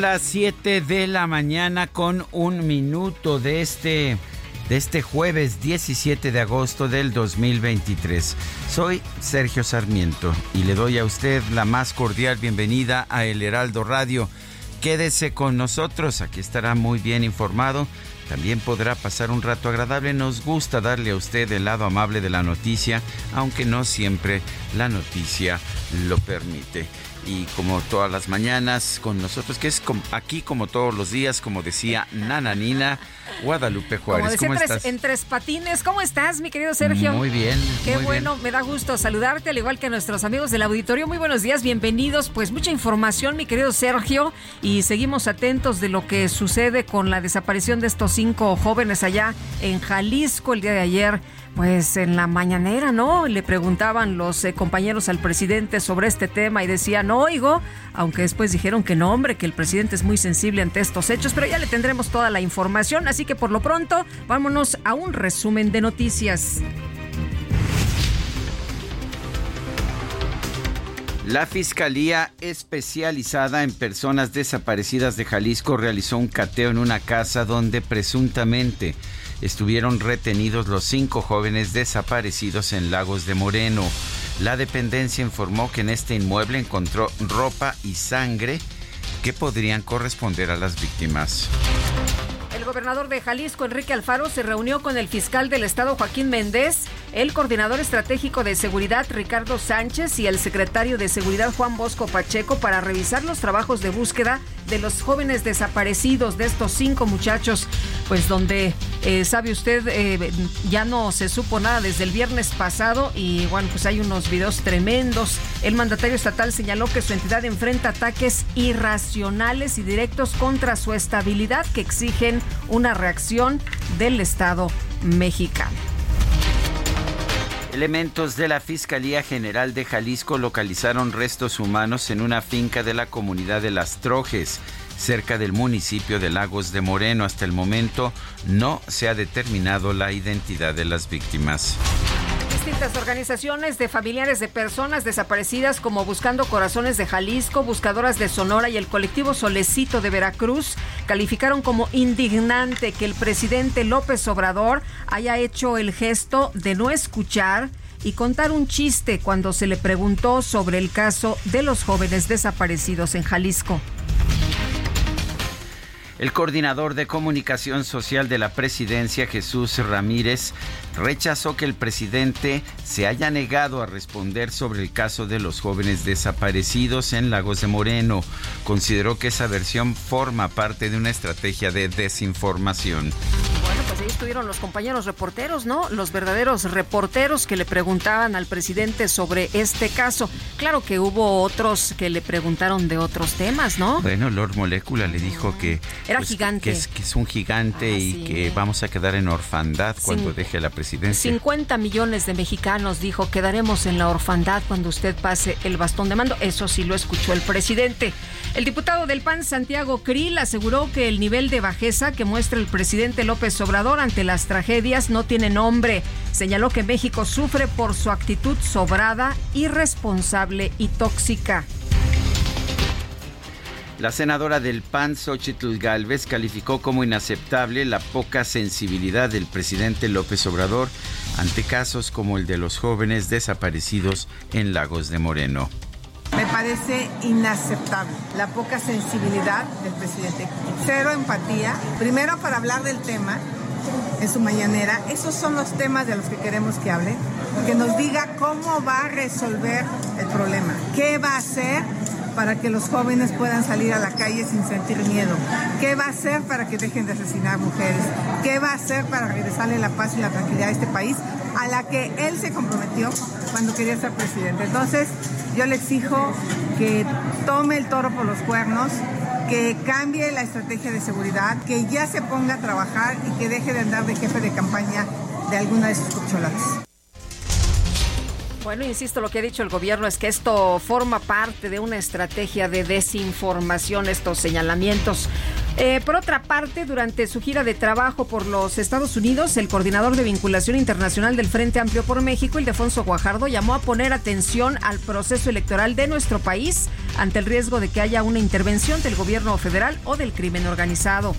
Las 7 de la mañana con un minuto de este, de este jueves 17 de agosto del 2023. Soy Sergio Sarmiento y le doy a usted la más cordial bienvenida a El Heraldo Radio. Quédese con nosotros, aquí estará muy bien informado. También podrá pasar un rato agradable. Nos gusta darle a usted el lado amable de la noticia, aunque no siempre la noticia lo permite y como todas las mañanas con nosotros, que es aquí como todos los días, como decía Nana Nina, Guadalupe Juárez. ¿Cómo estás? En tres patines, ¿cómo estás, mi querido Sergio? Muy bien. Qué bueno, me da gusto saludarte, al igual que a nuestros amigos del auditorio. Muy buenos días, bienvenidos. Pues mucha información, mi querido Sergio, y seguimos atentos de lo que sucede con la desaparición de estos cinco jóvenes allá en Jalisco el día de ayer pues en la mañanera, ¿no? Le preguntaban los eh, compañeros al presidente sobre este tema y decían, oigo, aunque después dijeron que no, hombre, que el presidente es muy sensible ante estos hechos, pero ya le tendremos toda la información, así que por lo pronto vámonos a un resumen de noticias. La Fiscalía Especializada en Personas Desaparecidas de Jalisco realizó un cateo en una casa donde presuntamente estuvieron retenidos los cinco jóvenes desaparecidos en Lagos de Moreno. La dependencia informó que en este inmueble encontró ropa y sangre que podrían corresponder a las víctimas. El gobernador de Jalisco, Enrique Alfaro, se reunió con el fiscal del estado, Joaquín Méndez, el coordinador estratégico de seguridad, Ricardo Sánchez, y el secretario de seguridad, Juan Bosco Pacheco, para revisar los trabajos de búsqueda de los jóvenes desaparecidos, de estos cinco muchachos, pues donde, eh, sabe usted, eh, ya no se supo nada desde el viernes pasado y bueno, pues hay unos videos tremendos. El mandatario estatal señaló que su entidad enfrenta ataques irracionales y directos contra su estabilidad que exigen una reacción del Estado mexicano. Elementos de la Fiscalía General de Jalisco localizaron restos humanos en una finca de la comunidad de Las Trojes, cerca del municipio de Lagos de Moreno. Hasta el momento no se ha determinado la identidad de las víctimas distintas organizaciones de familiares de personas desaparecidas como Buscando Corazones de Jalisco, Buscadoras de Sonora y el colectivo Solecito de Veracruz calificaron como indignante que el presidente López Obrador haya hecho el gesto de no escuchar y contar un chiste cuando se le preguntó sobre el caso de los jóvenes desaparecidos en Jalisco. El coordinador de comunicación social de la presidencia, Jesús Ramírez, rechazó que el presidente se haya negado a responder sobre el caso de los jóvenes desaparecidos en Lagos de Moreno. Consideró que esa versión forma parte de una estrategia de desinformación. Bueno, pues ahí estuvieron los compañeros reporteros, ¿no? Los verdaderos reporteros que le preguntaban al presidente sobre este caso. Claro que hubo otros que le preguntaron de otros temas, ¿no? Bueno, Lord Molecula le dijo que era pues, gigante. Que es, que es, un gigante ah, y que vamos a quedar en orfandad cuando deje la presidencia. 50 millones de mexicanos dijo quedaremos en la orfandad cuando usted pase el bastón de mando. Eso sí lo escuchó el presidente. El diputado del PAN, Santiago Krill, aseguró que el nivel de bajeza que muestra el presidente López Obrador ante las tragedias no tiene nombre. Señaló que México sufre por su actitud sobrada, irresponsable y tóxica. La senadora del PAN, Xochitl Galvez, calificó como inaceptable la poca sensibilidad del presidente López Obrador ante casos como el de los jóvenes desaparecidos en Lagos de Moreno. Me parece inaceptable la poca sensibilidad del presidente. Cero empatía, primero para hablar del tema en su mañanera. Esos son los temas de los que queremos que hable. Que nos diga cómo va a resolver el problema, qué va a hacer para que los jóvenes puedan salir a la calle sin sentir miedo? ¿Qué va a hacer para que dejen de asesinar mujeres? ¿Qué va a hacer para regresarle la paz y la tranquilidad a este país a la que él se comprometió cuando quería ser presidente? Entonces, yo le exijo que tome el toro por los cuernos, que cambie la estrategia de seguridad, que ya se ponga a trabajar y que deje de andar de jefe de campaña de alguna de sus corcholatas. Bueno, insisto, lo que ha dicho el gobierno es que esto forma parte de una estrategia de desinformación, estos señalamientos. Eh, por otra parte, durante su gira de trabajo por los Estados Unidos, el coordinador de vinculación internacional del Frente Amplio por México, Ildefonso Guajardo, llamó a poner atención al proceso electoral de nuestro país ante el riesgo de que haya una intervención del gobierno federal o del crimen organizado.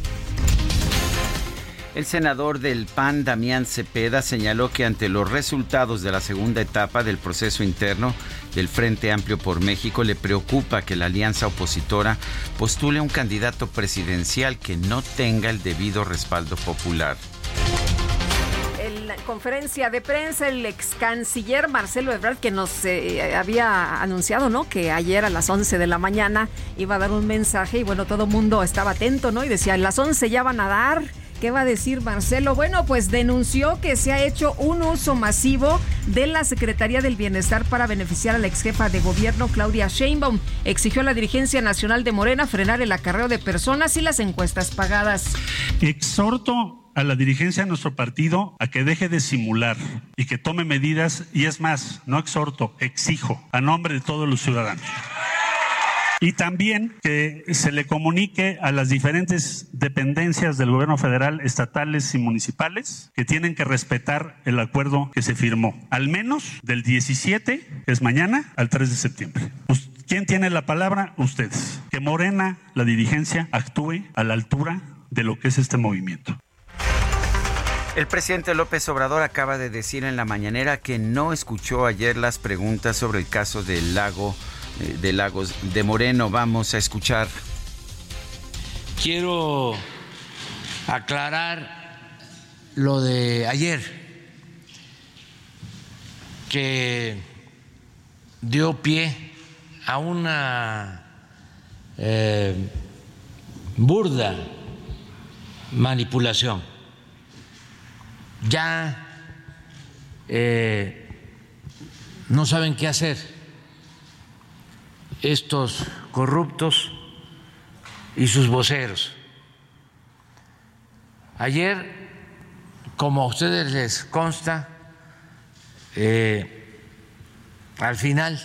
El senador del PAN, Damián Cepeda, señaló que ante los resultados de la segunda etapa del proceso interno del Frente Amplio por México, le preocupa que la alianza opositora postule un candidato presidencial que no tenga el debido respaldo popular. En la conferencia de prensa, el ex canciller Marcelo Ebrard, que nos eh, había anunciado, ¿no? Que ayer a las 11 de la mañana iba a dar un mensaje y bueno, todo el mundo estaba atento, ¿no? Y decía, a las 11 ya van a dar ¿Qué va a decir Marcelo? Bueno, pues denunció que se ha hecho un uso masivo de la Secretaría del Bienestar para beneficiar a la ex jefa de gobierno Claudia Sheinbaum. Exigió a la dirigencia nacional de Morena frenar el acarreo de personas y las encuestas pagadas. Exhorto a la dirigencia de nuestro partido a que deje de simular y que tome medidas, y es más, no exhorto, exijo, a nombre de todos los ciudadanos. Y también que se le comunique a las diferentes dependencias del gobierno federal, estatales y municipales que tienen que respetar el acuerdo que se firmó, al menos del 17, que es mañana, al 3 de septiembre. ¿Quién tiene la palabra? Ustedes. Que Morena, la dirigencia, actúe a la altura de lo que es este movimiento. El presidente López Obrador acaba de decir en la mañanera que no escuchó ayer las preguntas sobre el caso del lago de Lagos de Moreno. Vamos a escuchar. Quiero aclarar lo de ayer, que dio pie a una eh, burda manipulación. Ya eh, no saben qué hacer estos corruptos y sus voceros. Ayer, como a ustedes les consta, eh, al final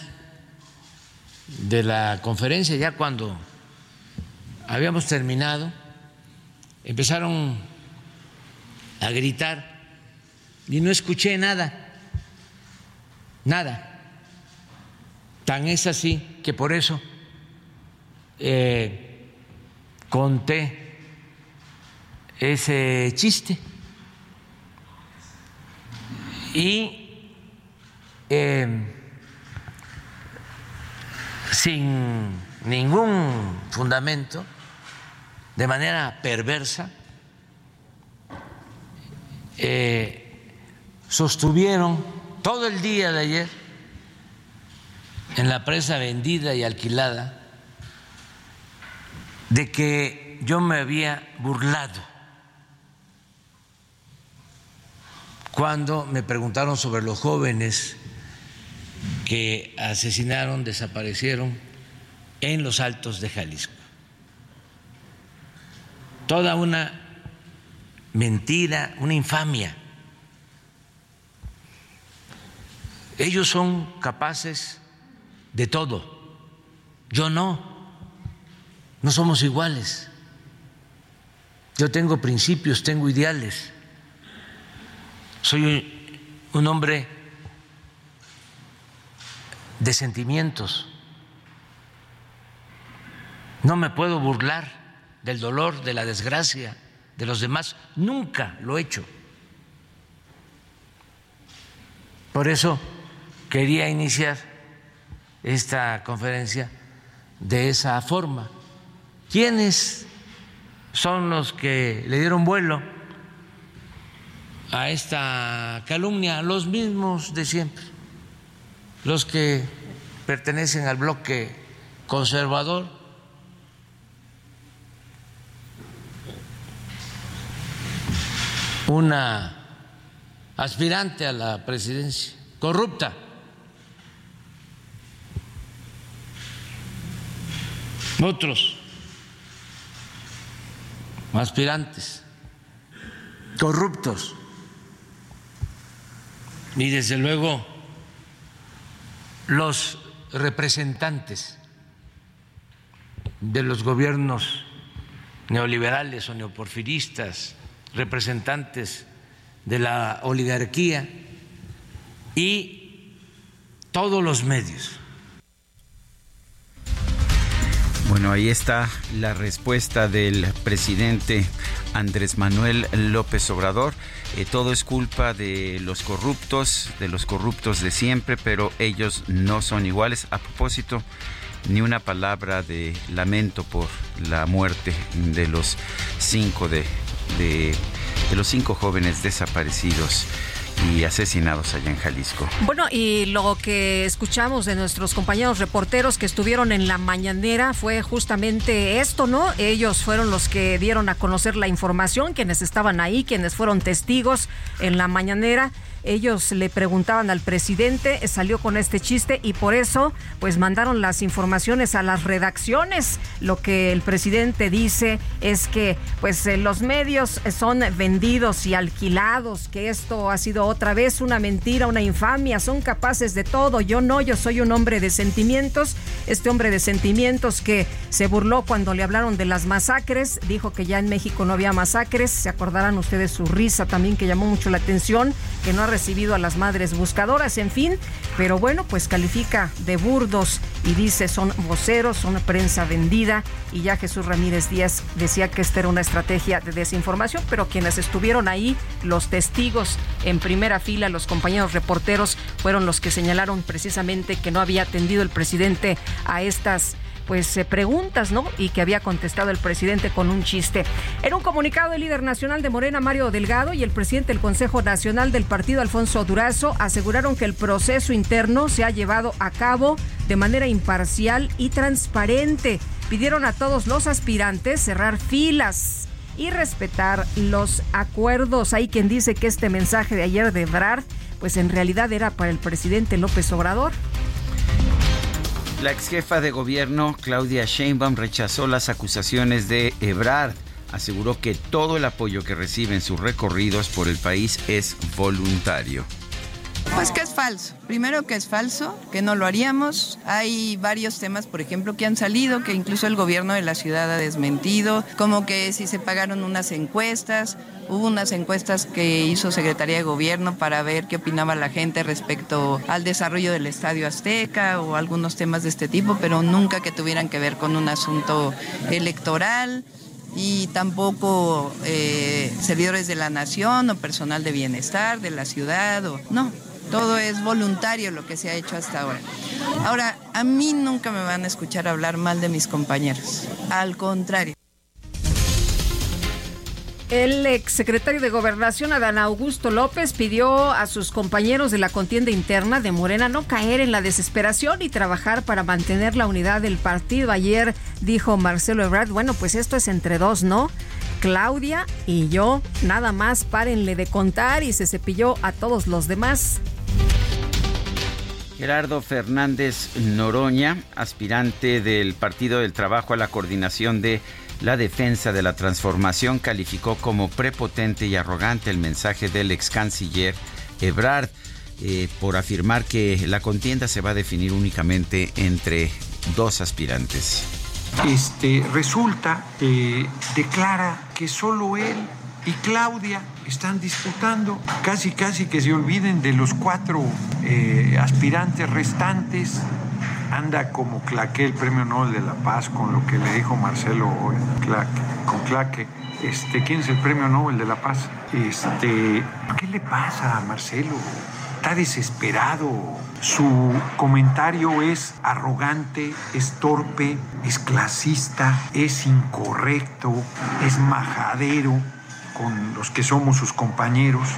de la conferencia, ya cuando habíamos terminado, empezaron a gritar y no escuché nada, nada. Tan es así que por eso eh, conté ese chiste. Y eh, sin ningún fundamento, de manera perversa, eh, sostuvieron todo el día de ayer en la presa vendida y alquilada de que yo me había burlado cuando me preguntaron sobre los jóvenes que asesinaron, desaparecieron en los altos de Jalisco. Toda una mentira, una infamia. Ellos son capaces de todo. Yo no, no somos iguales. Yo tengo principios, tengo ideales. Soy un hombre de sentimientos. No me puedo burlar del dolor, de la desgracia de los demás. Nunca lo he hecho. Por eso quería iniciar esta conferencia de esa forma. ¿Quiénes son los que le dieron vuelo a esta calumnia? Los mismos de siempre, los que pertenecen al bloque conservador. Una aspirante a la presidencia, corrupta. Otros aspirantes corruptos. Y desde luego los representantes de los gobiernos neoliberales o neoporfiristas, representantes de la oligarquía y todos los medios. Bueno, ahí está la respuesta del presidente Andrés Manuel López Obrador. Eh, todo es culpa de los corruptos, de los corruptos de siempre, pero ellos no son iguales. A propósito, ni una palabra de lamento por la muerte de los cinco de, los cinco jóvenes desaparecidos y asesinados allá en Jalisco. Bueno, y lo que escuchamos de nuestros compañeros reporteros que estuvieron en la mañanera fue justamente esto, ¿no? Ellos fueron los que dieron a conocer la información, quienes estaban ahí, quienes fueron testigos en la mañanera ellos le preguntaban al presidente, salió con este chiste y por eso pues mandaron las informaciones a las redacciones. Lo que el presidente dice es que pues eh, los medios son vendidos y alquilados, que esto ha sido otra vez una mentira, una infamia, son capaces de todo. Yo no, yo soy un hombre de sentimientos. Este hombre de sentimientos que se burló cuando le hablaron de las masacres, dijo que ya en México no había masacres. Se acordarán ustedes su risa también que llamó mucho la atención, que no recibido a las madres buscadoras, en fin, pero bueno, pues califica de burdos y dice son voceros, son prensa vendida. Y ya Jesús Ramírez Díaz decía que esta era una estrategia de desinformación, pero quienes estuvieron ahí, los testigos en primera fila, los compañeros reporteros, fueron los que señalaron precisamente que no había atendido el presidente a estas pues eh, preguntas, ¿no? Y que había contestado el presidente con un chiste. En un comunicado, el líder nacional de Morena, Mario Delgado, y el presidente del Consejo Nacional del Partido, Alfonso Durazo, aseguraron que el proceso interno se ha llevado a cabo de manera imparcial y transparente. Pidieron a todos los aspirantes cerrar filas y respetar los acuerdos. Hay quien dice que este mensaje de ayer de Ebrard, pues en realidad era para el presidente López Obrador. La ex jefa de gobierno, Claudia Sheinbaum, rechazó las acusaciones de Ebrard. Aseguró que todo el apoyo que recibe en sus recorridos por el país es voluntario. Pues que es falso. Primero que es falso, que no lo haríamos. Hay varios temas, por ejemplo, que han salido, que incluso el gobierno de la ciudad ha desmentido, como que si se pagaron unas encuestas, hubo unas encuestas que hizo Secretaría de Gobierno para ver qué opinaba la gente respecto al desarrollo del Estadio Azteca o algunos temas de este tipo, pero nunca que tuvieran que ver con un asunto electoral y tampoco eh, servidores de la nación o personal de bienestar de la ciudad o no todo es voluntario lo que se ha hecho hasta ahora. Ahora, a mí nunca me van a escuchar hablar mal de mis compañeros. Al contrario. El exsecretario de Gobernación, Adán Augusto López, pidió a sus compañeros de la contienda interna de Morena no caer en la desesperación y trabajar para mantener la unidad del partido. Ayer dijo Marcelo Ebrard, bueno, pues esto es entre dos, ¿no? Claudia y yo, nada más párenle de contar y se cepilló a todos los demás. Gerardo Fernández Noroña, aspirante del Partido del Trabajo a la coordinación de la defensa de la transformación, calificó como prepotente y arrogante el mensaje del ex canciller Ebrard eh, por afirmar que la contienda se va a definir únicamente entre dos aspirantes. Este, resulta, eh, declara que solo él y Claudia están disputando. Casi, casi que se olviden de los cuatro eh, aspirantes restantes. anda como claque el premio Nobel de la Paz con lo que le dijo Marcelo hoy, con claque. Este, ¿Quién es el premio Nobel de la Paz? Este, ¿Qué le pasa a Marcelo? Está desesperado. Su comentario es arrogante, es torpe, es clasista, es incorrecto, es majadero con los que somos sus compañeros,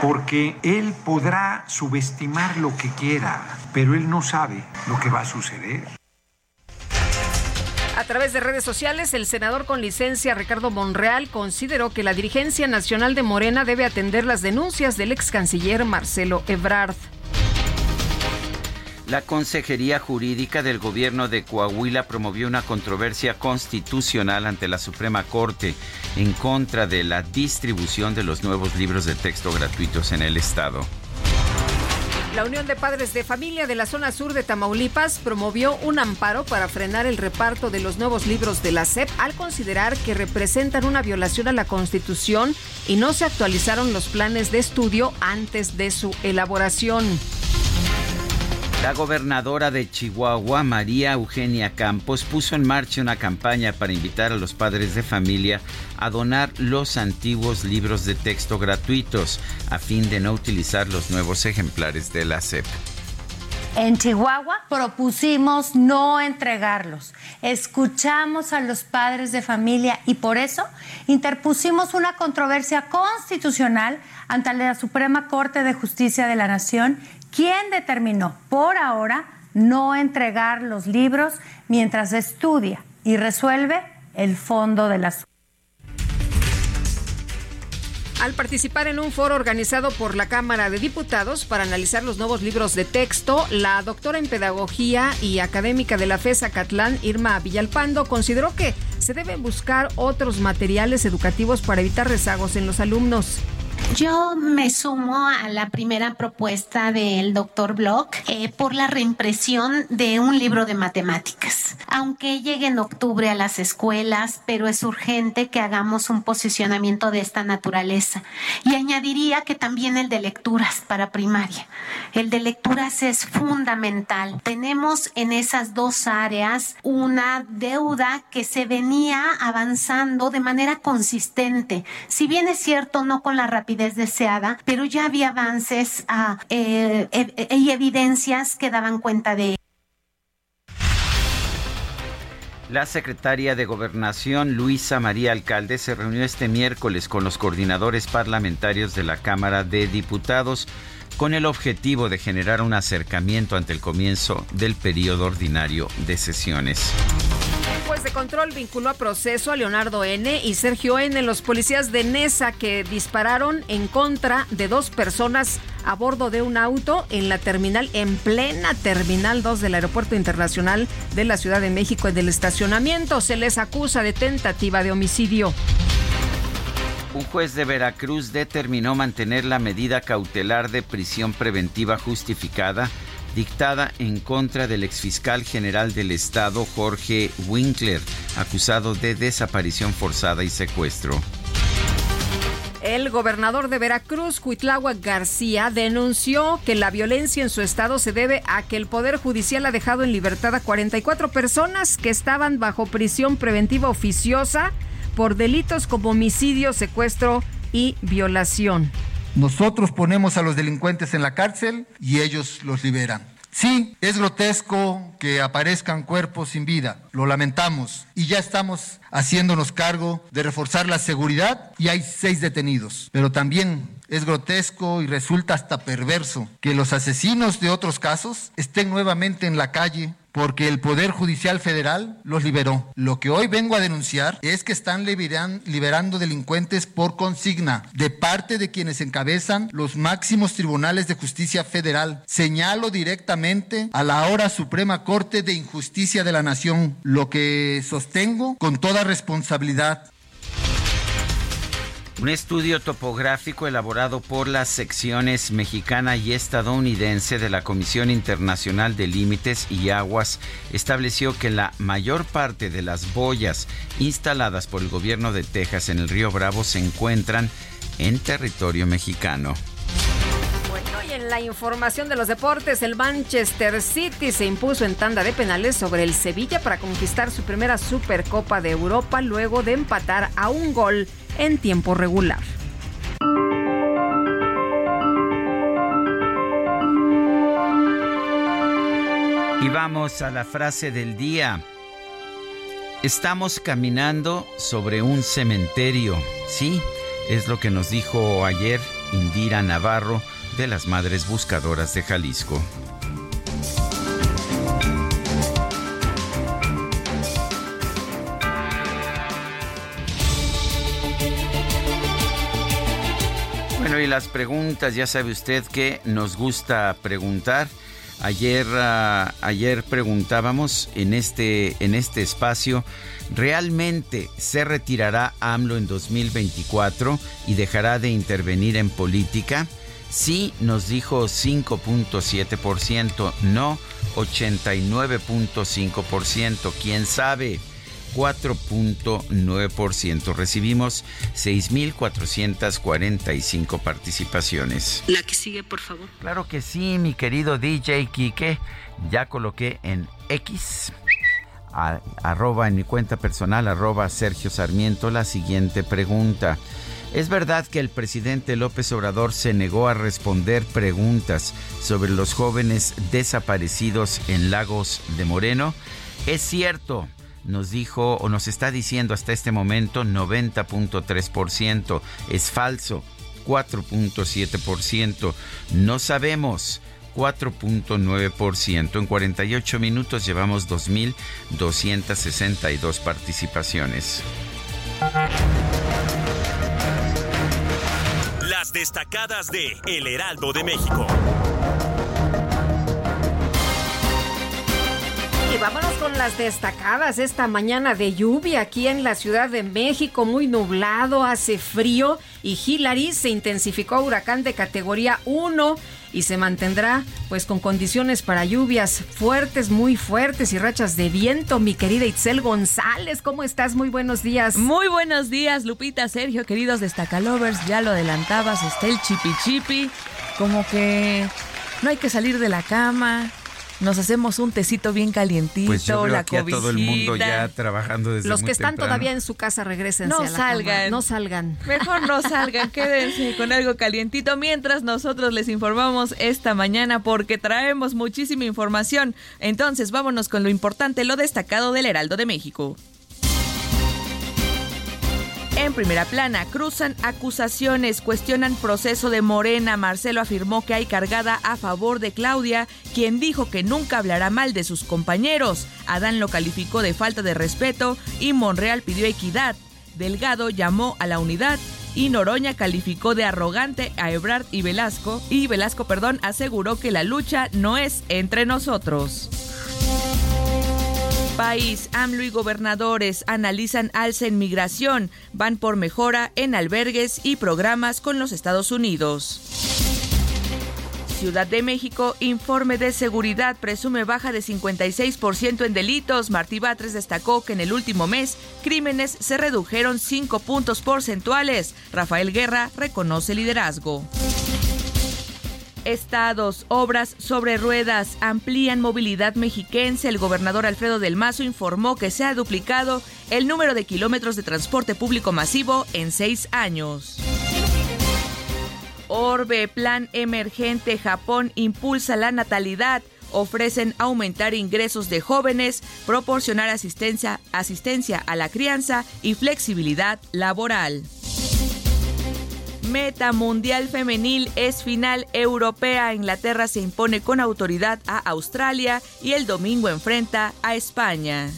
porque él podrá subestimar lo que quiera, pero él no sabe lo que va a suceder. A través de redes sociales, el senador con licencia Ricardo Monreal consideró que la dirigencia nacional de Morena debe atender las denuncias del ex canciller Marcelo Ebrard. La Consejería Jurídica del Gobierno de Coahuila promovió una controversia constitucional ante la Suprema Corte en contra de la distribución de los nuevos libros de texto gratuitos en el Estado. La Unión de Padres de Familia de la zona sur de Tamaulipas promovió un amparo para frenar el reparto de los nuevos libros de la SEP al considerar que representan una violación a la Constitución y no se actualizaron los planes de estudio antes de su elaboración. La gobernadora de Chihuahua, María Eugenia Campos, puso en marcha una campaña para invitar a los padres de familia a donar los antiguos libros de texto gratuitos a fin de no utilizar los nuevos ejemplares de la SEP. En Chihuahua propusimos no entregarlos. Escuchamos a los padres de familia y por eso interpusimos una controversia constitucional ante la Suprema Corte de Justicia de la Nación ¿Quién determinó por ahora no entregar los libros mientras estudia y resuelve el fondo de la al participar en un foro organizado por la Cámara de Diputados para analizar los nuevos libros de texto, la doctora en Pedagogía y académica de la FESA Catlán, Irma Villalpando, consideró que se deben buscar otros materiales educativos para evitar rezagos en los alumnos. Yo me sumo a la primera propuesta del doctor Block eh, por la reimpresión de un libro de matemáticas. Aunque llegue en octubre a las escuelas, pero es urgente que hagamos un posicionamiento de esta naturaleza. Y añadiría que también el de lecturas para primaria. El de lecturas es fundamental. Tenemos en esas dos áreas una deuda que se venía avanzando de manera consistente. Si bien es cierto, no con la rapidez deseada, pero ya había avances ah, eh, eh, y evidencias que daban cuenta de La secretaria de Gobernación, Luisa María Alcalde, se reunió este miércoles con los coordinadores parlamentarios de la Cámara de Diputados con el objetivo de generar un acercamiento ante el comienzo del periodo ordinario de sesiones juez de control vinculó a proceso a Leonardo N. y Sergio N., los policías de Nesa que dispararon en contra de dos personas a bordo de un auto en la terminal, en plena terminal 2 del Aeropuerto Internacional de la Ciudad de México en el estacionamiento. Se les acusa de tentativa de homicidio. Un juez de Veracruz determinó mantener la medida cautelar de prisión preventiva justificada dictada en contra del exfiscal general del Estado, Jorge Winkler, acusado de desaparición forzada y secuestro. El gobernador de Veracruz, Cuitláhuac García, denunció que la violencia en su estado se debe a que el Poder Judicial ha dejado en libertad a 44 personas que estaban bajo prisión preventiva oficiosa por delitos como homicidio, secuestro y violación. Nosotros ponemos a los delincuentes en la cárcel y ellos los liberan. Sí, es grotesco que aparezcan cuerpos sin vida, lo lamentamos y ya estamos haciéndonos cargo de reforzar la seguridad y hay seis detenidos. Pero también es grotesco y resulta hasta perverso que los asesinos de otros casos estén nuevamente en la calle porque el Poder Judicial Federal los liberó. Lo que hoy vengo a denunciar es que están liberando delincuentes por consigna de parte de quienes encabezan los máximos tribunales de justicia federal. Señalo directamente a la ahora Suprema Corte de Injusticia de la Nación, lo que sostengo con toda responsabilidad. Un estudio topográfico elaborado por las secciones mexicana y estadounidense de la Comisión Internacional de Límites y Aguas estableció que la mayor parte de las boyas instaladas por el gobierno de Texas en el río Bravo se encuentran en territorio mexicano. Bueno, y en la información de los deportes, el Manchester City se impuso en tanda de penales sobre el Sevilla para conquistar su primera Supercopa de Europa luego de empatar a un gol en tiempo regular. Y vamos a la frase del día. Estamos caminando sobre un cementerio. Sí, es lo que nos dijo ayer Indira Navarro de las Madres Buscadoras de Jalisco. Bueno, y las preguntas, ya sabe usted que nos gusta preguntar. Ayer, uh, ayer preguntábamos en este, en este espacio, ¿realmente se retirará AMLO en 2024 y dejará de intervenir en política? Sí, nos dijo 5.7%, no 89.5%, quién sabe. 4.9%. Recibimos 6.445 participaciones. La que sigue, por favor. Claro que sí, mi querido DJ Quique. Ya coloqué en X, arroba en mi cuenta personal, arroba Sergio Sarmiento, la siguiente pregunta. ¿Es verdad que el presidente López Obrador se negó a responder preguntas sobre los jóvenes desaparecidos en Lagos de Moreno? Es cierto nos dijo o nos está diciendo hasta este momento 90.3%. Es falso, 4.7%. No sabemos. 4.9%. En 48 minutos llevamos 2.262 participaciones. Destacadas de El Heraldo de México. Y vámonos con las destacadas esta mañana de lluvia aquí en la Ciudad de México, muy nublado, hace frío y Hillary se intensificó huracán de categoría 1 y se mantendrá pues con condiciones para lluvias fuertes, muy fuertes y rachas de viento. Mi querida Itzel González, ¿cómo estás? Muy buenos días. Muy buenos días, Lupita, Sergio, queridos destacalovers, ya lo adelantabas, está el chipi chipi, como que no hay que salir de la cama, nos hacemos un tecito bien calientito, pues yo la aquí a todo el mundo ya trabajando desde Los que están temprano. todavía en su casa regresen. No a la salgan. cama. No salgan. Mejor no salgan, quédense con algo calientito mientras nosotros les informamos esta mañana porque traemos muchísima información. Entonces, vámonos con lo importante, lo destacado del Heraldo de México. En primera plana, cruzan acusaciones, cuestionan proceso de Morena. Marcelo afirmó que hay cargada a favor de Claudia, quien dijo que nunca hablará mal de sus compañeros. Adán lo calificó de falta de respeto y Monreal pidió equidad. Delgado llamó a la unidad y Noroña calificó de arrogante a Ebrard y Velasco y Velasco, perdón, aseguró que la lucha no es entre nosotros. País, AMLO y gobernadores analizan alza en migración, van por mejora en albergues y programas con los Estados Unidos. Ciudad de México, informe de seguridad presume baja de 56% en delitos. Martí Batres destacó que en el último mes crímenes se redujeron 5 puntos porcentuales. Rafael Guerra reconoce liderazgo. Estados, obras sobre ruedas, amplían movilidad mexiquense. El gobernador Alfredo del Mazo informó que se ha duplicado el número de kilómetros de transporte público masivo en seis años. Orbe, plan emergente, Japón impulsa la natalidad. Ofrecen aumentar ingresos de jóvenes, proporcionar asistencia, asistencia a la crianza y flexibilidad laboral. Meta Mundial Femenil es final europea. Inglaterra se impone con autoridad a Australia y el domingo enfrenta a España.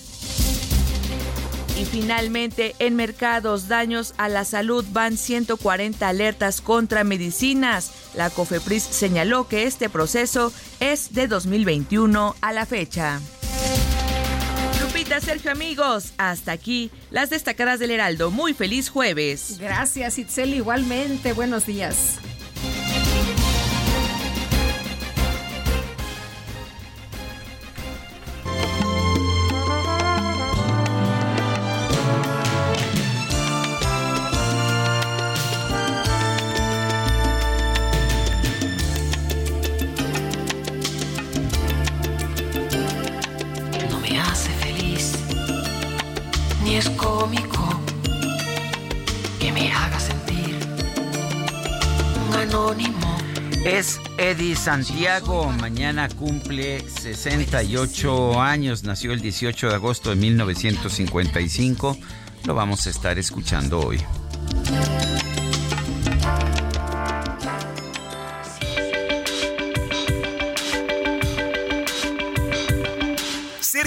Y finalmente, en mercados, daños a la salud van 140 alertas contra medicinas. La COFEPRIS señaló que este proceso es de 2021 a la fecha. Lupita, Sergio, amigos, hasta aquí las destacadas del Heraldo. Muy feliz jueves. Gracias, Itzel, igualmente. Buenos días. Es Eddie Santiago, mañana cumple 68 años, nació el 18 de agosto de 1955, lo vamos a estar escuchando hoy.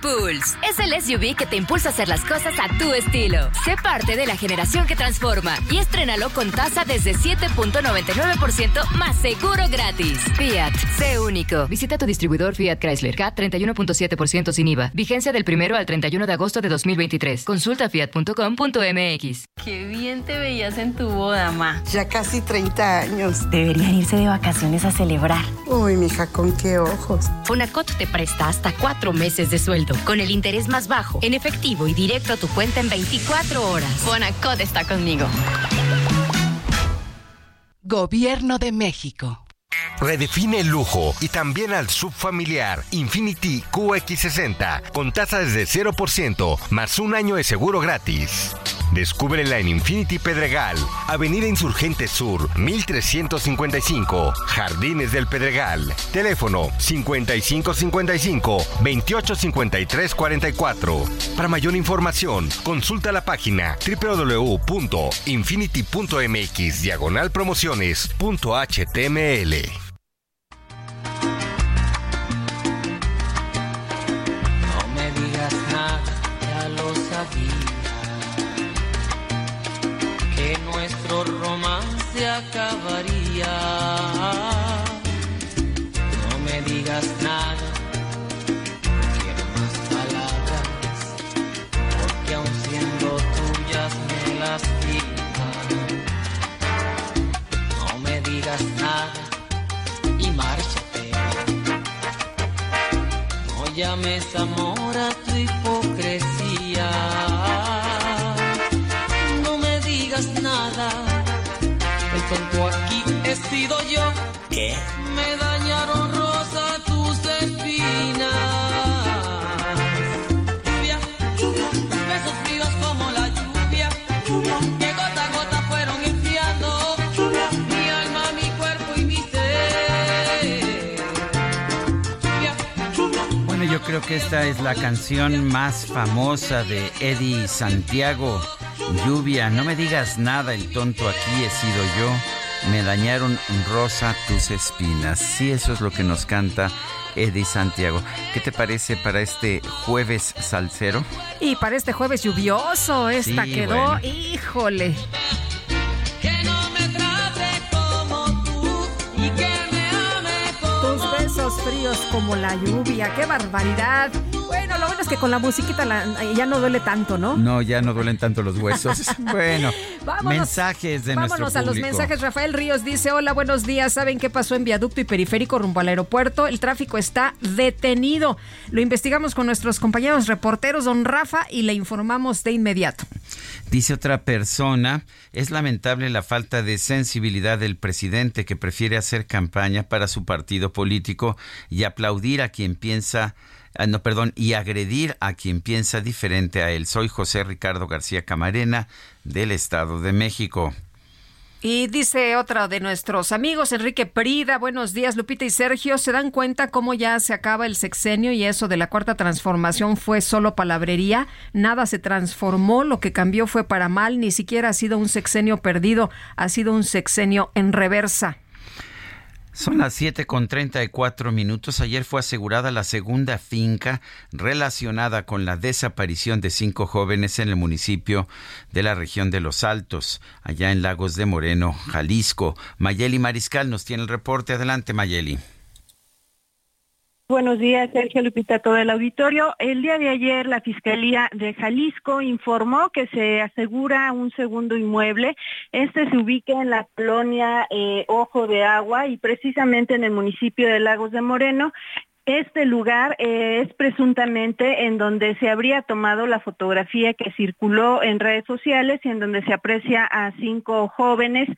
Pulse es el SUV que te impulsa a hacer las cosas a tu estilo. Sé parte de la generación que transforma y estrénalo con tasa desde 7.99% más seguro gratis. Fiat, sé único. Visita tu distribuidor Fiat Chrysler. CAT 31.7% sin IVA. Vigencia del 1 al 31 de agosto de 2023. Consulta fiat.com.mx. Qué bien te veías en tu boda, ma. Ya casi 30 años. Deberían irse de vacaciones a celebrar. Uy, mija, con qué ojos. Fonacot te presta hasta cuatro meses de sueldo, con el interés más bajo, en efectivo y directo a tu cuenta en 24 horas. Fonacot está conmigo. Gobierno de México. Redefine el lujo y también al subfamiliar Infinity QX60 con tasa desde 0% más un año de seguro gratis. Descúbrela en Infinity Pedregal, Avenida Insurgente Sur, 1355, Jardines del Pedregal. Teléfono 5555-285344. Para mayor información, consulta la página www.infinity.mx diagonal promociones.html. No me digas nada, ya lo sabía. Nuestro romance acabaría. No me digas nada, quiero más palabras. Porque aun siendo tuyas me lastiman. No me digas nada y márchate. No llames amor a tu hipocresía. Tonto aquí he sido yo. ¿Qué? Me dañaron rosa tus espinas. Lluvia, besos fríos como la lluvia. Que gota a gota fueron enfriando. Mi alma, mi cuerpo y mi ser. Bueno, yo creo que esta es la canción más famosa de Eddie Santiago. Lluvia, no me digas nada, el tonto aquí he sido yo. Me dañaron rosa tus espinas. Sí, eso es lo que nos canta Eddie Santiago. ¿Qué te parece para este jueves salsero? Y para este jueves lluvioso, esta Sí, quedó, bueno. híjole. Tus besos fríos como la lluvia, qué barbaridad. Lo bueno es que con la musiquita la- ya no duele tanto, ¿no? No, ya no duelen tanto los huesos. bueno, Vámonos. mensajes de Vámonos nuestro a los mensajes. Rafael Ríos dice, hola, buenos días. ¿Saben qué pasó en viaducto y periférico rumbo al aeropuerto? El tráfico está detenido. Lo investigamos con nuestros compañeros reporteros, don Rafa, y le informamos de inmediato. Dice otra persona, es lamentable la falta de sensibilidad del presidente que prefiere hacer campaña para su partido político y aplaudir a quien piensa, no, perdón, y agredir a quien piensa diferente a él. Soy José Ricardo García Camarena del Estado de México. Y dice otro de nuestros amigos, Enrique Prida, buenos días Lupita y Sergio, ¿se dan cuenta cómo ya se acaba el sexenio y eso de la cuarta transformación fue solo palabrería? Nada se transformó, lo que cambió fue para mal, ni siquiera ha sido un sexenio perdido, ha sido un sexenio en reversa. Son las 7 con 34 minutos. Ayer fue asegurada la segunda finca relacionada con la desaparición de cinco jóvenes en el municipio de la región de Los Altos, allá en Lagos de Moreno, Jalisco. Mayeli Mariscal nos tiene el reporte. Adelante, Mayeli. Buenos días, Sergio Lupita, todo el auditorio. El día de ayer la Fiscalía de Jalisco informó que se asegura un segundo inmueble. Este se ubica en la colonia eh, Ojo de Agua y precisamente en el municipio de Lagos de Moreno. Este lugar eh, es presuntamente en donde se habría tomado la fotografía que circuló en redes sociales y en donde se aprecia a cinco jóvenes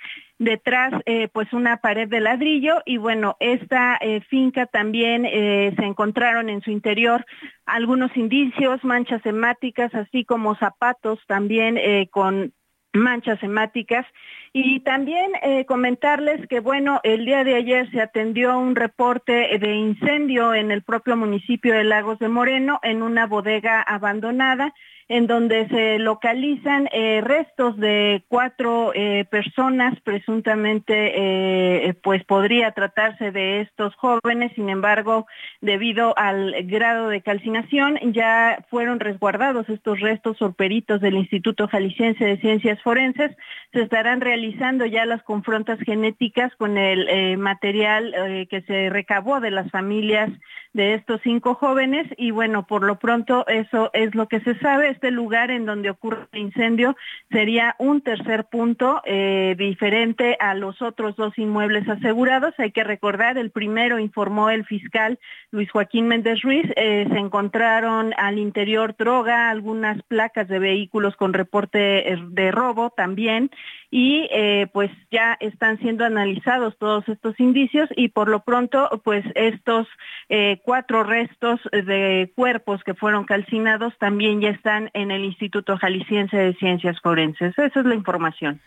detrás eh, pues una pared de ladrillo y bueno, esta eh, finca también eh, se encontraron en su interior algunos indicios, manchas hemáticas, así como zapatos también con manchas hemáticas. Y también comentarles que, bueno, el día de ayer se atendió un reporte de incendio en el propio municipio de Lagos de Moreno, en una bodega abandonada, en donde se localizan eh, restos de cuatro eh, personas, presuntamente, eh, pues podría tratarse de estos jóvenes, sin embargo, debido al grado de calcinación, ya fueron resguardados estos restos por peritos del Instituto Jalisciense de Ciencias Forenses, se estarán realizando ya las confrontas genéticas con el eh, material que se recabó de las familias de estos cinco jóvenes y bueno, por lo pronto eso es lo que se sabe. Este lugar en donde ocurre el incendio sería un tercer punto eh, diferente a los otros dos inmuebles asegurados. Hay que recordar, el primero informó el fiscal Luis Joaquín Méndez Ruiz, eh, se encontraron al interior droga, algunas placas de vehículos con reporte eh, de robo también y eh, pues ya están siendo analizados todos estos indicios y por lo pronto pues estos eh, cuatro restos de cuerpos que fueron calcinados también ya están en el Instituto Jalisciense de Ciencias Forenses. Esa es la información.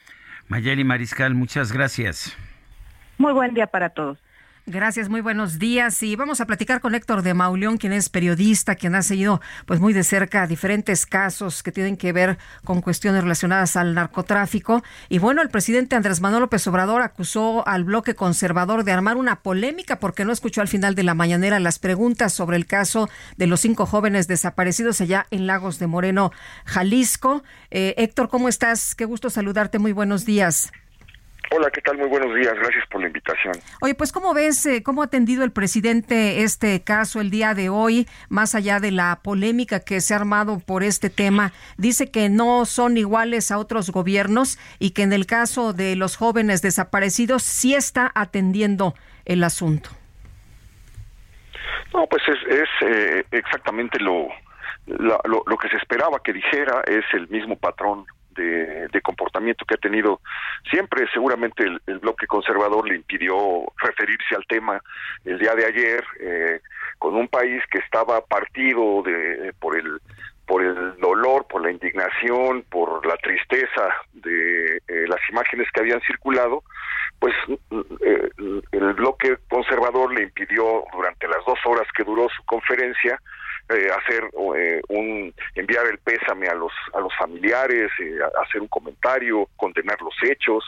Mayeli Mariscal, muchas gracias. Muy buen día para todos. Gracias, muy buenos días. Y vamos a platicar con Héctor de Mauleón, quien es periodista, quien ha seguido pues muy de cerca diferentes casos que tienen que ver con cuestiones relacionadas al narcotráfico. Y bueno, el presidente Andrés Manuel López Obrador acusó al bloque conservador de armar una polémica porque no escuchó al final de la mañanera las preguntas sobre el caso de los cinco jóvenes desaparecidos allá en Lagos de Moreno, Jalisco. Eh, Héctor, ¿cómo estás? Qué gusto saludarte. Muy buenos días. Hola, ¿qué tal? Muy buenos días. Gracias por la invitación. Oye, pues ¿cómo ves, eh, cómo ha atendido el presidente este caso el día de hoy, más allá de la polémica que se ha armado por este tema? Dice que no son iguales a otros gobiernos y que en el caso de los jóvenes desaparecidos sí está atendiendo el asunto. No, pues es, es eh, exactamente lo, la- lo, lo que se esperaba que dijera, es el mismo patrón de, comportamiento que ha tenido siempre. Seguramente el, bloque conservador le impidió referirse al tema el día de ayer, eh, con un país que estaba partido de, por el por el dolor, por la indignación, por la tristeza de eh, las imágenes que habían circulado, pues mm, eh, el bloque conservador le impidió durante las dos horas que duró su conferencia eh, hacer eh, un enviar el pésame a los a los familiares, eh, hacer un comentario, condenar los hechos.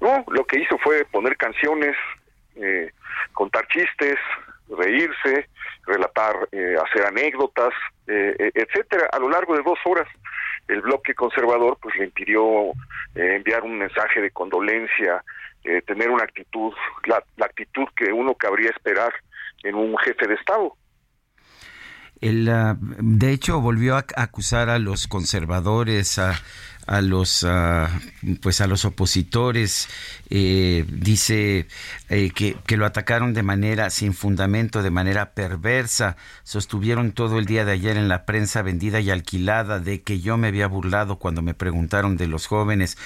No, lo que hizo fue poner canciones, eh, contar chistes, reírse, relatar, hacer anécdotas, eh, etcétera. A lo largo de dos horas, el bloque conservador pues le impidió enviar un mensaje de condolencia, tener una actitud, la, la actitud que uno cabría esperar en un jefe de Estado. Él, ah, de hecho, volvió a acusar a los conservadores, a, a los, ah, pues a los opositores. eh, dice eh, que, que lo atacaron de manera sin fundamento, de manera perversa. Sostuvieron todo el día de ayer en la prensa vendida y alquilada de que yo me había burlado cuando me preguntaron de los jóvenes.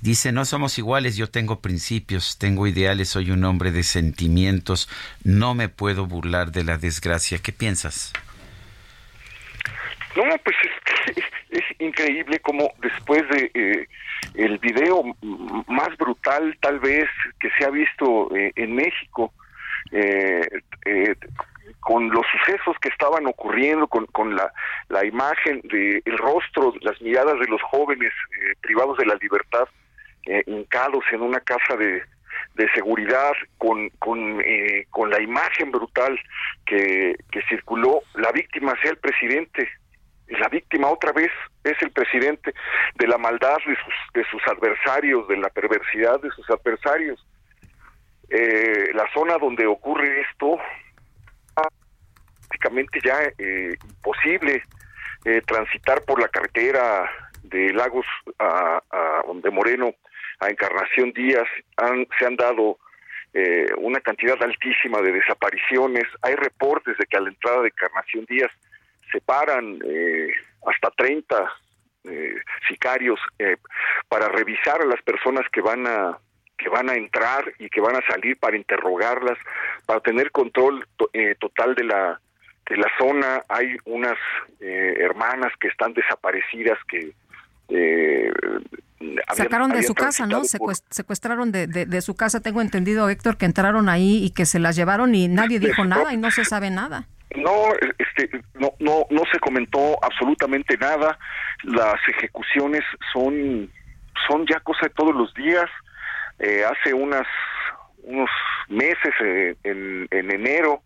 Dice, no somos iguales, yo tengo principios, tengo ideales, soy un hombre de sentimientos, no me puedo burlar de la desgracia. ¿Qué piensas? No, pues es, que es increíble como después de eh, el video más brutal tal vez que se ha visto eh, en México, eh, eh, con los sucesos que estaban ocurriendo, con, con la, la imagen de el rostro, las miradas de los jóvenes eh, privados de la libertad, eh, hincados en una casa de, de seguridad, con, con, eh, con la imagen brutal que, que circuló, la víctima sea el presidente, y la víctima otra vez es el presidente de la maldad de sus, de sus adversarios, de la perversidad de sus adversarios. Eh, la zona donde ocurre esto prácticamente ya eh, imposible eh, transitar por la carretera de Lagos a, a de Moreno a Encarnación Díaz. Han, se han dado eh, una cantidad altísima de desapariciones. Hay reportes de que a la entrada de Encarnación Díaz se paran eh, hasta 30 eh, sicarios eh, para revisar a las personas que van a que van a entrar y que van a salir para interrogarlas, para tener control to- eh, total de la de la zona. Hay unas eh, hermanas que están desaparecidas que eh, habían- Sacaron de su casa, ¿no? secuestraron de, de- de su casa. Tengo entendido, Héctor, que entraron ahí y que se las llevaron y nadie dijo nada y no se sabe nada. No, este, no, no, no se comentó absolutamente nada. Las ejecuciones son, son ya cosa de todos los días. Eh, hace unas, unos meses, eh, en, en enero,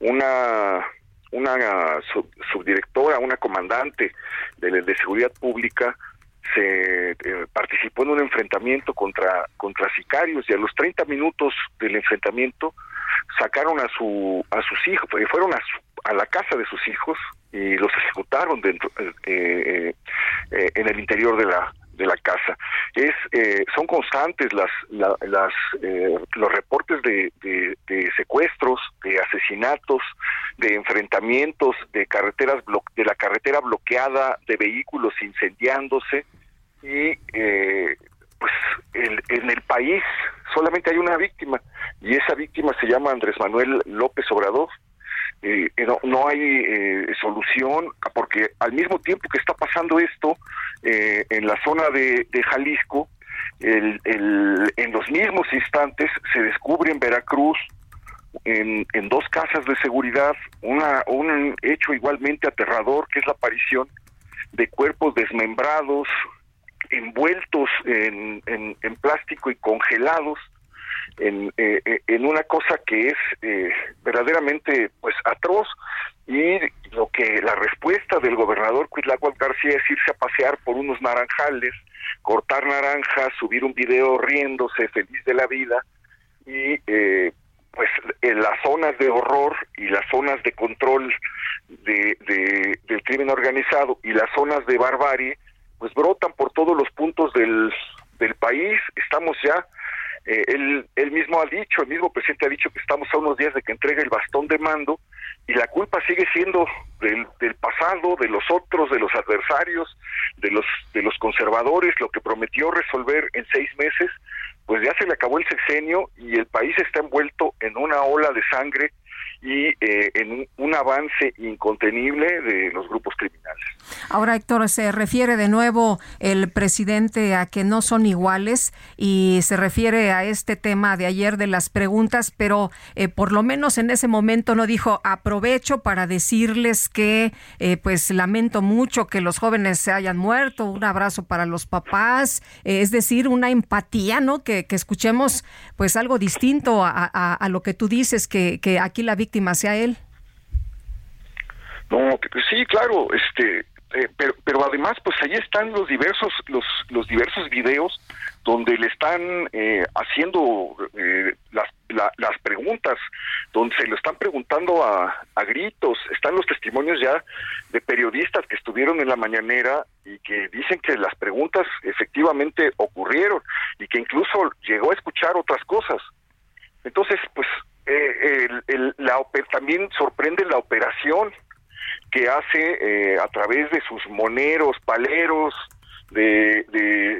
una, una sub- subdirectora, una comandante de, de seguridad pública se eh, participó en un enfrentamiento contra contra sicarios y a los 30 minutos del enfrentamiento sacaron a su a sus hijos eh, fueron a, su- a la casa de sus hijos y los ejecutaron dentro eh, eh, eh, en el interior de la de la casa. Es eh, son constantes las la- las eh, los reportes de, de, de secuestros de asesinatos de enfrentamientos de carreteras blo- de la carretera bloqueada de vehículos incendiándose y eh, pues el- en el país solamente hay una víctima y esa víctima se llama Andrés Manuel López Obrador. Eh, eh, no, no hay eh, solución porque al mismo tiempo que está pasando esto eh, en la zona de, Jalisco, el- el- en los mismos instantes se descubre en Veracruz en, en dos casas de seguridad una, un hecho igualmente aterrador que es la aparición de cuerpos desmembrados, envueltos en, plástico y congelados en, eh, eh, en una cosa que es eh, verdaderamente pues atroz. Y lo que la respuesta del gobernador Cuitláhuac García es irse a pasear por unos naranjales, cortar naranjas, subir un video riéndose feliz de la vida. Y eh, pues en las zonas de horror y las zonas de control de- del crimen organizado y las zonas de barbarie pues brotan por todos los puntos del, del país estamos ya eh, él, él mismo ha dicho, el mismo presidente ha dicho que estamos a unos días de que entregue el bastón de mando y la culpa sigue siendo del, del pasado, de los otros, de los adversarios, de los, de los conservadores, lo que prometió resolver en seis meses, pues ya se le acabó el sexenio y el país está envuelto en una ola de sangre y eh, en un, un avance incontenible de los grupos criminales. Ahora, Héctor, se refiere de nuevo el presidente a que no son iguales y se refiere a este tema de ayer de las preguntas, pero eh, por lo menos en ese momento no dijo aprovecho para decirles que eh, pues lamento mucho que los jóvenes se hayan muerto, un abrazo para los papás, eh, es decir, una empatía, ¿no? Que, escuchemos pues algo distinto a, lo que tú dices, que, que aquí la víctima sea él. No, sí, claro, este, eh, pero, pero además, pues ahí están los diversos, los, los diversos videos donde le están eh, haciendo eh, las, la- las preguntas, donde se lo están preguntando a, a gritos. Están los testimonios ya de periodistas que estuvieron en la mañanera y que dicen que las preguntas efectivamente ocurrieron y que incluso llegó a escuchar otras cosas. Entonces, pues eh, el- la, también sorprende la operación que hace eh, a través de sus moneros, paleros, de,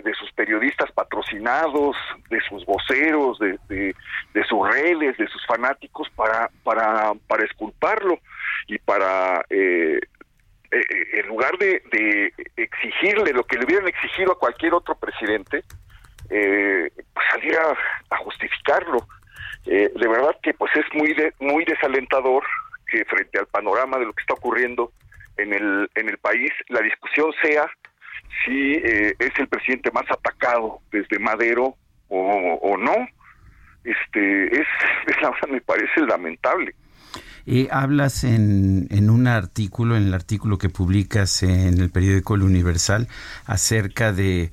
de, sus periodistas patrocinados, de sus voceros, de, de, sus redes, de sus fanáticos para, para, para esculparlo y para, eh, eh, en lugar de, exigirle lo que le hubieran exigido a cualquier otro presidente, eh, pues salir a, a justificarlo. Eh, de verdad que pues es muy muy desalentador que frente al panorama de lo que está ocurriendo en el en el país la discusión sea si eh, es el presidente más atacado desde Madero o, o no. Este es, es la me parece lamentable. Eh, hablas en, en un artículo, en el artículo que publicas en el periódico El Universal, acerca de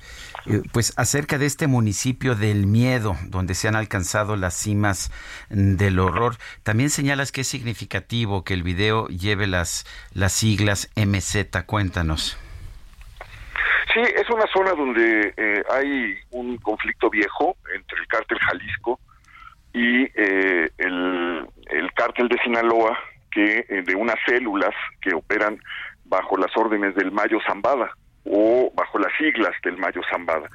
pues acerca de este municipio del miedo, donde se han alcanzado las cimas del horror. También señalas que es significativo que el video lleve las, las siglas MZ. Cuéntanos. Sí, es una zona donde eh, hay un conflicto viejo entre el cártel Jalisco y eh, el, el cártel de Sinaloa, que eh, de unas células que operan bajo las órdenes del Mayo Zambada o bajo las siglas del Mayo Zambada.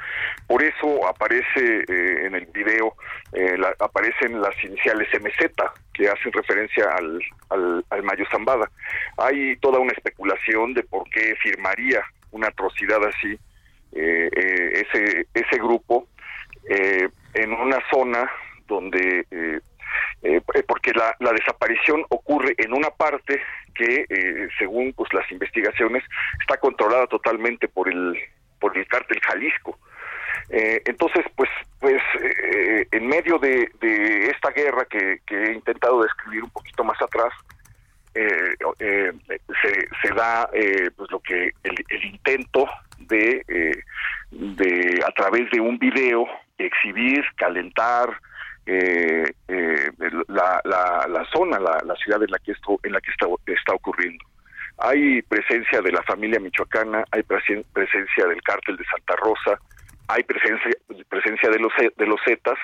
Por eso aparece eh, en el video, eh, aparecen las iniciales MZ, que hacen referencia al, al, Mayo Zambada. Hay toda una especulación de por qué firmaría una atrocidad así eh, eh, ese, ese grupo en una zona donde eh, eh, porque la, desaparición ocurre en una parte que eh, según pues las investigaciones está controlada totalmente por el por el cártel Jalisco. Eh, entonces pues pues en medio de, esta guerra que, he intentado describir un poquito más atrás se, se da pues lo que el, el intento de de a través de un video exhibir calentar eh, eh, la, la, la zona la, la ciudad en la que esto en la que está, está ocurriendo. Hay presencia de la familia michoacana hay presen- presencia del cártel de Santa Rosa hay presencia presencia de los de los Zetas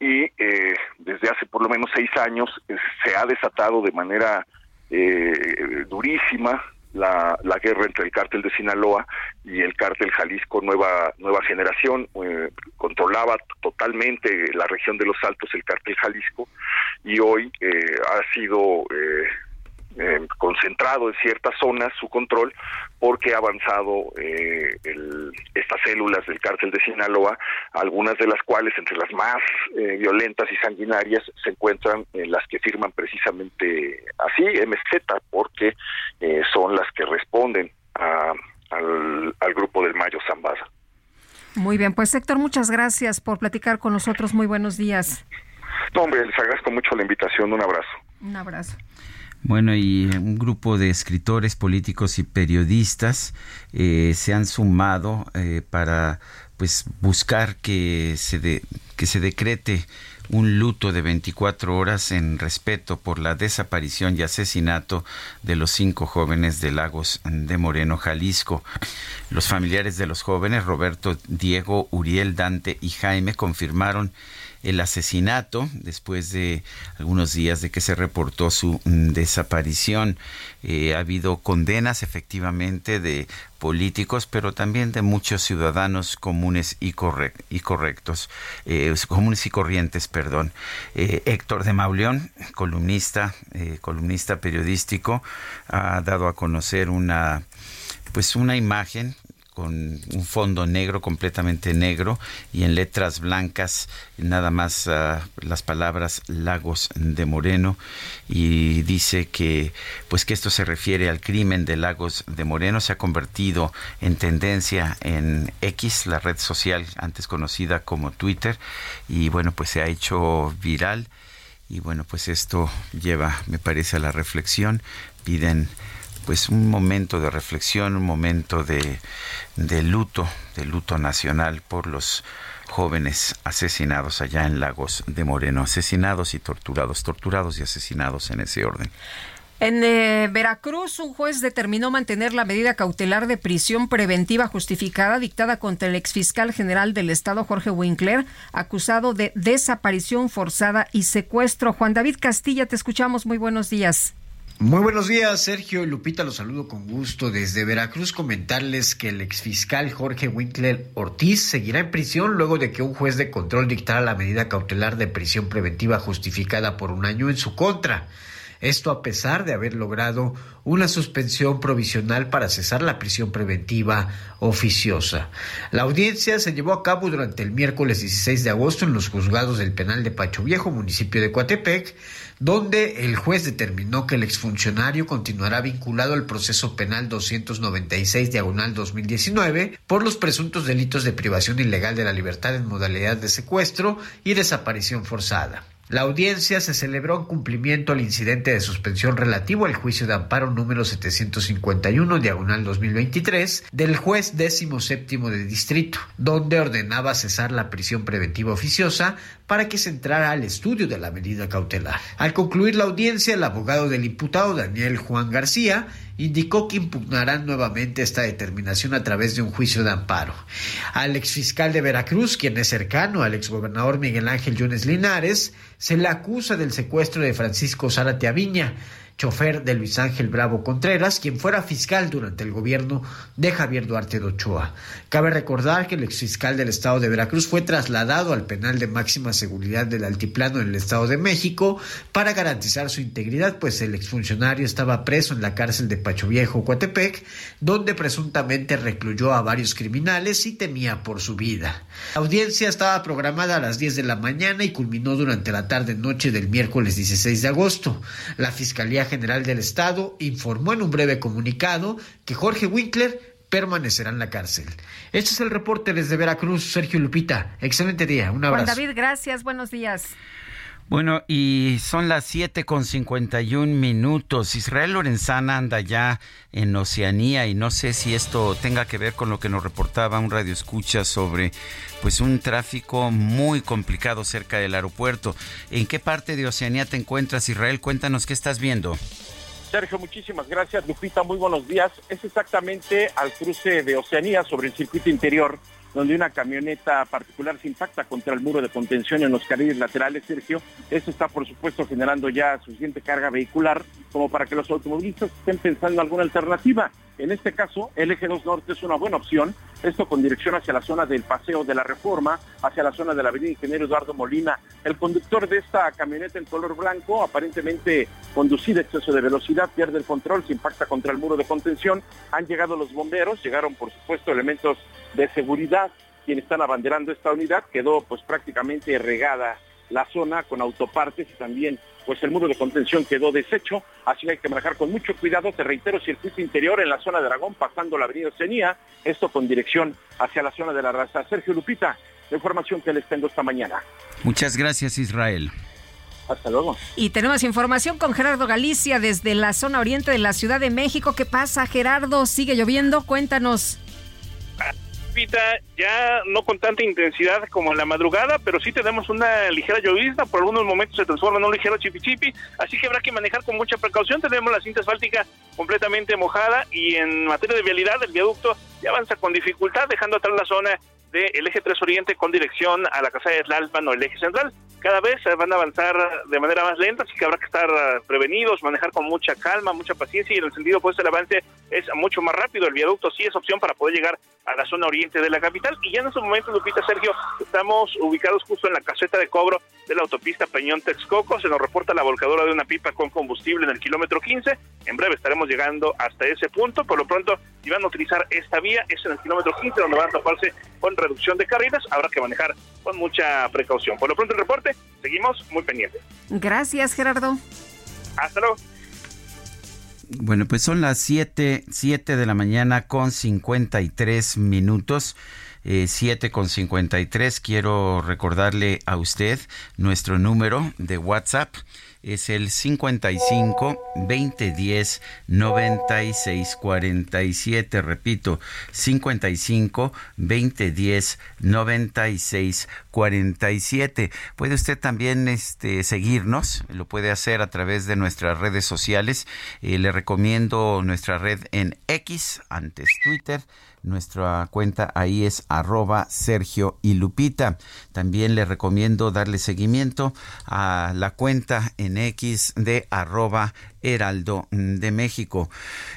y eh, desde hace por lo menos seis años eh, se ha desatado de manera eh, durísima la, la guerra entre el cártel de Sinaloa y el cártel Jalisco Nueva Nueva Generación eh, controlaba totalmente la región de los Altos el cártel Jalisco y hoy eh, ha sido eh, eh, concentrado en ciertas zonas su control porque ha avanzado eh, el- estas células del cártel de Sinaloa, algunas de las cuales, entre las más eh, violentas y sanguinarias, se encuentran en las que firman precisamente así, MZ, porque eh, son las que responden a- al, al grupo del Mayo Zambada. Muy bien, pues Héctor, muchas gracias por platicar con nosotros. Muy buenos días. No, hombre, les agradezco mucho la invitación, un abrazo. Un abrazo. Bueno, y un grupo de escritores, políticos y periodistas eh, se han sumado eh, para pues buscar que se de- que se decrete un luto de 24 horas en respeto por la desaparición y asesinato de los cinco jóvenes de Lagos de Moreno, Jalisco. Los familiares de los jóvenes, Roberto, Diego, Uriel, Dante y Jaime, confirmaron el asesinato después de algunos días de que se reportó su mm, desaparición. Eh, ha habido condenas efectivamente de políticos, pero también de muchos ciudadanos comunes y, correc- y correctos, eh, comunes y corrientes, perdón. Eh, Héctor de Mauleón, columnista, eh, columnista periodístico, ha dado a conocer una, pues una imagen con un fondo negro, completamente negro, y en letras blancas nada más ah, las palabras Lagos de Moreno, y dice que pues que esto se refiere al crimen de Lagos de Moreno, se ha convertido en tendencia en X, la red social antes conocida como Twitter, y bueno, pues se ha hecho viral, y bueno, pues esto lleva, me parece, a la reflexión, piden pues un momento de reflexión, un momento de, luto, de luto nacional por los jóvenes asesinados allá en Lagos de Moreno, asesinados y torturados, torturados y asesinados en ese orden. En eh, Veracruz, un juez determinó mantener la medida cautelar de prisión preventiva justificada dictada contra el exfiscal general del Estado, Jorge Winkler, acusado de desaparición forzada y secuestro. Juan David Castilla, te escuchamos. Muy buenos días. Muy buenos días, Sergio Lupita, los saludo con gusto desde Veracruz. Comentarles que el exfiscal Jorge Winkler Ortiz seguirá en prisión luego de que un juez de control dictara la medida cautelar de prisión preventiva justificada por un año en su contra. Esto a pesar de haber logrado una suspensión provisional para cesar la prisión preventiva oficiosa. La audiencia se llevó a cabo durante el miércoles 16 de agosto en los juzgados del penal de Pacho Viejo, municipio de Coatepec, donde el juez determinó que el exfuncionario continuará vinculado al proceso penal 296 diagonal 2019 por los presuntos delitos de privación ilegal de la libertad en modalidad de secuestro y desaparición forzada. La audiencia se celebró en cumplimiento al incidente de suspensión relativo al juicio de amparo número 751 diagonal 2023 del juez décimo séptimo de distrito, donde ordenaba cesar la prisión preventiva oficiosa para que se entrara al estudio de la medida cautelar. Al concluir la audiencia, el abogado del imputado Daniel Juan García indicó que impugnarán nuevamente esta determinación a través de un juicio de amparo. Al exfiscal de Veracruz, quien es cercano al exgobernador Miguel Ángel Yunes Linares, se le acusa del secuestro de Francisco Zárate Aviña, chofer de Luis Ángel Bravo Contreras, quien fuera fiscal durante el gobierno de Javier Duarte de Ochoa. Cabe recordar que el exfiscal del estado de Veracruz fue trasladado al penal de máxima seguridad del Altiplano en el estado de México para garantizar su integridad, pues el exfuncionario estaba preso en la cárcel de Pacho Viejo, Coatepec, donde presuntamente recluyó a varios criminales y temía por su vida. La audiencia estaba programada a las 10 de la mañana y culminó durante la tarde-noche del miércoles 16 de agosto. La Fiscalía General del Estado informó en un breve comunicado que Jorge Winkler permanecerá en la cárcel. Este es el reporte desde Veracruz, Sergio Lupita. Excelente día, un abrazo. Juan David, gracias, buenos días. Bueno, y son las 7 con 51 minutos. Israel Lorenzana anda ya en Oceanía y no sé si esto tenga que ver con lo que nos reportaba un radio escucha sobre pues un tráfico muy complicado cerca del aeropuerto. ¿En qué parte de Oceanía te encuentras, Israel? Cuéntanos qué estás viendo. Sergio, muchísimas gracias. Lupita, muy buenos días. Es exactamente al cruce de Oceanía sobre el circuito interior donde una camioneta particular se impacta contra el muro de contención en los carriles laterales, Sergio. Esto está, por supuesto, generando ya suficiente carga vehicular como para que los automovilistas estén pensando en alguna alternativa. En este caso, el eje 2 norte es una buena opción, esto con dirección hacia la zona del Paseo de la Reforma, hacia la zona de la Avenida Ingeniero Eduardo Molina. El conductor de esta camioneta en color blanco, aparentemente conducida a exceso de velocidad, pierde el control, se impacta contra el muro de contención. Han llegado los bomberos, llegaron, por supuesto, elementos de seguridad quienes están abanderando esta unidad. Quedó pues prácticamente regada la zona con autopartes y también pues el muro de contención quedó deshecho, así que hay que manejar con mucho cuidado, te reitero, circuito interior en la zona de Aragón, pasando la avenida Oceanía, esto con dirección hacia la zona de la raza. Sergio Lupita, la información que les tengo esta mañana. Muchas gracias, Israel. Hasta luego. Y tenemos información con Gerardo Galicia desde la zona oriente de la Ciudad de México. ¿Qué pasa, Gerardo? ¿Sigue lloviendo? Cuéntanos ya no con tanta intensidad como en la madrugada, pero sí tenemos una ligera llovizna, por algunos momentos se transforma en un ligero chipichipi, así que habrá que manejar con mucha precaución. Tenemos la cinta asfáltica completamente mojada y en materia de vialidad el viaducto ya avanza con dificultad, dejando atrás la zona del eje 3 Oriente con dirección a la casa de Tlalpan o el eje central. Cada vez van a avanzar de manera más lenta, así que habrá que estar prevenidos, manejar con mucha calma, mucha paciencia y en el sentido pues el avance es mucho más rápido. El viaducto sí es opción para poder llegar a la zona oriente de la capital y ya en estos momentos, Lupita Sergio, estamos ubicados justo en la caseta de cobro de la autopista Peñón Texcoco. Se nos reporta la volcadora de una pipa con combustible en el kilómetro 15. En breve estaremos llegando hasta ese punto. Por lo pronto, si van a utilizar esta vía, es en el kilómetro 15 donde van a toparse con reducción de carriles. Habrá que manejar con mucha precaución. Por lo pronto, el reporte, seguimos muy pendientes. Gracias, Gerardo. Hasta luego. Bueno, pues son las 7, 7 de la mañana con 53 minutos. Eh, 7 con 53. Quiero recordarle a usted nuestro número de WhatsApp es el 55 2010 96 47. Repito, 55 2010 96 47. Puede usted también este, seguirnos, lo puede hacer a través de nuestras redes sociales. Eh, le recomiendo nuestra red en X, antes Twitter. Nuestra cuenta ahí es arroba Sergio y Lupita. También le recomiendo darle seguimiento a la cuenta en X de arroba Heraldo de México.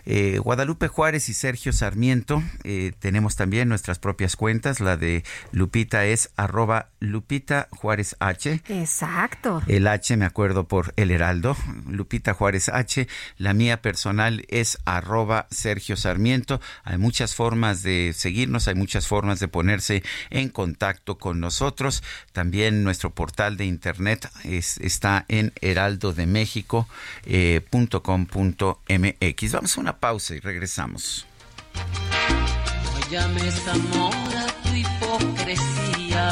Eh, Guadalupe Juárez y Sergio Sarmiento eh, tenemos también nuestras propias cuentas. La de Lupita es arroba Lupita Juárez H. Exacto. El H me acuerdo por El Heraldo. Lupita Juárez H. La mía personal es arroba Sergio Sarmiento. Hay muchas formas de seguirnos, hay muchas formas de ponerse en contacto con nosotros. También nuestro portal de internet es, está en Heraldo de México. Eh, .com.mx. Vamos a una pausa y regresamos. No llames amor a tu hipocresía.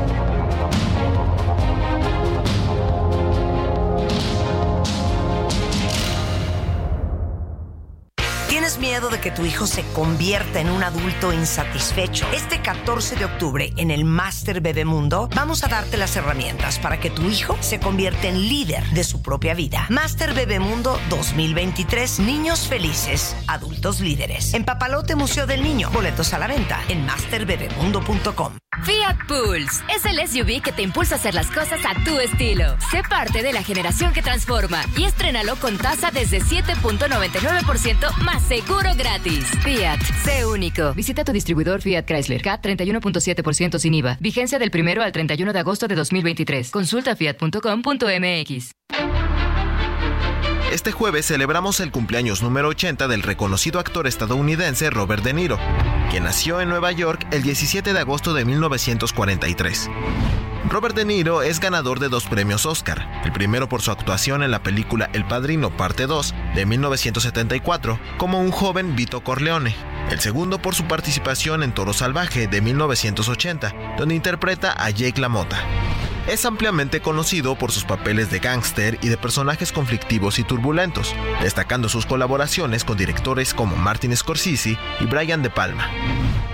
¿Tienes miedo de que tu hijo se convierta en un adulto insatisfecho? Este 14 de octubre en el Master Bebemundo vamos a darte las herramientas para que tu hijo se convierta en líder de su propia vida. Master Bebemundo 2023, niños felices, adultos líderes. En Papalote Museo del Niño, boletos a la venta en masterbebemundo.com. Fiat Pulse es el SUV que te impulsa a hacer las cosas a tu estilo. Sé parte de la generación que transforma y estrénalo con tasa desde 7.99% más seguro gratis. Fiat, sé único. Visita tu distribuidor Fiat Chrysler. CAT 31.7% sin IVA. Vigencia del 1 al 31 de agosto de 2023. Consulta fiat.com.mx. Este jueves celebramos el cumpleaños número 80 del reconocido actor estadounidense Robert De Niro, quien nació en Nueva York el 17 de agosto de 1943. Robert De Niro es ganador de dos premios Oscar, el primero por su actuación en la película El Padrino Parte 2 de 1974 como un joven Vito Corleone, el segundo por su participación en Toro Salvaje de 1980, donde interpreta a Jake LaMotta. Es ampliamente conocido por sus papeles de gángster y de personajes conflictivos y turbulentos, destacando sus colaboraciones con directores como Martin Scorsese y Brian De Palma.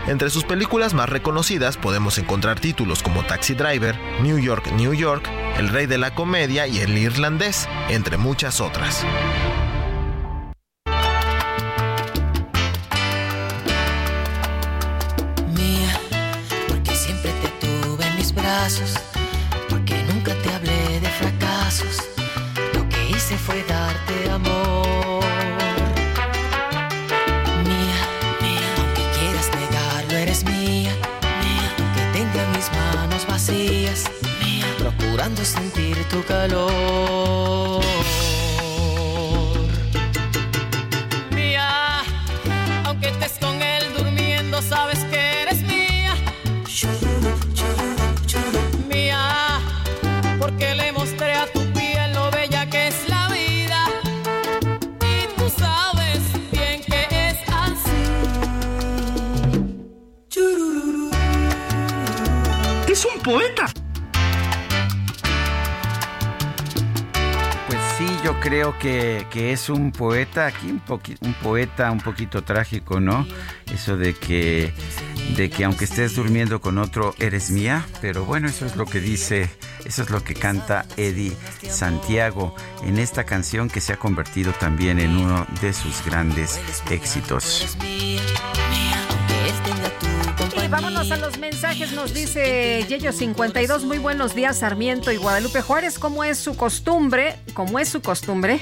Entre sus películas más reconocidas podemos encontrar títulos como Taxi Driver, New York, New York, El Rey de la Comedia y El Irlandés, entre muchas otras. Calor. Un poeta, aquí un, un poeta un poquito trágico, ¿no? Eso de que, de que aunque estés durmiendo con otro, eres mía. Pero bueno, eso es lo que dice, eso es lo que canta Eddie Santiago en esta canción que se ha convertido también en uno de sus grandes éxitos. Y vámonos a los mensajes, nos dice Yello52, muy buenos días Sarmiento y Guadalupe Juárez, como es su costumbre, como es su costumbre,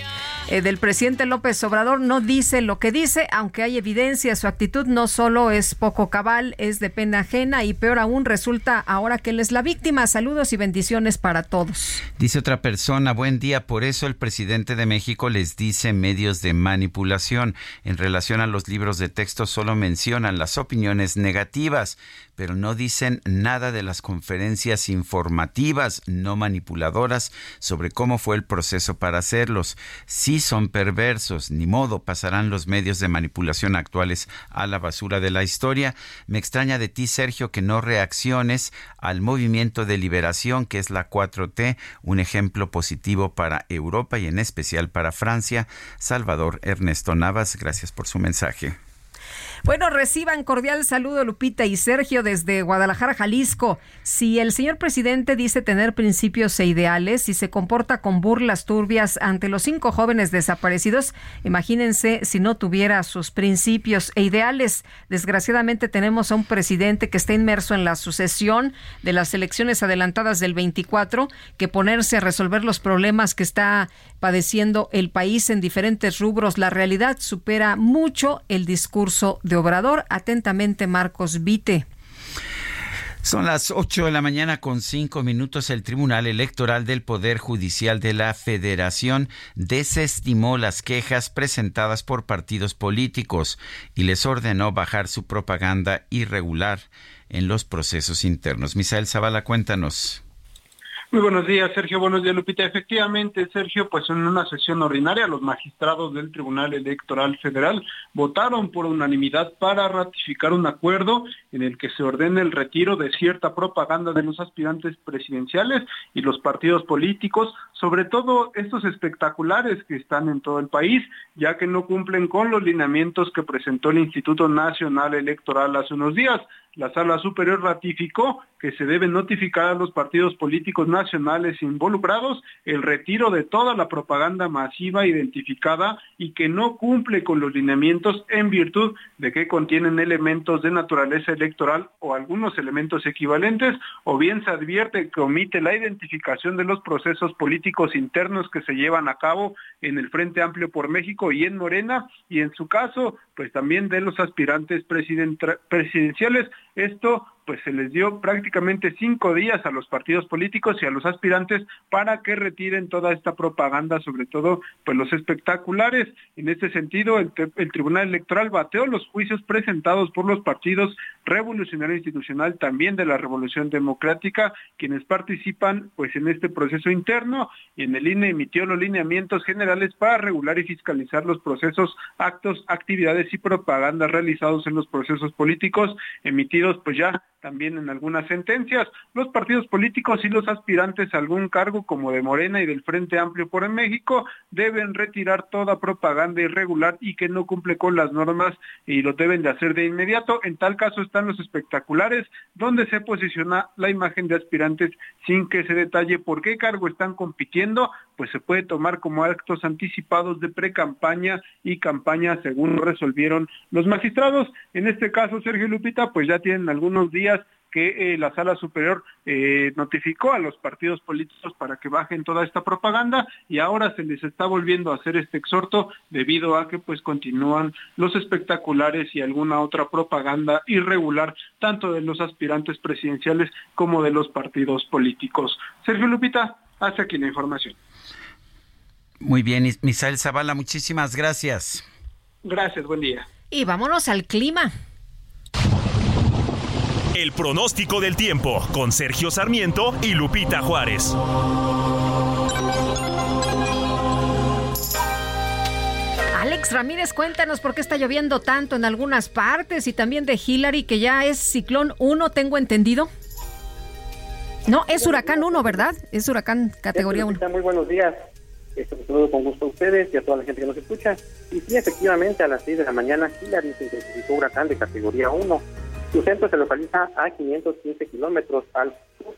eh, del presidente López Obrador no dice lo que dice, aunque hay evidencia, su actitud no solo es poco cabal, es de pena ajena y peor aún resulta ahora que él es la víctima. Saludos y bendiciones para todos. Dice otra persona, buen día, por eso el presidente de México les dice medios de manipulación. En relación a los libros de texto solo mencionan las opiniones negativas, pero no dicen nada de las conferencias informativas no manipuladoras sobre cómo fue el proceso para hacerlos. Sí son perversos, ni modo, pasarán los medios de manipulación actuales a la basura de la historia. Me extraña de ti, Sergio, que no reacciones al movimiento de liberación que es la 4T, un ejemplo positivo para Europa y en especial para Francia. Salvador Ernesto Navas, gracias por su mensaje. Bueno, reciban cordial saludo Lupita y Sergio desde Guadalajara, Jalisco. Si el señor presidente dice tener principios e ideales y se comporta con burlas turbias ante los cinco jóvenes desaparecidos, imagínense si no tuviera sus principios e ideales. Desgraciadamente tenemos a un presidente que está inmerso en la sucesión de las elecciones adelantadas del 24, que ponerse a resolver los problemas que está padeciendo el país en diferentes rubros. La realidad supera mucho el discurso de Obrador. Atentamente, Marcos Vite. Son las 8 de la mañana con 5 minutos. El Tribunal Electoral del Poder Judicial de la Federación desestimó las quejas presentadas por partidos políticos y les ordenó bajar su propaganda irregular en los procesos internos. Misael Zavala, cuéntanos. Muy buenos días, Sergio. Buenos días, Lupita. Efectivamente, Sergio, pues en una sesión ordinaria, los magistrados del Tribunal Electoral Federal votaron por unanimidad para ratificar un acuerdo en el que se ordene el retiro de cierta propaganda de los aspirantes presidenciales y los partidos políticos, sobre todo estos espectaculares que están en todo el país, ya que no cumplen con los lineamientos que presentó el Instituto Nacional Electoral hace unos días. La Sala Superior ratificó que se debe notificar a los partidos políticos nacionales involucrados el retiro de toda la propaganda masiva identificada y que no cumple con los lineamientos en virtud de que contienen elementos de naturaleza electoral o algunos elementos equivalentes, o bien se advierte que omite la identificación de los procesos políticos internos que se llevan a cabo en el Frente Amplio por México y en Morena, y en su caso, pues también de los aspirantes presidenciales. Esto pues se les dio prácticamente cinco días a los partidos políticos y a los aspirantes para que retiren toda esta propaganda, sobre todo pues los espectaculares. En este sentido, el, Tribunal Electoral bateó los juicios presentados por los partidos Revolucionario Institucional, también de la Revolución Democrática, quienes participan pues en este proceso interno y en el INE emitió los lineamientos generales para regular y fiscalizar los procesos, actos, actividades y propaganda realizados en los procesos políticos emitidos pues ya también en algunas sentencias. Los partidos políticos y los aspirantes a algún cargo como de Morena y del Frente Amplio por México deben retirar toda propaganda irregular y que no cumple con las normas y lo deben de hacer de inmediato. En tal caso están los espectaculares donde se posiciona la imagen de aspirantes sin que se detalle por qué cargo están compitiendo, pues se puede tomar como actos anticipados de pre-campaña y campaña según resolvieron los magistrados. En este caso, Sergio Lupita, pues ya tienen algunos días que eh, la sala superior eh, notificó a los partidos políticos para que bajen toda esta propaganda y ahora se les está volviendo a hacer este exhorto debido a que pues continúan los espectaculares y alguna otra propaganda irregular tanto de los aspirantes presidenciales como de los partidos políticos. Sergio Lupita, hace aquí la información. Muy bien, Misael Zavala, muchísimas gracias. Gracias, buen día. Y vámonos al clima. El pronóstico del tiempo con Sergio Sarmiento y Lupita Juárez. Alex Ramírez, cuéntanos por qué está lloviendo tanto en algunas partes y también de Hillary, que ya es ciclón 1, tengo entendido. No, es huracán 1, ¿verdad? Es huracán categoría 1. Muy buenos días. Esto saludo con gusto a ustedes y a toda la gente que nos escucha. Y sí, efectivamente, a las 6 de la mañana Hillary se intensificó huracán de categoría 1 su centro se localiza a 515 kilómetros al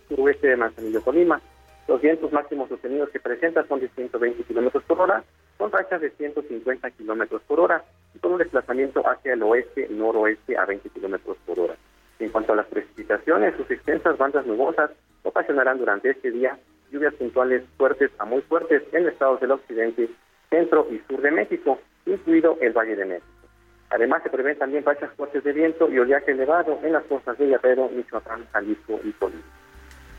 suroeste de Manzanillo, Colima. Los vientos máximos sostenidos que presenta son de 120 kilómetros por hora, con rachas de 150 kilómetros por hora y con un desplazamiento hacia el oeste-noroeste a 20 kilómetros por hora. En cuanto a las precipitaciones, sus extensas bandas nubosas ocasionarán durante este día lluvias puntuales fuertes a muy fuertes en estados del occidente, centro y sur de México, incluido el Valle de México. Además, se prevén también rachas fuertes de viento y oleaje elevado en las costas de Guerrero, Michoacán, Jalisco y Colima.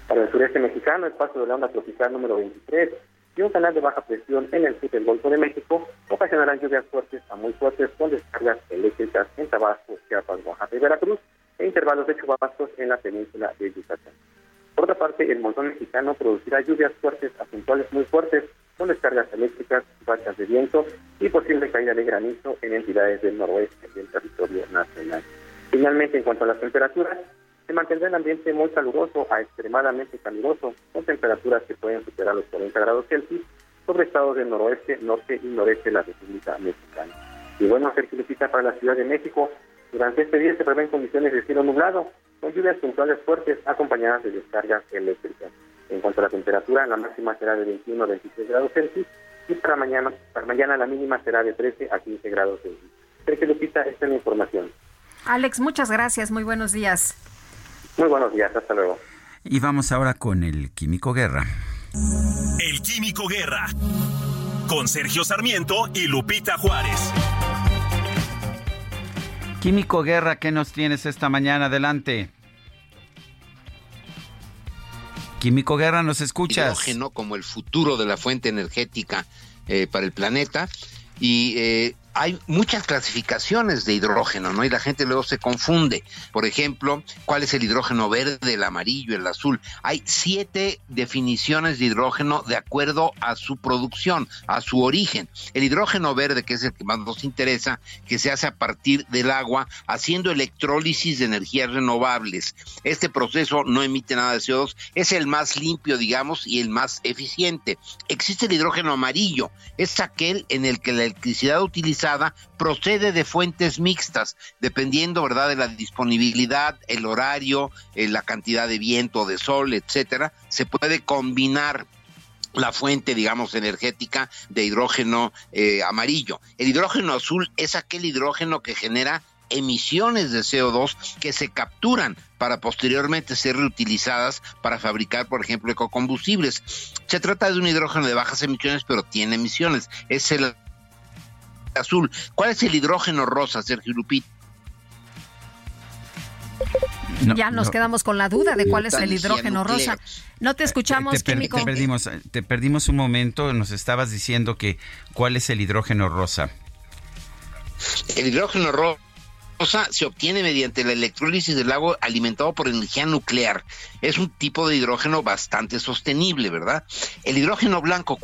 Para el sureste mexicano, el paso de la onda tropical número 23 y un canal de baja presión en el sur del Golfo de México ocasionarán lluvias fuertes a muy fuertes con descargas eléctricas en Tabasco, Chiapas, Oaxaca y Veracruz e intervalos de chubascos en la península de Yucatán. Por otra parte, el montón mexicano producirá lluvias fuertes a puntuales muy fuertes con descargas eléctricas, rachas de viento y posible caída de granizo en entidades del noroeste del territorio nacional. Finalmente, en cuanto a las temperaturas, se mantendrá el ambiente muy caluroso a extremadamente caluroso, con temperaturas que pueden superar los 40 grados Celsius sobre estados del noroeste, norte y noreste de la República Mexicana. Y bueno, Sergio para la Ciudad de México, durante este día se prevén condiciones de cielo nublado, con lluvias puntuales fuertes acompañadas de descargas eléctricas. En cuanto a la temperatura, la máxima será de 21 a 26 grados Celsius y para mañana, para mañana la mínima será de 13 a 15 grados Celsius. Sergio Lupita, esta es la información. Alex, muchas gracias. Muy buenos días. Muy buenos días. Hasta luego. Y vamos ahora con el Químico Guerra. El Químico Guerra. Con Sergio Sarmiento y Lupita Juárez. Químico Guerra, ¿qué nos tienes esta mañana? Adelante. Químico Guerra, ¿nos escuchas? Hidrógeno como el futuro de la fuente energética eh, para el planeta. Y eh, hay muchas clasificaciones de hidrógeno, ¿no? Y la gente luego se confunde. Por ejemplo, ¿cuál es el hidrógeno verde, el amarillo, el azul? Hay siete definiciones de hidrógeno de acuerdo a su producción, a su origen. El hidrógeno verde, que es el que más nos interesa, que se hace a partir del agua, haciendo electrólisis de energías renovables. Este proceso no emite nada de CO2, es el más limpio, digamos, y el más eficiente. Existe el hidrógeno amarillo, es aquel en el que la electricidad utilizada procede de fuentes mixtas, dependiendo, ¿verdad?, de la disponibilidad, el horario, eh, la cantidad de viento, de sol, etcétera, se puede combinar la fuente, digamos, energética de hidrógeno eh, amarillo. El hidrógeno azul es aquel hidrógeno que genera emisiones de CO2 que se capturan para posteriormente ser reutilizadas para fabricar, por ejemplo, ecocombustibles. Se trata de un hidrógeno de bajas emisiones, pero tiene emisiones. Es el azul. ¿Cuál es el hidrógeno rosa, Sergio Lupita? ya nos quedamos con la duda de cuál es el hidrógeno rosa. No te escuchamos, te, químico. Te perdimos, te perdimos un momento, nos estabas diciendo que cuál es el hidrógeno rosa. El hidrógeno rosa se obtiene mediante la electrólisis del agua alimentado por energía nuclear. Es un tipo de hidrógeno bastante sostenible, ¿verdad? El hidrógeno blanco,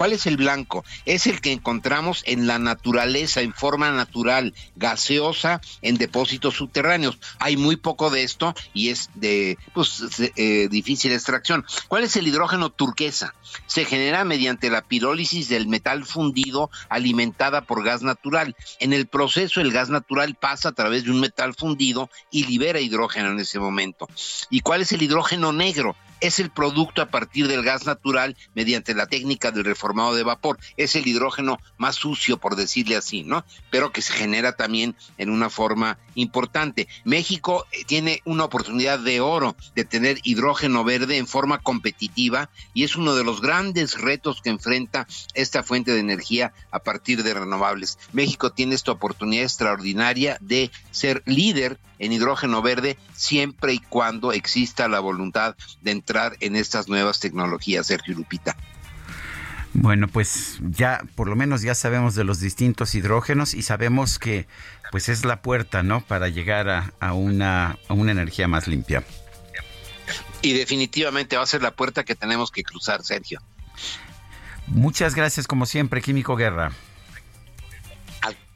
¿Cuál es el blanco? Es el que encontramos en la naturaleza, en forma natural, gaseosa, en depósitos subterráneos. Hay muy poco de esto y es de pues, eh, difícil extracción. ¿Cuál es el hidrógeno turquesa? Se genera mediante la pirólisis del metal fundido alimentada por gas natural. En el proceso el gas natural pasa a través de un metal fundido y libera hidrógeno en ese momento. ¿Y cuál es el hidrógeno negro? Es el producto a partir del gas natural mediante la técnica del reformado de vapor. Es el hidrógeno más sucio, por decirle así, ¿no? Pero que se genera también en una forma importante. México eh, tiene una oportunidad de oro de tener hidrógeno verde en forma competitiva y es uno de los grandes retos que enfrenta esta fuente de energía a partir de renovables. México tiene esta oportunidad extraordinaria de ser líder en hidrógeno verde siempre y cuando exista la voluntad de entrar en estas nuevas tecnologías, Sergio Lupita. Bueno, pues ya por lo menos ya sabemos de los distintos hidrógenos y sabemos que pues es la puerta, ¿no? Para llegar a, a una, a una energía más limpia. Y definitivamente va a ser la puerta que tenemos que cruzar, Sergio. Muchas gracias como siempre, Químico Guerra.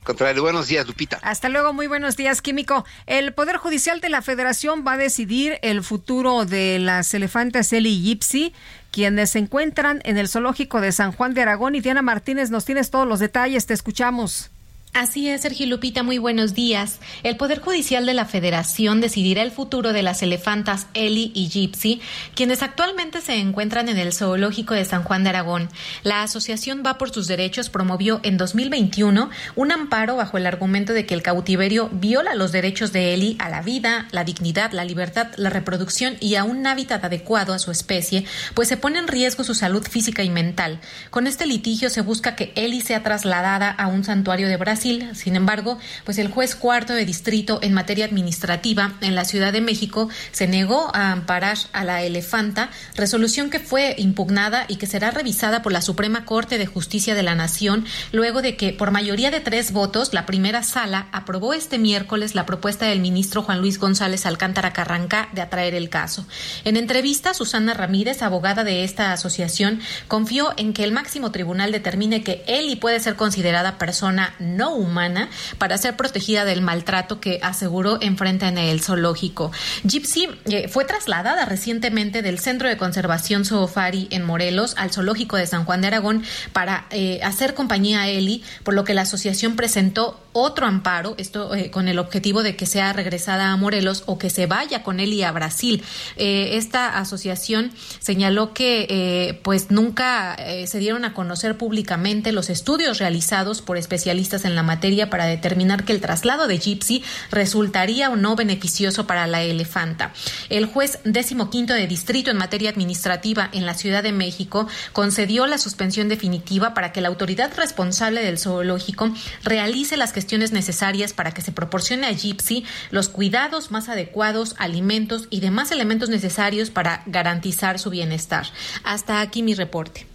Contrario, buenos días, Lupita. Hasta luego, muy buenos días, Químico. El Poder Judicial de la Federación va a decidir el futuro de las elefantes Eli y Gypsy, quienes se encuentran en el zoológico de San Juan de Aragón. Y Diana Martínez, nos tienes todos los detalles, te escuchamos. Así es, Sergio Lupita, muy buenos días. El Poder Judicial de la Federación decidirá el futuro de las elefantas Eli y Gypsy, quienes actualmente se encuentran en el Zoológico de San Juan de Aragón. La Asociación Va por sus Derechos promovió en 2021 un amparo bajo el argumento de que el cautiverio viola los derechos de Eli a la vida, la dignidad, la libertad, la reproducción y a un hábitat adecuado a su especie, pues se pone en riesgo su salud física y mental. Con este litigio se busca que Eli sea trasladada a un santuario de Brasil sin embargo, pues el juez cuarto de distrito en materia administrativa en la Ciudad de México se negó a amparar a la elefanta, resolución que fue impugnada y que será revisada por la Suprema Corte de Justicia de la Nación luego de que por mayoría de tres votos la primera sala aprobó este miércoles la propuesta del ministro Juan Luis González Alcántara Carranca de atraer el caso. En entrevista, Susana Ramírez, abogada de esta asociación, confió en que el máximo tribunal determine que Eli puede ser considerada persona no humana para ser protegida del maltrato que aseguró enfrenta en el zoológico. Gypsy eh, fue trasladada recientemente del Centro de Conservación Zoofari en Morelos al zoológico de San Juan de Aragón para eh, hacer compañía a Eli, por lo que la asociación presentó otro amparo, esto eh, con el objetivo de que sea regresada a Morelos o que se vaya con Eli a Brasil. esta asociación señaló que pues nunca se dieron a conocer públicamente los estudios realizados por especialistas en la materia para determinar que el traslado de Gypsy resultaría o no beneficioso para la elefanta. El juez décimo quinto de distrito en materia administrativa en la Ciudad de México concedió la suspensión definitiva para que la autoridad responsable del zoológico realice las gestiones necesarias para que se proporcione a Gypsy los cuidados más adecuados, alimentos y demás elementos necesarios para garantizar su bienestar. Hasta aquí mi reporte.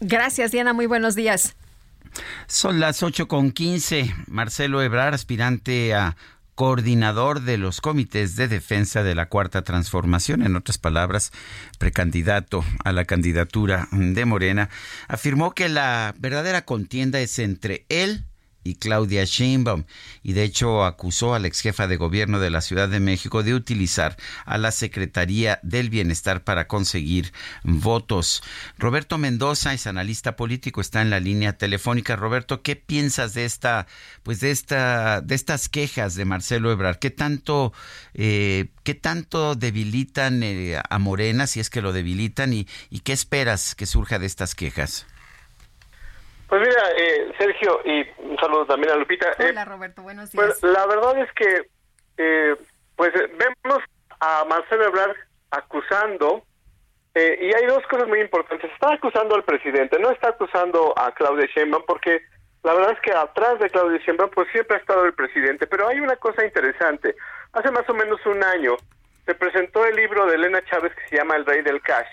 Gracias, Diana. Muy buenos días. Son las 8 con 15. Marcelo Ebrar, aspirante a coordinador de los comités de defensa de la Cuarta Transformación, en otras palabras, precandidato a la candidatura de Morena, afirmó que la verdadera contienda es entre él y Claudia Sheinbaum y de hecho acusó a la ex jefa de gobierno de la Ciudad de México de utilizar a la Secretaría del Bienestar para conseguir votos. Roberto Mendoza es analista político, está en la línea telefónica. Roberto, ¿qué piensas de esta, pues de esta, de estas quejas de Marcelo Ebrard? ¿Qué tanto, eh, qué tanto debilitan eh, a Morena, si es que lo debilitan, y, y qué esperas que surja de estas quejas? Pues mira, eh, Sergio, y un saludo también a Lupita. Hola, Roberto, buenos días. Pues la verdad es que, eh, pues vemos a Marcelo Ebrard acusando, eh, y hay dos cosas muy importantes. Está acusando al presidente, no está acusando a Claudia Sheinbaum, porque la verdad es que atrás de Claudia Sheinbaum, pues siempre ha estado el presidente. Pero hay una cosa interesante. Hace más o menos un año se presentó el libro de Elena Chávez que se llama El Rey del Cash.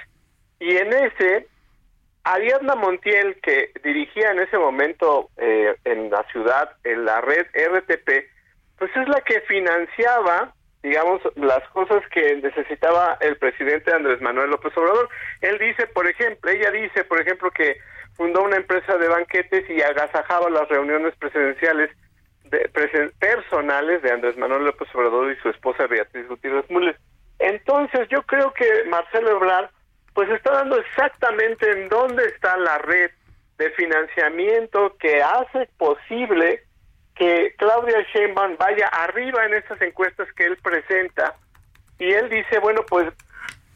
Y en ese Ariadna Montiel, que dirigía en ese momento eh, en la ciudad, en la red RTP, pues es la que financiaba, digamos, las cosas que necesitaba el presidente Andrés Manuel López Obrador. Él dice, por ejemplo, ella dice, por ejemplo, que fundó una empresa de banquetes y agasajaba las reuniones presidenciales de, presen- personales de Andrés Manuel López Obrador y su esposa Beatriz Gutiérrez Müller. Entonces, yo creo que Marcelo Ebrard pues está dando exactamente en dónde está la red de financiamiento que hace posible que Claudia Sheinbaum vaya arriba en estas encuestas que él presenta. Y él dice, bueno, pues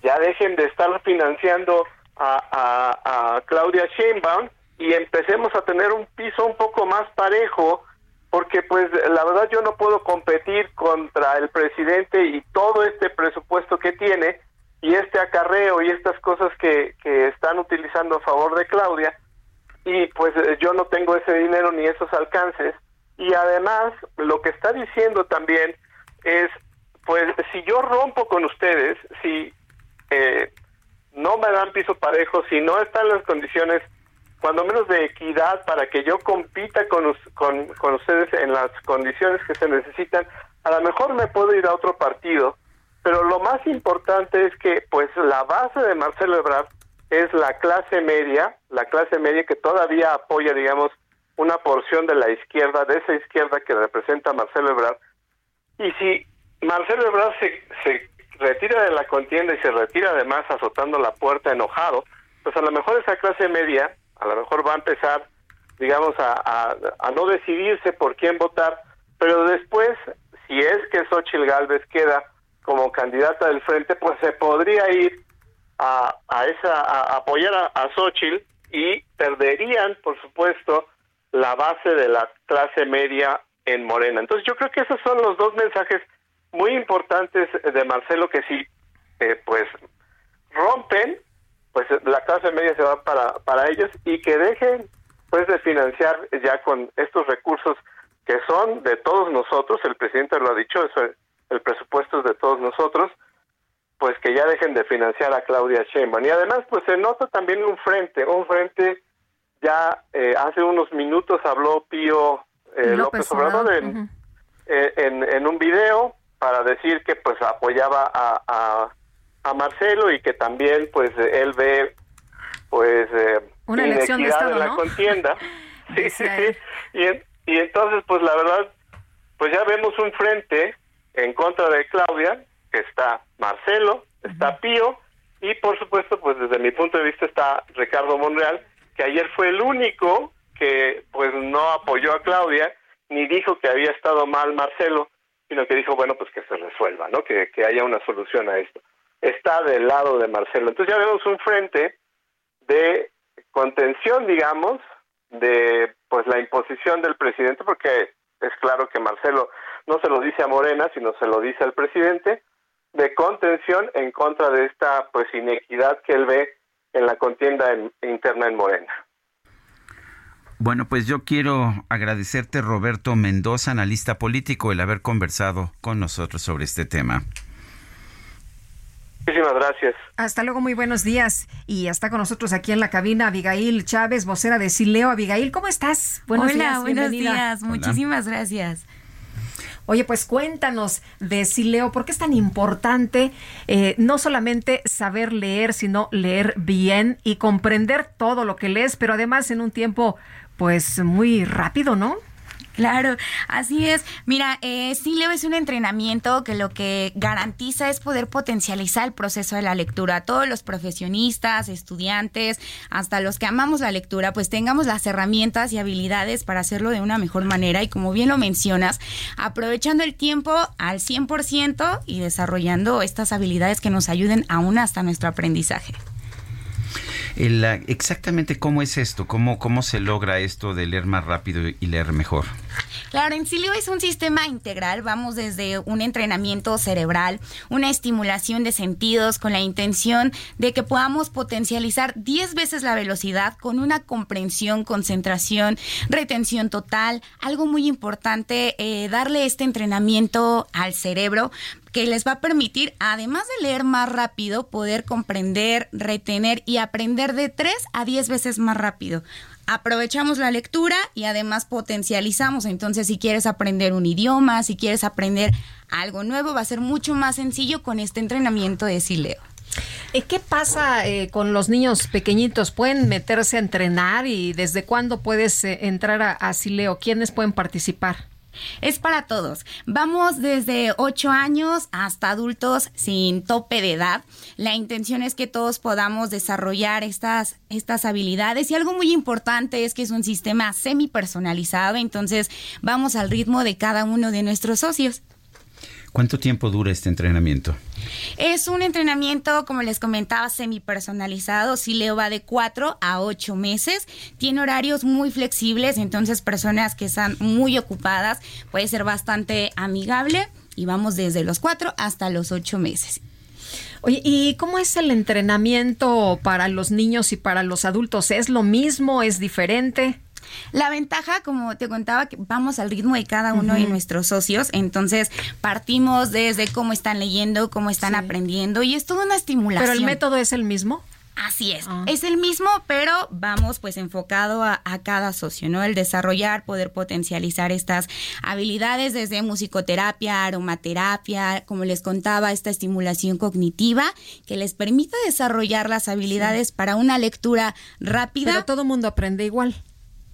ya dejen de estar financiando a, Claudia Sheinbaum y empecemos a tener un piso un poco más parejo porque pues la verdad yo no puedo competir contra el presidente y todo este presupuesto que tiene y este acarreo y estas cosas que, que están utilizando a favor de Claudia y pues eh, yo no tengo ese dinero ni esos alcances y además lo que está diciendo también es pues si yo rompo con ustedes si eh, no me dan piso parejo si no están las condiciones cuando menos de equidad para que yo compita con, con, con ustedes en las condiciones que se necesitan a lo mejor me puedo ir a otro partido pero lo más importante es que pues la base de Marcelo Ebrard es la clase media, la clase media que todavía apoya, digamos, una porción de la izquierda, de esa izquierda que representa Marcelo Ebrard. Y si Marcelo Ebrard se, se retira de la contienda y se retira además azotando la puerta enojado, pues a lo mejor esa clase media, a lo mejor va a empezar, digamos, a, a, a no decidirse por quién votar, pero después, si es que Xochitl Galvez queda como candidata del frente, pues se podría ir a, a esa apoyar a, a Xochitl y perderían, por supuesto, la base de la clase media en Morena. Entonces yo creo que esos son los dos mensajes muy importantes de Marcelo que si eh, pues rompen, pues la clase media se va para, para ellos y que dejen pues de financiar ya con estos recursos que son de todos nosotros, el presidente lo ha dicho, eso, el presupuesto es de todos nosotros, pues que ya dejen de financiar a Claudia Sheinbaum. Y además, pues se nota también un frente, un frente, ya eh, hace unos minutos habló Pío eh, López, Obrador en, eh, en, en un video para decir que pues apoyaba a, a, a Marcelo y que también pues él ve pues eh, Una elección de inequidad Estado, en la ¿no? contienda. sí, sí, sí. Y, en- y entonces pues la verdad pues ya vemos un frente en contra de Claudia, que está Marcelo, está Pío, y por supuesto, pues desde mi punto de vista está Ricardo Monreal, que ayer fue el único que pues no apoyó a Claudia, ni dijo que había estado mal Marcelo, sino que dijo, bueno, pues que se resuelva, ¿no? Que, que haya una solución a esto. Está del lado de Marcelo. Entonces ya vemos un frente de contención, digamos, de pues la imposición del presidente, porque es claro que Marcelo no se lo dice a Morena, sino se lo dice al presidente, de contención en contra de esta pues inequidad que él ve en la contienda en- interna en Morena. Bueno, pues yo quiero agradecerte, Roberto Mendoza, analista político, el haber conversado con nosotros sobre este tema. Muchísimas gracias. Hasta luego, muy buenos días. Y está con nosotros aquí en la cabina Abigail Chávez, vocera de Sileo. Abigail, ¿cómo estás? Buenos Hola, días, buenos bienvenida. días. Muchísimas gracias. Oye, pues cuéntanos de Sileo, ¿por qué es tan importante eh, no solamente saber leer, sino leer bien y comprender todo lo que lees, pero además en un tiempo pues muy rápido, ¿no? Claro, así es. Mira, eh, Sileo es un entrenamiento que lo que garantiza es poder potencializar el proceso de la lectura. Todos los profesionistas, estudiantes, hasta los que amamos la lectura, pues tengamos las herramientas y habilidades para hacerlo de una mejor manera y como bien lo mencionas, aprovechando el tiempo al 100% y desarrollando estas habilidades que nos ayuden aún hasta nuestro aprendizaje. Exactamente cómo es esto, cómo, cómo se logra esto de leer más rápido y leer mejor. Claro, en Silio es un sistema integral, vamos desde un entrenamiento cerebral, una estimulación de sentidos con la intención de que podamos potencializar 10 veces la velocidad con una comprensión, concentración, retención total. Algo muy importante, eh, darle este entrenamiento al cerebro que les va a permitir, además de leer más rápido, poder comprender, retener y aprender de 3 a 10 veces más rápido aprovechamos la lectura y además potencializamos. Entonces, si quieres aprender un idioma, si quieres aprender algo nuevo, va a ser mucho más sencillo con este entrenamiento de Sileo. ¿Qué pasa eh, con los niños pequeñitos? ¿Pueden meterse a entrenar y desde cuándo puedes eh, entrar a, a Sileo? ¿Quiénes pueden participar? Es para todos. Vamos desde 8 años hasta adultos sin tope de edad. La intención es que todos podamos desarrollar estas, estas habilidades y algo muy importante es que es un sistema semi personalizado, entonces vamos al ritmo de cada uno de nuestros socios. ¿Cuánto tiempo dura este entrenamiento? Es un entrenamiento, como les comentaba, semi-personalizado. Sileo va de 4 a 8 meses. Tiene horarios muy flexibles, entonces personas que están muy ocupadas puede ser bastante amigable. Y vamos desde los 4 hasta los 8 meses. Oye, ¿y cómo es el entrenamiento para los niños y para los adultos? ¿Es lo mismo? ¿Es diferente? La ventaja, como te contaba, que vamos al ritmo de cada uno de nuestros socios, entonces partimos desde cómo están leyendo, cómo están aprendiendo y es toda una estimulación. ¿Pero el método es el mismo? Así es, es el mismo, pero vamos pues enfocado a, a cada socio, ¿no? El desarrollar, poder potencializar estas habilidades desde musicoterapia, aromaterapia, como les contaba, esta estimulación cognitiva que les permite desarrollar las habilidades para una lectura rápida. Pero todo mundo aprende igual.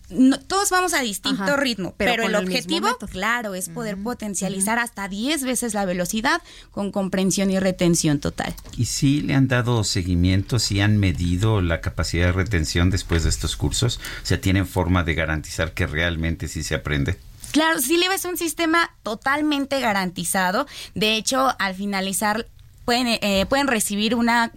No, todos vamos a distinto Ajá, ritmo, pero el objetivo, claro, es poder potencializar hasta 10 veces la velocidad con comprensión y retención total. ¿Y si le han dado seguimiento, si han medido la capacidad de retención después de estos cursos? O sea, ¿tienen forma de garantizar que realmente sí se aprende? Claro, Sileo es un sistema totalmente garantizado. De hecho, al finalizar pueden, eh, pueden recibir una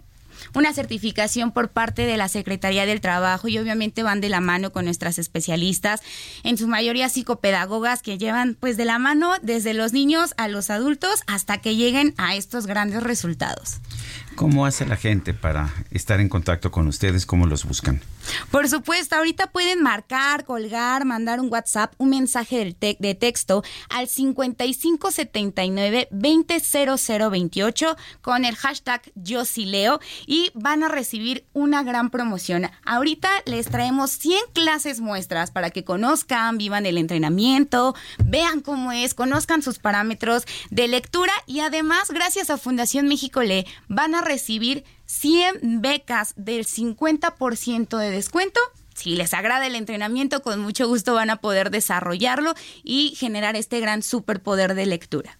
una certificación por parte de la Secretaría del Trabajo y obviamente van de la mano con nuestras especialistas, en su mayoría psicopedagogas que llevan pues de la mano desde los niños a los adultos hasta que lleguen a estos grandes resultados. ¿Cómo hace la gente para estar en contacto con ustedes? ¿Cómo los buscan? Por supuesto, ahorita pueden marcar, colgar, mandar un WhatsApp, un mensaje de texto al 5579-200028 con el hashtag Yo sí leo y van a recibir una gran promoción. Ahorita les traemos 100 clases muestras para que conozcan, vivan el entrenamiento, vean cómo es, conozcan sus parámetros de lectura y además, gracias a Fundación México Lee, van a recibir 100 becas del 50% de descuento. Si les agrada el entrenamiento, con mucho gusto van a poder desarrollarlo y generar este gran superpoder de lectura.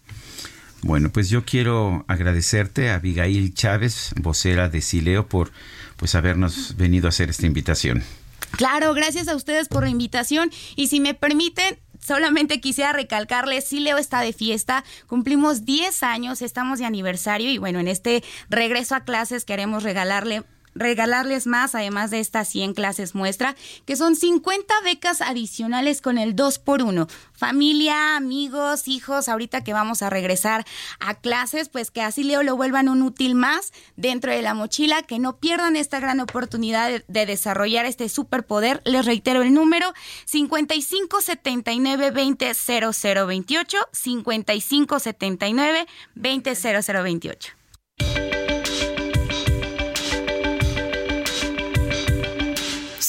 Bueno, pues yo quiero agradecerte a Abigail Chávez, vocera de Sileo, por pues habernos venido a hacer esta invitación. Claro, gracias a ustedes por la invitación y si me permiten, solamente quisiera recalcarles, sí Leo está de fiesta, cumplimos 10 años, estamos de aniversario y bueno, en este regreso a clases queremos regalarle regalarles más, además de estas 100 clases muestra, que son 50 becas adicionales con el 2 por 1 Familia, amigos, hijos, ahorita que vamos a regresar a clases, pues que así Leo lo vuelvan un útil más dentro de la mochila, que no pierdan esta gran oportunidad de, de desarrollar este superpoder. Les reitero el número 5579 200028 5579 200028.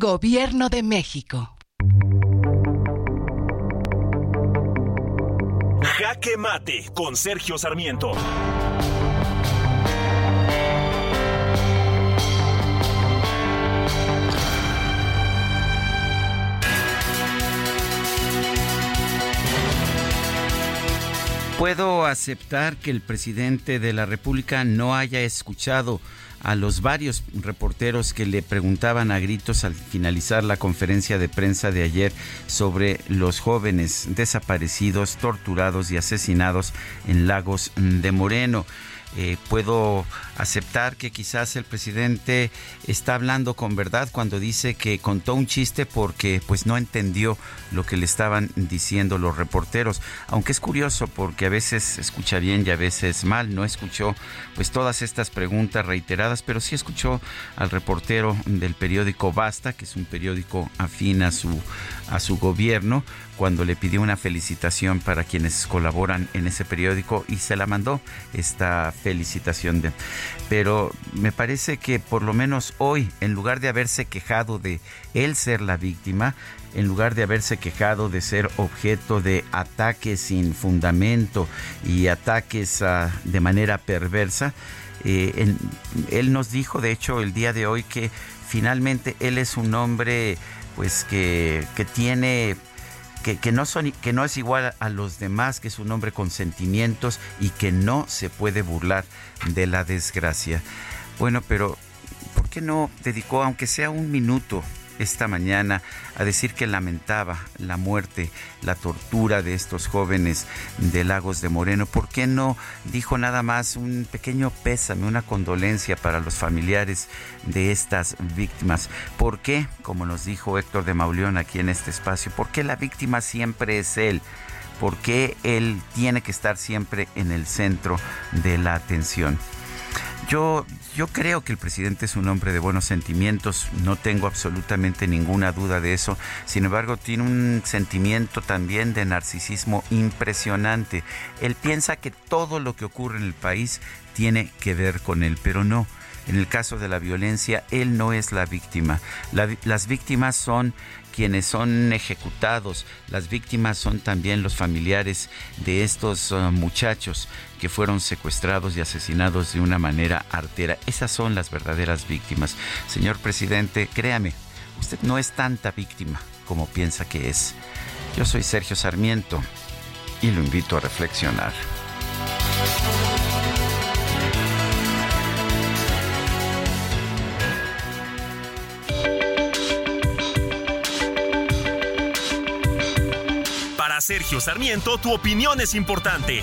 Gobierno de México. Jaque Mate con Sergio Sarmiento. Puedo aceptar que el presidente de la República no haya escuchado a los varios reporteros que le preguntaban a gritos al finalizar la conferencia de prensa de ayer sobre los jóvenes desaparecidos, torturados y asesinados en Lagos de Moreno. Eh, puedo aceptar que quizás el presidente está hablando con verdad cuando dice que contó un chiste porque pues no entendió lo que le estaban diciendo los reporteros, aunque es curioso porque a veces escucha bien y a veces mal, no escuchó pues todas estas preguntas reiteradas, pero sí escuchó al reportero del periódico Basta, que es un periódico afín a su a su gobierno, cuando le pidió una felicitación para quienes colaboran en ese periódico y se la mandó esta felicitación de. Pero me parece que por lo menos hoy en lugar de haberse quejado de él ser la víctima en lugar de haberse quejado de ser objeto de ataques sin fundamento y ataques uh, de manera perversa eh, él nos dijo de hecho el día de hoy que finalmente él es un hombre pues que, que tiene que, que, no son, que no es igual a los demás, que es un hombre con sentimientos y que no se puede burlar de la desgracia. Bueno, pero ¿por qué no dedicó, aunque sea un minuto, esta mañana a decir que lamentaba la muerte, la tortura de estos jóvenes de Lagos de Moreno. ¿Por qué no dijo nada más un pequeño pésame, una condolencia para los familiares de estas víctimas? ¿Por qué, como nos dijo Héctor de Mauleón aquí en este espacio, por qué la víctima siempre es él? ¿Por qué él tiene que estar siempre en el centro de la atención? Yo, yo creo que el presidente es un hombre de buenos sentimientos, no tengo absolutamente ninguna duda de eso. Sin embargo, tiene un sentimiento también de narcisismo impresionante. Él piensa que todo lo que ocurre en el país tiene que ver con él, pero no. En el caso de la violencia, él no es la víctima. La, las víctimas son quienes son ejecutados. Las víctimas son también los familiares de estos uh, muchachos que fueron secuestrados y asesinados de una manera artera. Esas son las verdaderas víctimas. Señor presidente, créame, usted no es tanta víctima como piensa que es. Yo soy Sergio Sarmiento y lo invito a reflexionar. Para Sergio Sarmiento, tu opinión es importante.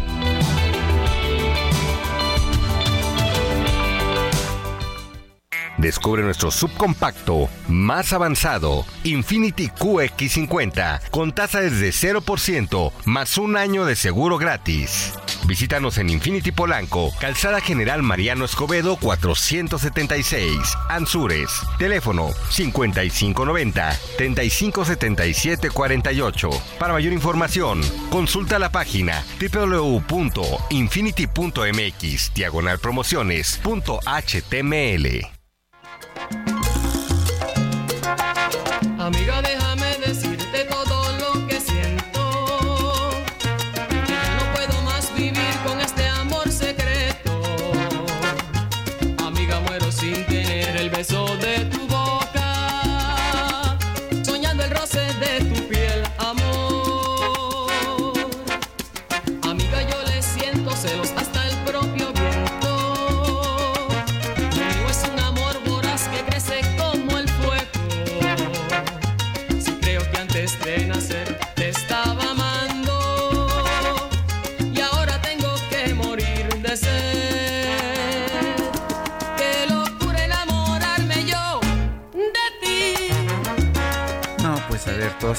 Descubre nuestro subcompacto más avanzado, Infinity QX50, con tasa desde 0%, más un año de seguro gratis. Visítanos en Infinity Polanco, Calzada General Mariano Escobedo 476, Ansures. Teléfono 5590-357748. Para mayor información, consulta la página www.infinity.mx diagonal promociones.html. Amiga, déjame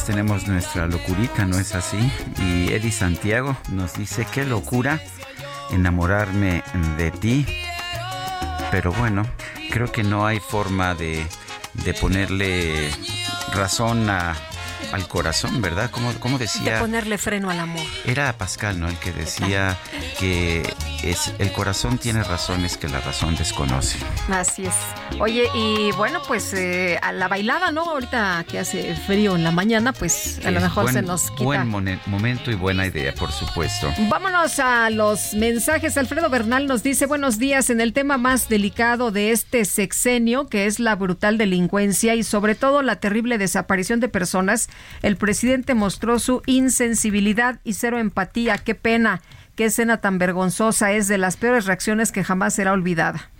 todos tenemos nuestra locurita, ¿no es así? Y Eddie Santiago nos dice, qué locura enamorarme de ti. Pero bueno, creo que no hay forma de, de ponerle razón a- al corazón, ¿verdad? Como, como De decía... ponerle freno al amor. Era Pascal, ¿no? El que decía que es el corazón tiene razones que la razón desconoce. Así es. Oye, y bueno, pues eh, a la bailada, ¿no? Ahorita que hace frío en la mañana, pues a lo mejor buen- se nos quita. Buen momento y buena idea, por supuesto. Vámonos a los mensajes. Alfredo Bernal nos dice buenos días en el tema más delicado de este sexenio, que es la brutal delincuencia y sobre todo la terrible desaparición de personas. El presidente mostró su insensibilidad y cero empatía. Qué pena, qué escena tan vergonzosa es de las peores reacciones que jamás será olvidada.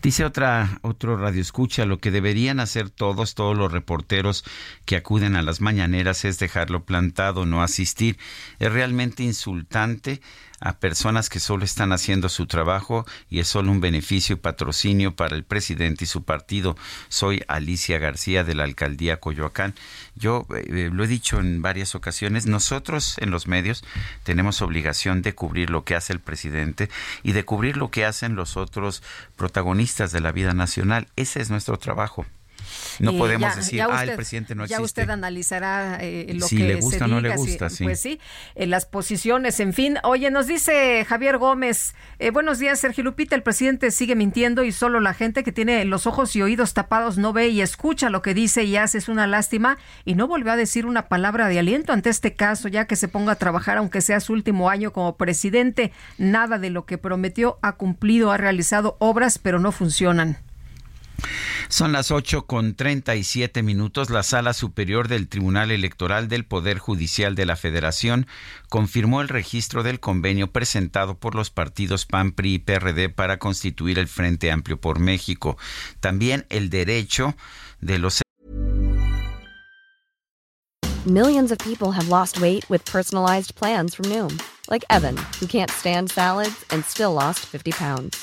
Dice otra otro radio escucha, lo que deberían hacer todos, todos los reporteros que acuden a las mañaneras es dejarlo plantado, no asistir. Es realmente insultante a personas que solo están haciendo su trabajo y es solo un beneficio y patrocinio para el presidente y su partido. Soy Alicia García de la alcaldía Coyoacán. Yo eh, lo he dicho en varias ocasiones, nosotros en los medios tenemos obligación de cubrir lo que hace el presidente y de cubrir lo que hacen los otros protagonistas de la vida nacional. Ese es nuestro trabajo. No Eh, podemos ya- decir, ya ah, el presidente no Ya existe. usted analizará eh, lo Si que le gusta se o no le si- gusta, sí. Pues sí, eh, las posiciones, en fin. Oye, nos dice Javier Gómez, eh, buenos días, Sergio Lupita, el presidente sigue mintiendo y solo la gente que tiene los ojos y oídos tapados no ve y escucha lo que dice y hace, es una lástima. Y no volvió a decir una palabra de aliento ante este caso, ya que se ponga a trabajar, aunque sea su último año como presidente. Nada de lo que prometió ha cumplido, ha realizado obras, pero no funcionan. Son las 8 con 37 minutos. La Sala Superior del Tribunal Electoral del Poder Judicial de la Federación confirmó el registro del convenio presentado por los partidos PAN, PRI y PRD para constituir el Frente Amplio por México. También el derecho de los Millions of people have lost weight with personalized plans from Noom, like Evan, who can't stand salads and still lost 50 pounds.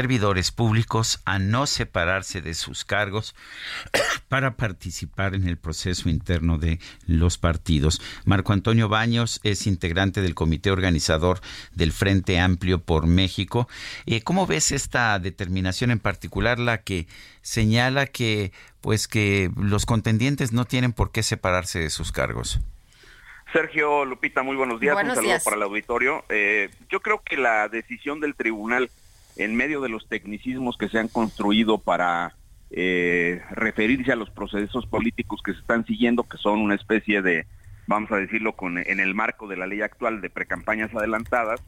Servidores públicos a no separarse de sus cargos para participar en el proceso interno de los partidos. Marco Antonio Baños es integrante del comité organizador del Frente Amplio por México. Eh, ¿Cómo ves esta determinación en particular, la que señala que, pues, que los contendientes no tienen por qué separarse de sus cargos? Sergio Lupita, muy buenos días. Buenos Un saludo días. para el auditorio. Eh, yo creo que la decisión del tribunal, en medio de los tecnicismos que se han construido para eh, referirse a los procesos políticos que se están siguiendo, que son una especie de, vamos a decirlo, con, en el marco de la ley actual de precampañas adelantadas,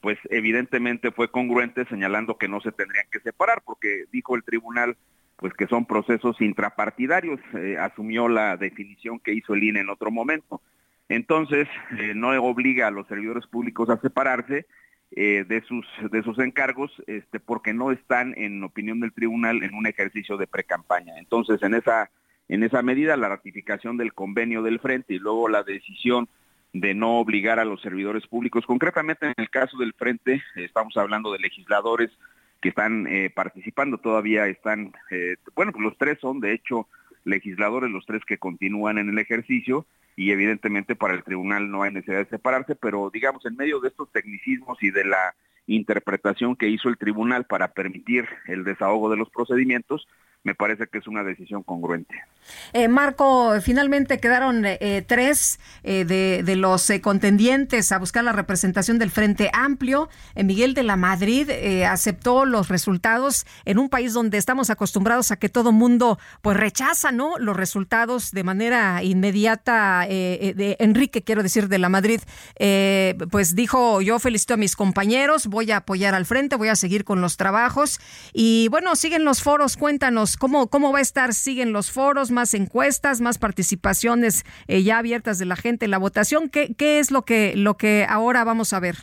pues evidentemente fue congruente señalando que no se tendrían que separar, porque dijo el tribunal pues que son procesos intrapartidarios, eh, asumió la definición que hizo el INE en otro momento. Entonces, eh, no obliga a los servidores públicos a separarse eh, de, sus, de sus encargos este, porque no están, en opinión del tribunal, en un ejercicio de precampaña. Entonces, en esa, en esa medida, la ratificación del convenio del Frente y luego la decisión de no obligar a los servidores públicos, concretamente en el caso del Frente, estamos hablando de legisladores que están eh, participando, todavía están, eh, bueno, pues los tres son de hecho legisladores, los tres que continúan en el ejercicio, y evidentemente para el tribunal no hay necesidad de separarse, pero digamos en medio de estos tecnicismos y de la interpretación que hizo el tribunal para permitir el desahogo de los procedimientos, me parece que es una decisión congruente. Eh, Marco, finalmente quedaron eh, tres eh, de, de, los eh, contendientes a buscar la representación del Frente Amplio. Eh, Miguel de la Madrid aceptó los resultados en un país donde estamos acostumbrados a que todo mundo pues rechaza ¿no? los resultados de manera inmediata. de Enrique, quiero decir, de la Madrid, pues dijo, yo felicito a mis compañeros, voy a apoyar al Frente, voy a seguir con los trabajos. Y bueno, siguen los foros, cuéntanos cómo, cómo va a estar, siguen los foros, más encuestas, más participaciones eh, ya abiertas de la gente en la votación. ¿Qué, qué es lo que, lo que ahora vamos a ver?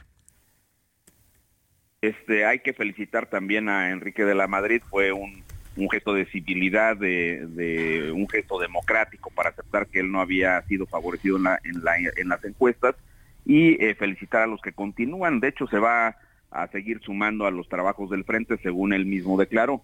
Este, hay que felicitar también a Enrique de la Madrid, fue un, gesto de civilidad, de, de, un gesto democrático para aceptar que él no había sido favorecido en, la, en, la, en las encuestas y eh, felicitar a los que continúan. De hecho, se va a seguir sumando a los trabajos del frente, según él mismo declaró.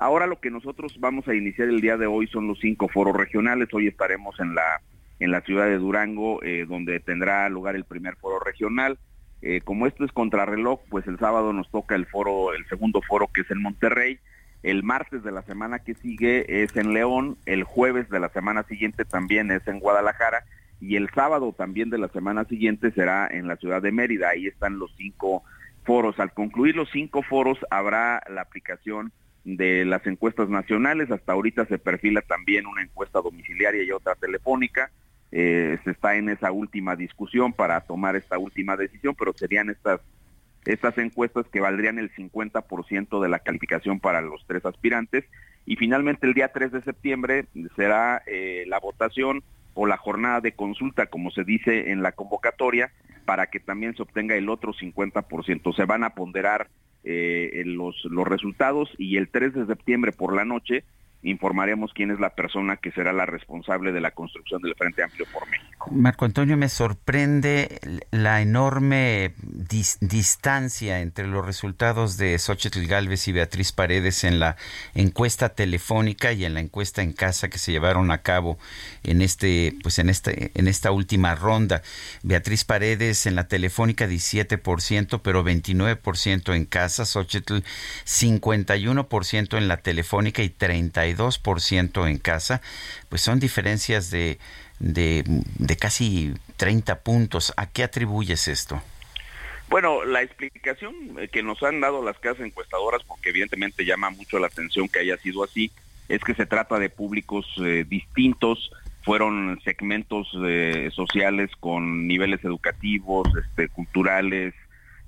Ahora lo que nosotros vamos a iniciar el día de hoy son los cinco foros regionales. Hoy estaremos en la en la ciudad de Durango, eh, donde tendrá lugar el primer foro regional. Eh, como esto es contrarreloj, pues el sábado nos toca el foro, el segundo foro que es en Monterrey. El martes de la semana que sigue es en León, el jueves de la semana siguiente también es en Guadalajara y el sábado también de la semana siguiente será en la ciudad de Mérida. Ahí están los cinco foros. Al concluir los cinco foros habrá la aplicación de las encuestas nacionales. Hasta ahorita se perfila también una encuesta domiciliaria y otra telefónica. Eh, se está en esa última discusión para tomar esta última decisión, pero serían estas estas encuestas que valdrían el 50% de la calificación para los tres aspirantes. Y finalmente el día 3 de septiembre será eh, la votación o la jornada de consulta, como se dice en la convocatoria, para que también se obtenga el otro 50%. Se van a ponderar eh, los, los resultados y el 3 de septiembre por la noche informaremos quién es la persona que será la responsable de la construcción del Frente Amplio por México. Marco Antonio, me sorprende la enorme dis distancia entre los resultados de Xochitl Galvez y Beatriz Paredes en la encuesta telefónica y en la encuesta en casa que se llevaron a cabo en este pues en este en esta última ronda. Beatriz Paredes en la telefónica 17%, pero 29% en casa, Xochitl 51% en la telefónica y 30 ciento en casa, pues son diferencias de, de, casi 30 puntos. ¿A qué atribuyes esto? Bueno, la explicación que nos han dado las casas encuestadoras, porque evidentemente llama mucho la atención que haya sido así, es que se trata de públicos eh, distintos, fueron segmentos eh, sociales con niveles educativos, este, culturales,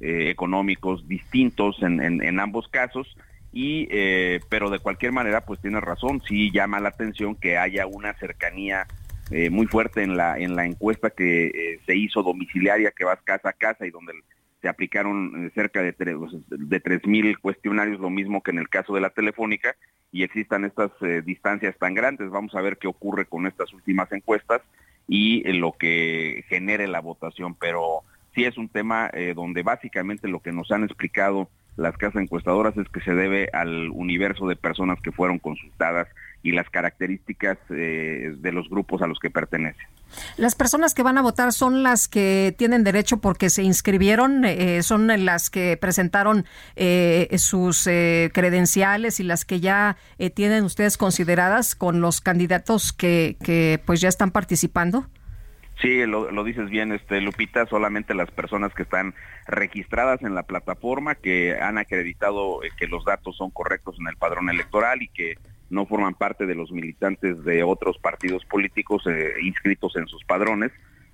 eh, económicos distintos en, en ambos casos y eh, pero de cualquier manera pues tiene razón sí llama la atención que haya una cercanía eh, muy fuerte en la en la encuesta que eh, se hizo domiciliaria que vas casa a casa y donde se aplicaron eh, cerca de tres de tres mil cuestionarios lo mismo que en el caso de la telefónica y existan estas distancias tan grandes. Vamos a ver qué ocurre con estas últimas encuestas y lo que genere la votación pero sí es un tema donde básicamente lo que nos han explicado las casas encuestadoras es que se debe al universo de personas que fueron consultadas y las características eh, de los grupos a los que pertenecen. Las personas que van a votar son las que tienen derecho porque se inscribieron, eh, son las que presentaron eh, sus eh, credenciales y las que ya eh, tienen ustedes consideradas con los candidatos que, que pues ya están participando. Sí, lo, lo, dices bien, este Lupita, solamente las personas que están registradas en la plataforma, que han acreditado eh, que los datos son correctos en el padrón electoral y que no forman parte de los militantes de otros partidos políticos eh, inscritos en sus padrones,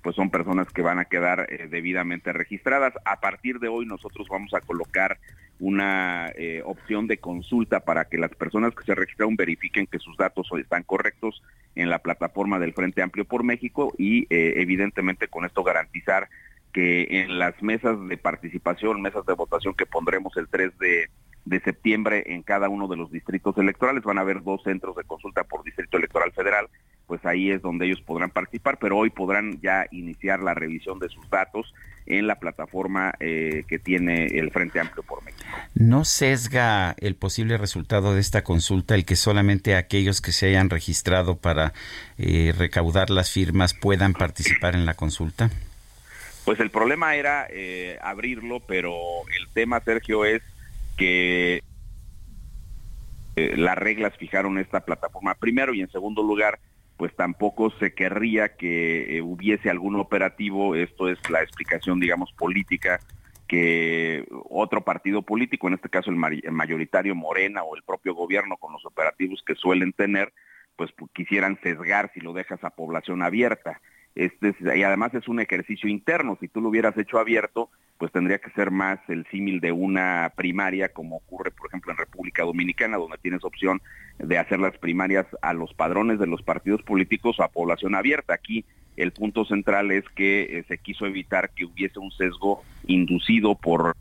pues son personas que van a quedar eh, debidamente registradas. A partir de hoy nosotros vamos a colocar una eh, opción de consulta para que las personas que se registraron verifiquen que sus datos están correctos en la plataforma del Frente Amplio por México y eh, evidentemente con esto garantizar que en las mesas de participación, mesas de votación que pondremos el 3 de, de septiembre en cada uno de los distritos electorales, van a haber dos centros de consulta por distrito electoral federal, pues ahí es donde ellos podrán participar, pero hoy podrán ya iniciar la revisión de sus datos en la plataforma eh, que tiene el Frente Amplio por México. ¿No sesga el posible resultado de esta consulta el que solamente aquellos que se hayan registrado para eh, recaudar las firmas puedan participar en la consulta? Pues el problema era eh, abrirlo, pero el tema, Sergio, es que eh, las reglas fijaron esta plataforma primero y en segundo lugar, pues tampoco se querría que eh, hubiese algún operativo, esto es la explicación, digamos, política, que otro partido político, en este caso el mayoritario Morena o el propio gobierno con los operativos que suelen tener, pues quisieran sesgar si lo dejas a población abierta. Y además es un ejercicio interno. Si tú lo hubieras hecho abierto, pues tendría que ser más el símil de una primaria, como ocurre, por ejemplo, en República Dominicana, donde tienes opción de hacer las primarias a los padrones de los partidos políticos o a población abierta. Aquí el punto central es que eh, se quiso evitar que hubiese un sesgo inducido por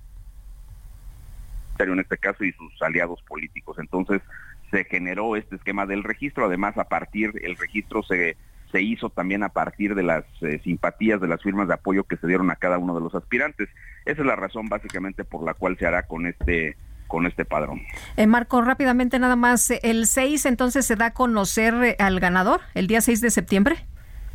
en este caso y sus aliados políticos. Entonces se generó este esquema del registro, además a partir el registro se se hizo también a partir de las eh, simpatías, de las firmas de apoyo que se dieron a cada uno de los aspirantes. Esa es la razón básicamente por la cual se hará con este con este padrón. Eh, Marco, rápidamente nada más, el 6 entonces se da a conocer eh, al ganador, el día 6 de septiembre.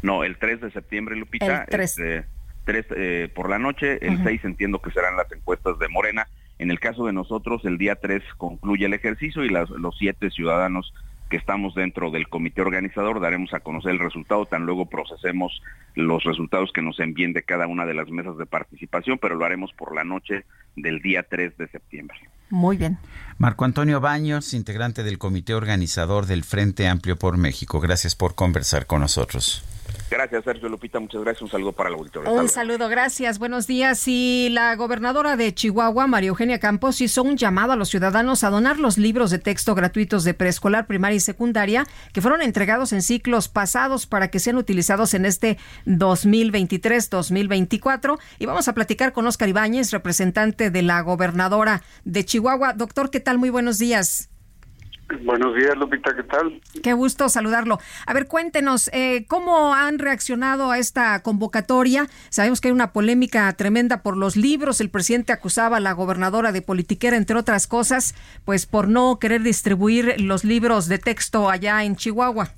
No, el 3 de septiembre, Lupita. El 3. Este, 3 eh, por la noche, el 6 entiendo que serán las encuestas de Morena. En el caso de nosotros, el día 3 concluye el ejercicio y las, los siete ciudadanos que estamos dentro del comité organizador, daremos a conocer el resultado, tan luego procesemos los resultados que nos envíen de cada una de las mesas de participación, pero lo haremos por la noche del día 3 de septiembre. Muy bien. Marco Antonio Baños, integrante del comité organizador del Frente Amplio por México, gracias por conversar con nosotros. Gracias, Sergio Lupita. Muchas gracias. Un saludo para el auditorio. Un saludo, gracias. Buenos días. Y la gobernadora de Chihuahua, María Eugenia Campos, hizo un llamado a los ciudadanos a donar los libros de texto gratuitos de preescolar, primaria y secundaria que fueron entregados en ciclos pasados para que sean utilizados en este 2023-2024. Y vamos a platicar con Oscar Ibáñez, representante de la gobernadora de Chihuahua. Doctor, ¿qué tal? Muy buenos días. Buenos días, Lupita, ¿qué tal? Qué gusto saludarlo. A ver, cuéntenos, eh, ¿cómo han reaccionado a esta convocatoria? Sabemos que hay una polémica tremenda por los libros. El presidente acusaba a la gobernadora de politiquera, entre otras cosas, pues por no querer distribuir los libros de texto allá en Chihuahua.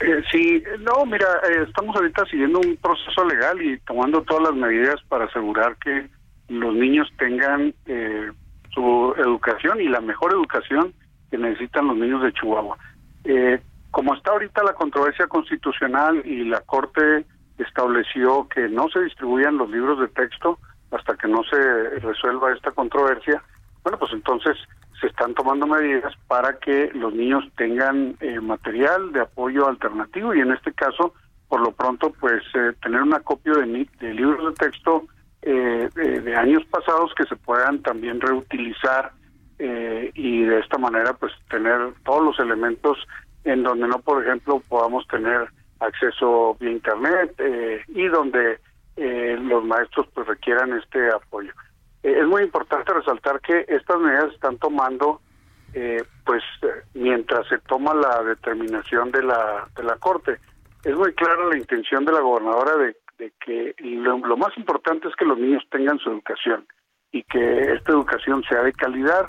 Eh, sí, no, mira, eh, estamos ahorita siguiendo un proceso legal y tomando todas las medidas para asegurar que los niños tengan eh, su educación y la mejor educación que necesitan los niños de Chihuahua. Eh, como está ahorita la controversia constitucional y la Corte estableció que no se distribuyan los libros de texto hasta que no se resuelva esta controversia, bueno, pues entonces se están tomando medidas para que los niños tengan eh, material de apoyo alternativo y en este caso, por lo pronto, pues eh, tener un acopio de, de libros de texto eh, de, años pasados que se puedan también reutilizar eh, y de esta manera pues tener todos los elementos en donde no por ejemplo podamos tener acceso vía internet eh, y donde los maestros pues requieran este apoyo. Es muy importante resaltar que estas medidas se están tomando pues mientras se toma la determinación de la de la corte. Es muy clara la intención de la gobernadora de de que lo, más importante es que los niños tengan su educación y que esta educación sea de calidad.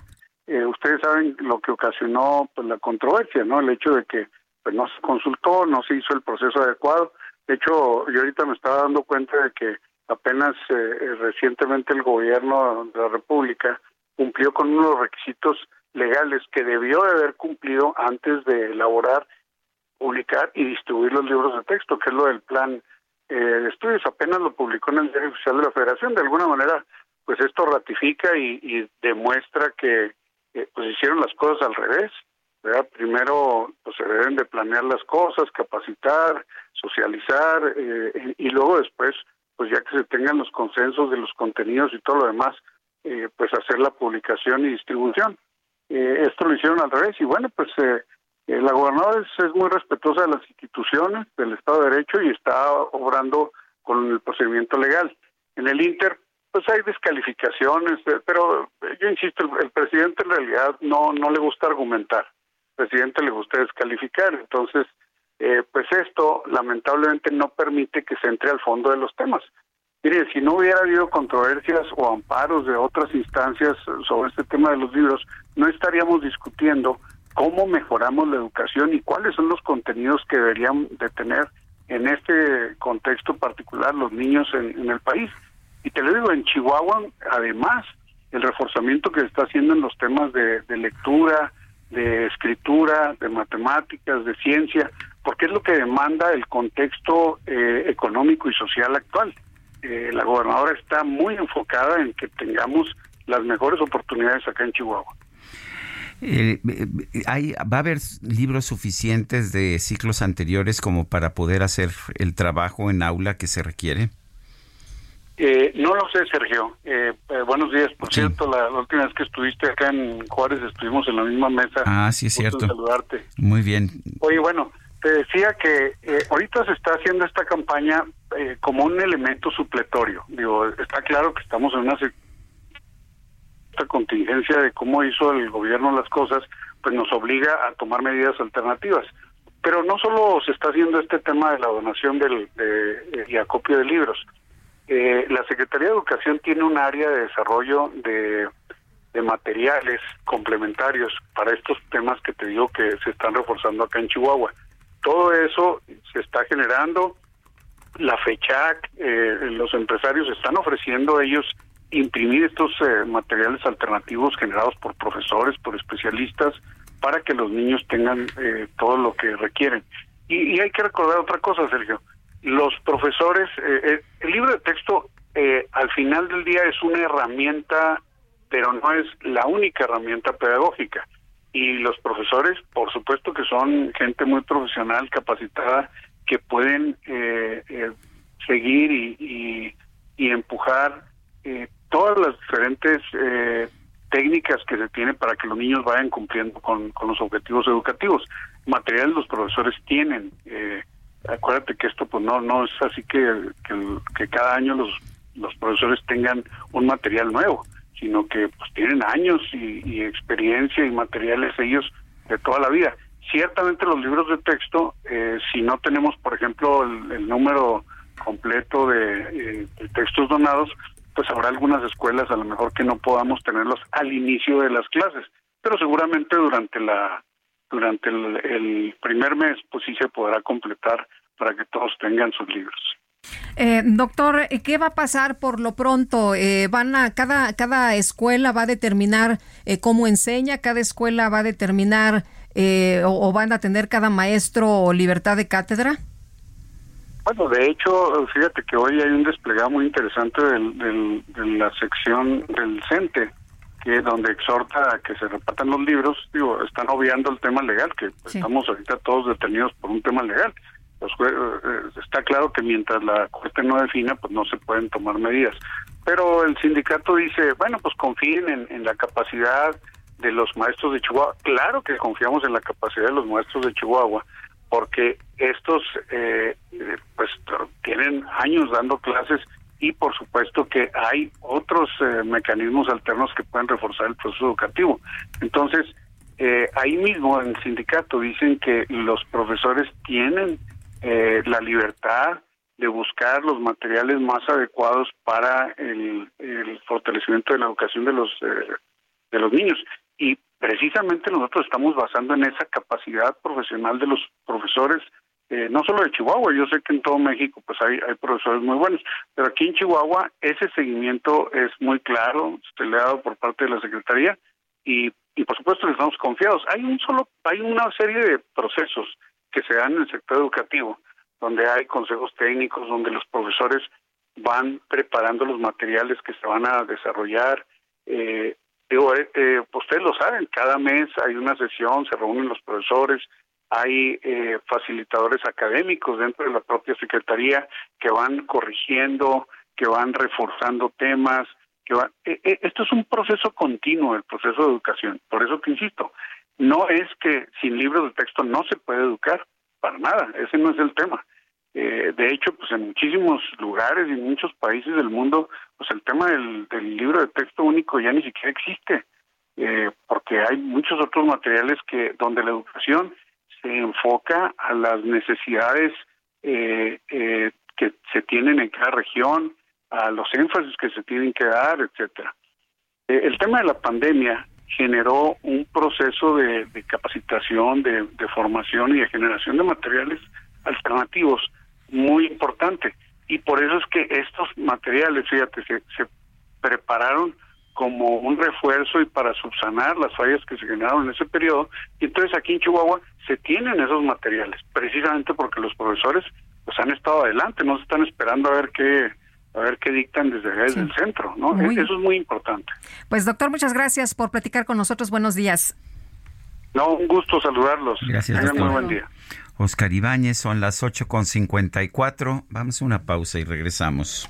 Eh, ustedes saben lo que ocasionó pues, la controversia, ¿no? El hecho de que pues, no se consultó, no se hizo el proceso adecuado. De hecho, yo ahorita me estaba dando cuenta de que apenas eh, eh, recientemente el gobierno de la República cumplió con unos requisitos legales que debió de haber cumplido antes de elaborar, publicar y distribuir los libros de texto, que es lo del plan eh, estudios apenas lo publicó en el Diario Oficial de la Federación. De alguna manera, pues esto ratifica y, demuestra que pues hicieron las cosas al revés. ¿verdad? Primero pues se deben de planear las cosas, capacitar, socializar eh, y luego después, pues ya que se tengan los consensos de los contenidos y todo lo demás, eh, pues hacer la publicación y distribución. Eh, esto lo hicieron al revés y bueno, pues la gobernadora es, muy respetuosa de las instituciones, del Estado de Derecho y está obrando con el procedimiento legal. En el Inter, pues hay descalificaciones, pero yo insisto, el, el, presidente en realidad no, no le gusta argumentar, al presidente le gusta descalificar, entonces eh, pues esto lamentablemente no permite que se entre al fondo de los temas. Mire, si no hubiera habido controversias o amparos de otras instancias sobre este tema de los libros, no estaríamos discutiendo cómo mejoramos la educación y cuáles son los contenidos que deberían de tener en este contexto particular los niños en, el país. Y te lo digo, en Chihuahua, además, el reforzamiento que se está haciendo en los temas de, de lectura, de escritura, de matemáticas, de ciencia, porque es lo que demanda el contexto eh, económico y social actual. Eh, la gobernadora está muy enfocada en que tengamos las mejores oportunidades acá en Chihuahua. Eh, hay, ¿Va a haber libros suficientes de ciclos anteriores como para poder hacer el trabajo en aula que se requiere? Eh, no lo sé, Sergio. Eh, eh, buenos días. Por cierto, la, la, última vez que estuviste acá en Juárez estuvimos en la misma mesa. Ah, sí, es cierto. Saludarte. Muy bien. Oye, bueno, te decía que ahorita se está haciendo esta campaña como un elemento supletorio. Digo, está claro que estamos en una esta contingencia de cómo hizo el gobierno las cosas, pues nos obliga a tomar medidas alternativas. Pero no solo se está haciendo este tema de la donación del, de, y acopio de libros, eh, la Secretaría de Educación tiene un área de desarrollo de, de, materiales complementarios para estos temas que te digo que se están reforzando acá en Chihuahua. Todo eso se está generando. La FECHAC, eh, los empresarios están ofreciendo ellos imprimir estos eh, materiales alternativos generados por profesores, por especialistas, para que los niños tengan eh, todo lo que requieren. Y, y hay que recordar otra cosa, Sergio los profesores, eh, el libro de texto eh, al final del día es una herramienta, pero no es la única herramienta pedagógica. Y los profesores, por supuesto que son gente muy profesional, capacitada, que pueden eh, eh seguir y, y, y empujar eh, todas las diferentes eh, técnicas que se tienen para que los niños vayan cumpliendo con, los objetivos educativos. Materiales los profesores tienen. Eh, acuérdate que esto pues no no es así que, cada año los los profesores tengan un material nuevo sino que pues tienen años y, experiencia y materiales ellos de toda la vida ciertamente los libros de texto eh, si no tenemos por ejemplo el, número completo de, eh, de textos donados pues habrá algunas escuelas a lo mejor que no podamos tenerlos al inicio de las clases pero seguramente durante la durante el, primer mes, pues sí se podrá completar para que todos tengan sus libros. Eh, doctor, ¿qué va a pasar por lo pronto? Eh, van a cada cada escuela va a determinar eh, cómo enseña, cada escuela va a determinar eh, o, o, van a tener cada maestro libertad de cátedra. Bueno, de hecho, fíjate que hoy hay un desplegado muy interesante del, del, de la sección del CENTE que donde exhorta a que se repartan los libros, digo, están obviando el tema legal, que sí. estamos ahorita todos detenidos por un tema legal. Los eh, está claro que mientras la Corte no defina, pues no se pueden tomar medidas. Pero el sindicato dice, bueno, pues confíen en, en la capacidad de los maestros de Chihuahua. Claro que confiamos en la capacidad de los maestros de Chihuahua, porque estos eh, pues tienen años dando clases y por supuesto que hay otros eh, mecanismos alternos que pueden reforzar el proceso educativo. Entonces, eh, ahí mismo en el sindicato dicen que los profesores tienen eh, la libertad de buscar los materiales más adecuados para el, el fortalecimiento de la educación de los de los niños y precisamente nosotros estamos basando en esa capacidad profesional de los profesores eh, no solo de Chihuahua, yo sé que en todo México pues hay, profesores muy buenos, pero aquí en Chihuahua ese seguimiento es muy claro, se le ha dado por parte de la Secretaría y, por supuesto que estamos confiados. Hay un solo, hay una serie de procesos que se dan en el sector educativo, donde hay consejos técnicos, donde los profesores van preparando los materiales que se van a desarrollar. Eh, digo, eh, ustedes lo saben, cada mes hay una sesión, se reúnen los profesores, hay eh, facilitadores académicos dentro de la propia Secretaría que van corrigiendo, que van reforzando temas, que va, eh, eh, esto es un proceso continuo, el proceso de educación. Por eso que insisto, no es que sin libros de texto no se puede educar, para nada, ese no es el tema. Eh, de hecho, pues en muchísimos lugares y en muchos países del mundo, pues el tema del, libro de texto único ya ni siquiera existe, eh, porque hay muchos otros materiales que donde la educación se enfoca a las necesidades eh, eh, que se tienen en cada región, a los énfasis que se tienen que dar, etcétera. Eh, el tema de la pandemia generó un proceso de, capacitación, de, formación y de generación de materiales alternativos muy importante. Y por eso es que estos materiales, fíjate, se, se prepararon como un refuerzo y para subsanar las fallas que se generaron en ese periodo. Y entonces aquí en Chihuahua se tienen esos materiales, precisamente porque los profesores pues han estado adelante, no se están esperando a ver qué a ver qué dictan desde, desde sí. el centro, ¿no? Muy... Eso es muy importante. Pues doctor, muchas gracias por platicar con nosotros. Buenos días. No, un gusto saludarlos. Gracias, Tengan muy buen día. Oscar Ibáñez, son las 8.54. Vamos a una pausa y regresamos.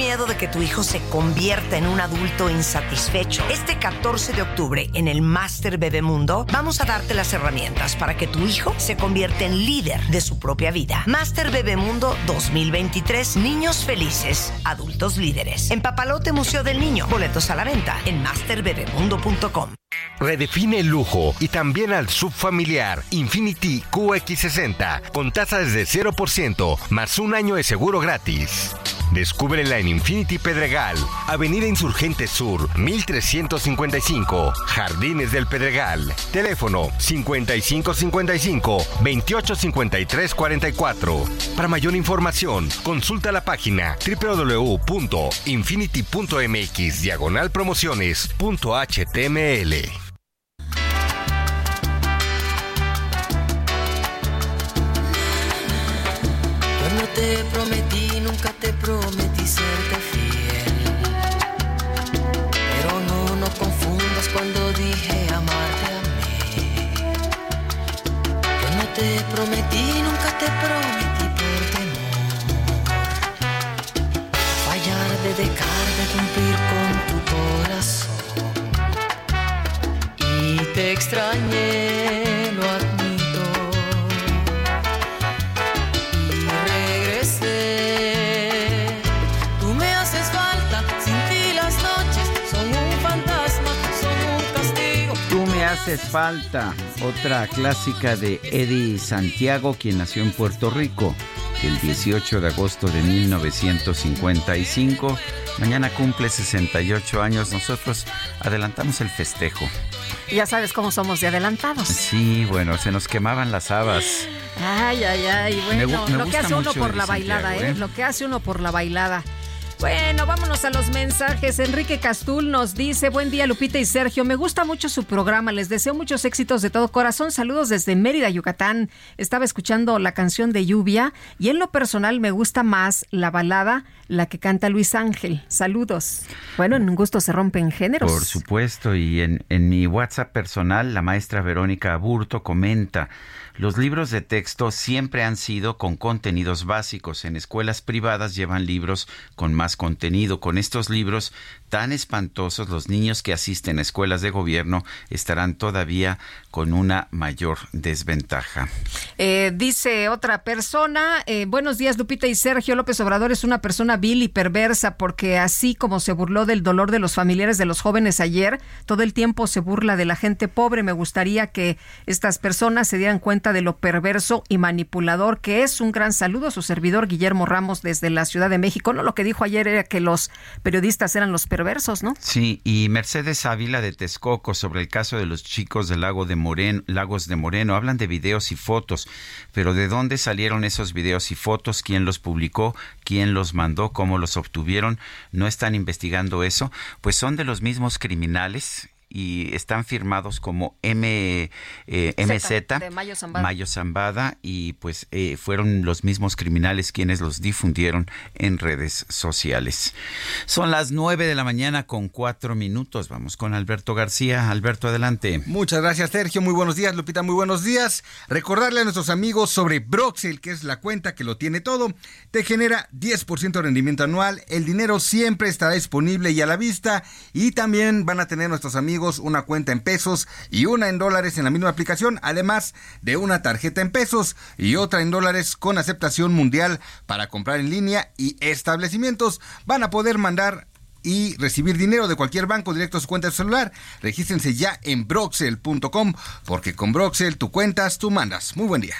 Miedo de que tu hijo se convierta en un adulto insatisfecho? Este 14 de octubre en el Master Bebemundo vamos a darte las herramientas para que tu hijo se convierta en líder de su propia vida. Master Bebemundo 2023, niños felices, adultos líderes. En Papalote Museo del Niño, boletos a la venta en masterbebemundo.com. Redefine el lujo y también al subfamiliar Infinity QX60 con tasa desde 0% más un año de seguro gratis. Descúbrela en Infinity Pedregal, Avenida Insurgente Sur, 1355, Jardines del Pedregal. Teléfono 5555-285344. Para mayor información, consulta la página www.infinity.mx diagonal promociones.html. Te te prometí serte fiel. Pero no, no confundas cuando dije amarte a mí. Cuando te prometí, nunca te prometí por temor. Fallar de dejar de cumplir con tu corazón. Y te extrañé, haces falta. Otra clásica de Eddie Santiago, quien nació en Puerto Rico el 18 de agosto de 1955. Mañana cumple 68 años. Nosotros adelantamos el festejo. Ya sabes cómo somos de adelantados. Sí, bueno, se nos quemaban las habas. Ay, ay, ay. Bueno, me, me lo que hace uno por la bailada, ¿eh? ¿eh? Lo que hace uno por la bailada. Bueno, vámonos a los mensajes. Enrique Castul nos dice, buen día Lupita y Sergio, me gusta mucho su programa, les deseo muchos éxitos de todo corazón, saludos desde Mérida, Yucatán. Estaba escuchando la canción de lluvia y en lo personal me gusta más la balada, la que canta Luis Ángel. Saludos. Bueno, en un gusto se rompen géneros. Por supuesto, y en, en mi WhatsApp personal, la maestra Verónica Aburto comenta, los libros de texto siempre han sido con contenidos básicos. En escuelas privadas llevan libros con más contenido. Con estos libros tan espantosos, los niños que asisten a escuelas de gobierno estarán todavía con una mayor desventaja. Eh, dice otra persona, eh, buenos días Lupita y Sergio López Obrador es una persona vil y perversa porque así como se burló del dolor de los familiares de los jóvenes ayer, todo el tiempo se burla de la gente pobre. Me gustaría que estas personas se dieran cuenta de lo perverso y manipulador que es. Un gran saludo a su servidor Guillermo Ramos desde la Ciudad de México. No, lo que dijo ayer era que los periodistas eran los perversos, ¿no? Sí, y Mercedes Ávila de Texcoco sobre el caso de los chicos del lago de Moreno, Lagos de Moreno. Hablan de videos y fotos, pero ¿de dónde salieron esos videos y fotos? ¿Quién los publicó? ¿Quién los mandó? ¿Cómo los obtuvieron? ¿No están investigando eso? Pues son de los mismos criminales y están firmados como M, eh, MZ, de Mayo Zambada. Mayo Zambada, y pues eh, fueron los mismos criminales quienes los difundieron en redes sociales. Son las nueve de la mañana con cuatro minutos. Vamos con Alberto García. Alberto, adelante. Muchas gracias, Sergio. Muy buenos días, Lupita. Muy buenos días. Recordarle a nuestros amigos sobre Broxel, que es la cuenta que lo tiene todo. Te genera 10% de rendimiento anual. El dinero siempre estará disponible y a la vista. Y también van a tener nuestros amigos una cuenta en pesos y una en dólares en la misma aplicación, además de una tarjeta en pesos y otra en dólares con aceptación mundial para comprar en línea y establecimientos van a poder mandar y recibir dinero de cualquier banco directo a su cuenta de celular. Regístrense ya en broxel.com porque con Broxel tú cuentas, tú mandas. Muy buen día.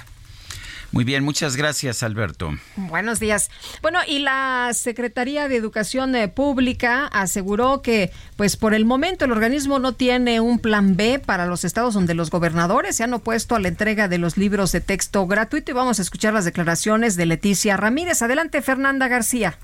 Muy bien, muchas gracias, Alberto. Buenos días. Bueno, y la Secretaría de Educación eh, Pública aseguró que, pues por el momento, el organismo no tiene un plan B para los estados donde los gobernadores se han opuesto a la entrega de los libros de texto gratuito. Y vamos a escuchar las declaraciones de Leticia Ramírez. Adelante, Fernanda García.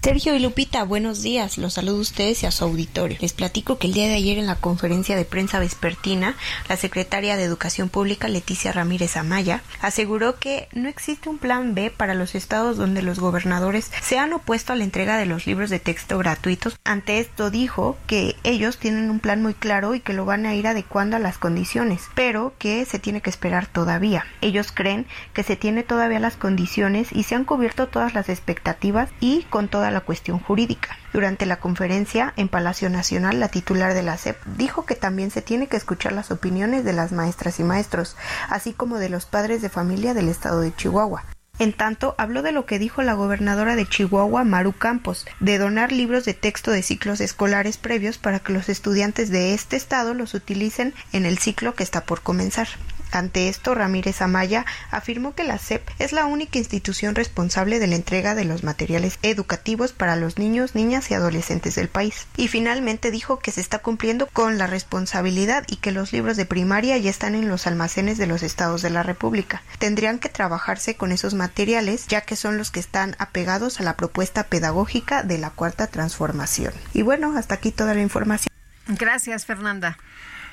Sergio y Lupita, buenos días. Los saludo a ustedes y a su auditorio. Les platico que el día de ayer en la conferencia de prensa vespertina, la secretaria de Educación Pública, Leticia Ramírez Amaya, aseguró que no existe un plan B para los estados donde los gobernadores se han opuesto a la entrega de los libros de texto gratuitos. Ante esto dijo que ellos tienen un plan muy claro y que lo van a ir adecuando a las condiciones, pero que se tiene que esperar todavía. Ellos creen que se tiene todavía las condiciones y se han cubierto todas las expectativas y con toda la cuestión jurídica. Durante la conferencia en Palacio Nacional, la titular de la SEP dijo que también se tiene que escuchar las opiniones de las maestras y maestros, así como de los padres de familia del estado de Chihuahua. En tanto, habló de lo que dijo la gobernadora de Chihuahua, Maru Campos, de donar libros de texto de ciclos escolares previos para que los estudiantes de este estado los utilicen en el ciclo que está por comenzar. Ante esto, Ramírez Amaya afirmó que la SEP es la única institución responsable de la entrega de los materiales educativos para los niños, niñas y adolescentes del país. Y finalmente dijo que se está cumpliendo con la responsabilidad y que los libros de primaria ya están en los almacenes de los estados de la República. Tendrían que trabajarse con esos materiales ya que son los que están apegados a la propuesta pedagógica de la cuarta transformación. Y bueno, hasta aquí toda la información. Gracias, Fernanda.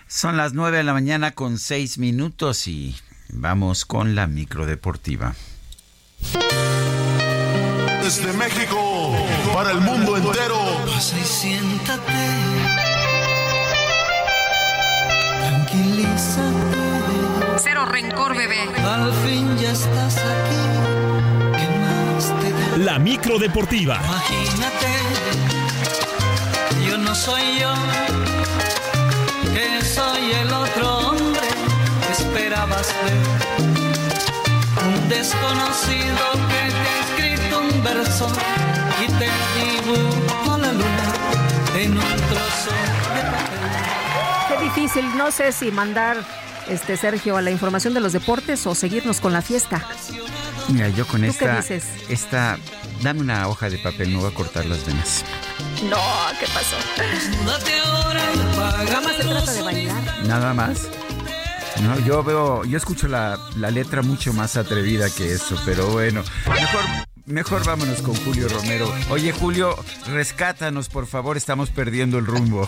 Son las nueve de la mañana con seis minutos y vamos con la micro deportiva. Desde México para el mundo entero. Pasa y siéntate. Tranquilízate. Cero rencor, bebé. Al fin ya estás aquí. ¿Qué más te da? La micro deportiva. Imagínate. Yo no soy yo. Soy el otro hombre que esperabas ver. Un desconocido que te ha escrito un verso y te dibujo la luna en un trozo de papel. Qué difícil. No sé si mandar, este Sergio, a la información de los deportes o seguirnos con la fiesta. Mira, yo con ¿Tú qué esta, dices? esta, dame una hoja de papel, me voy a cortar las venas. No, ¿qué pasó? Nada más se trata de bailar. Nada más. No, yo veo, yo escucho la, la letra mucho más atrevida que eso, pero bueno, mejor, mejor vámonos con Julio Romero. Oye, Julio, rescátanos, por favor, estamos perdiendo el rumbo.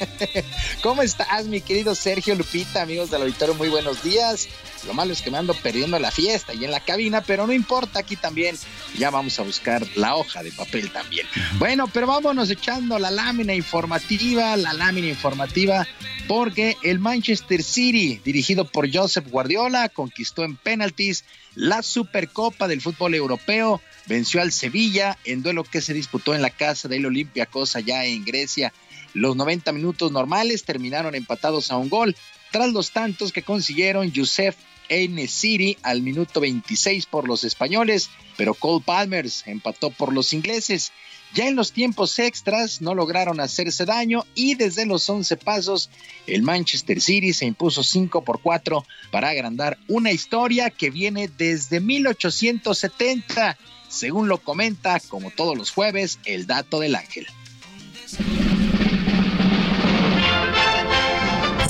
¿Cómo estás, mi querido Sergio Lupita, amigos del auditorio? Muy buenos días. Lo malo es que me ando perdiendo la fiesta y en la cabina, pero no importa, aquí también ya vamos a buscar la hoja de papel también. Bueno, pero vámonos echando la lámina informativa, la lámina informativa porque el Manchester City, dirigido por Joseph Guardiola, conquistó en penaltis la Supercopa del fútbol europeo, venció al Sevilla en duelo que se disputó en la casa del Olympiacos allá en Grecia. Los 90 minutos normales terminaron empatados a un gol, tras los tantos que consiguieron Youssef en City al minuto 26 por los españoles, pero Cole Palmers empató por los ingleses. Ya en los tiempos extras no lograron hacerse daño y desde los 11 pasos el Manchester City se impuso 5 por 4 para agrandar una historia que viene desde 1870, según lo comenta, como todos los jueves, el dato del ángel.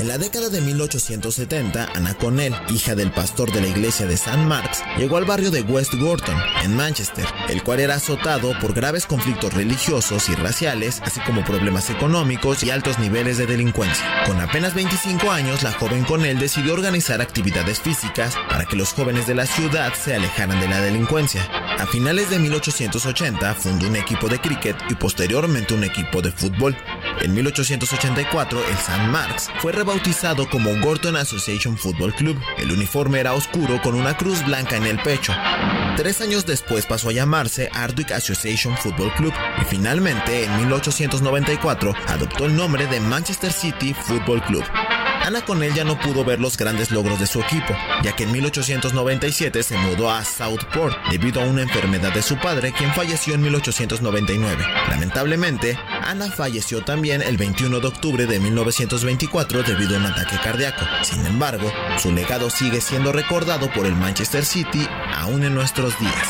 En la década de 1870, Anna Connell, hija del pastor de la iglesia de St. Mark's, llegó al barrio de West Gorton, en Manchester, el cual era azotado por graves conflictos religiosos y raciales, así como problemas económicos y altos niveles de delincuencia. Con apenas 25 años, la joven Connell decidió organizar actividades físicas para que los jóvenes de la ciudad se alejaran de la delincuencia. A finales de 1880 fundó un equipo de cricket y posteriormente un equipo de fútbol. En 1884, el St. Mark's fue rebautizado como Gorton Association Football Club. El uniforme era oscuro con una cruz blanca en el pecho. Tres años después pasó a llamarse Ardwick Association Football Club y finalmente en 1894 adoptó el nombre de Manchester City Football Club. Ana Connell ya no pudo ver los grandes logros de su equipo, ya que en 1897 se mudó a Southport debido a una enfermedad de su padre, quien falleció en 1899. Lamentablemente, Ana falleció también el 21 de octubre de 1924 debido a un ataque cardíaco. Sin embargo, su legado sigue siendo recordado por el Manchester City aún en nuestros días.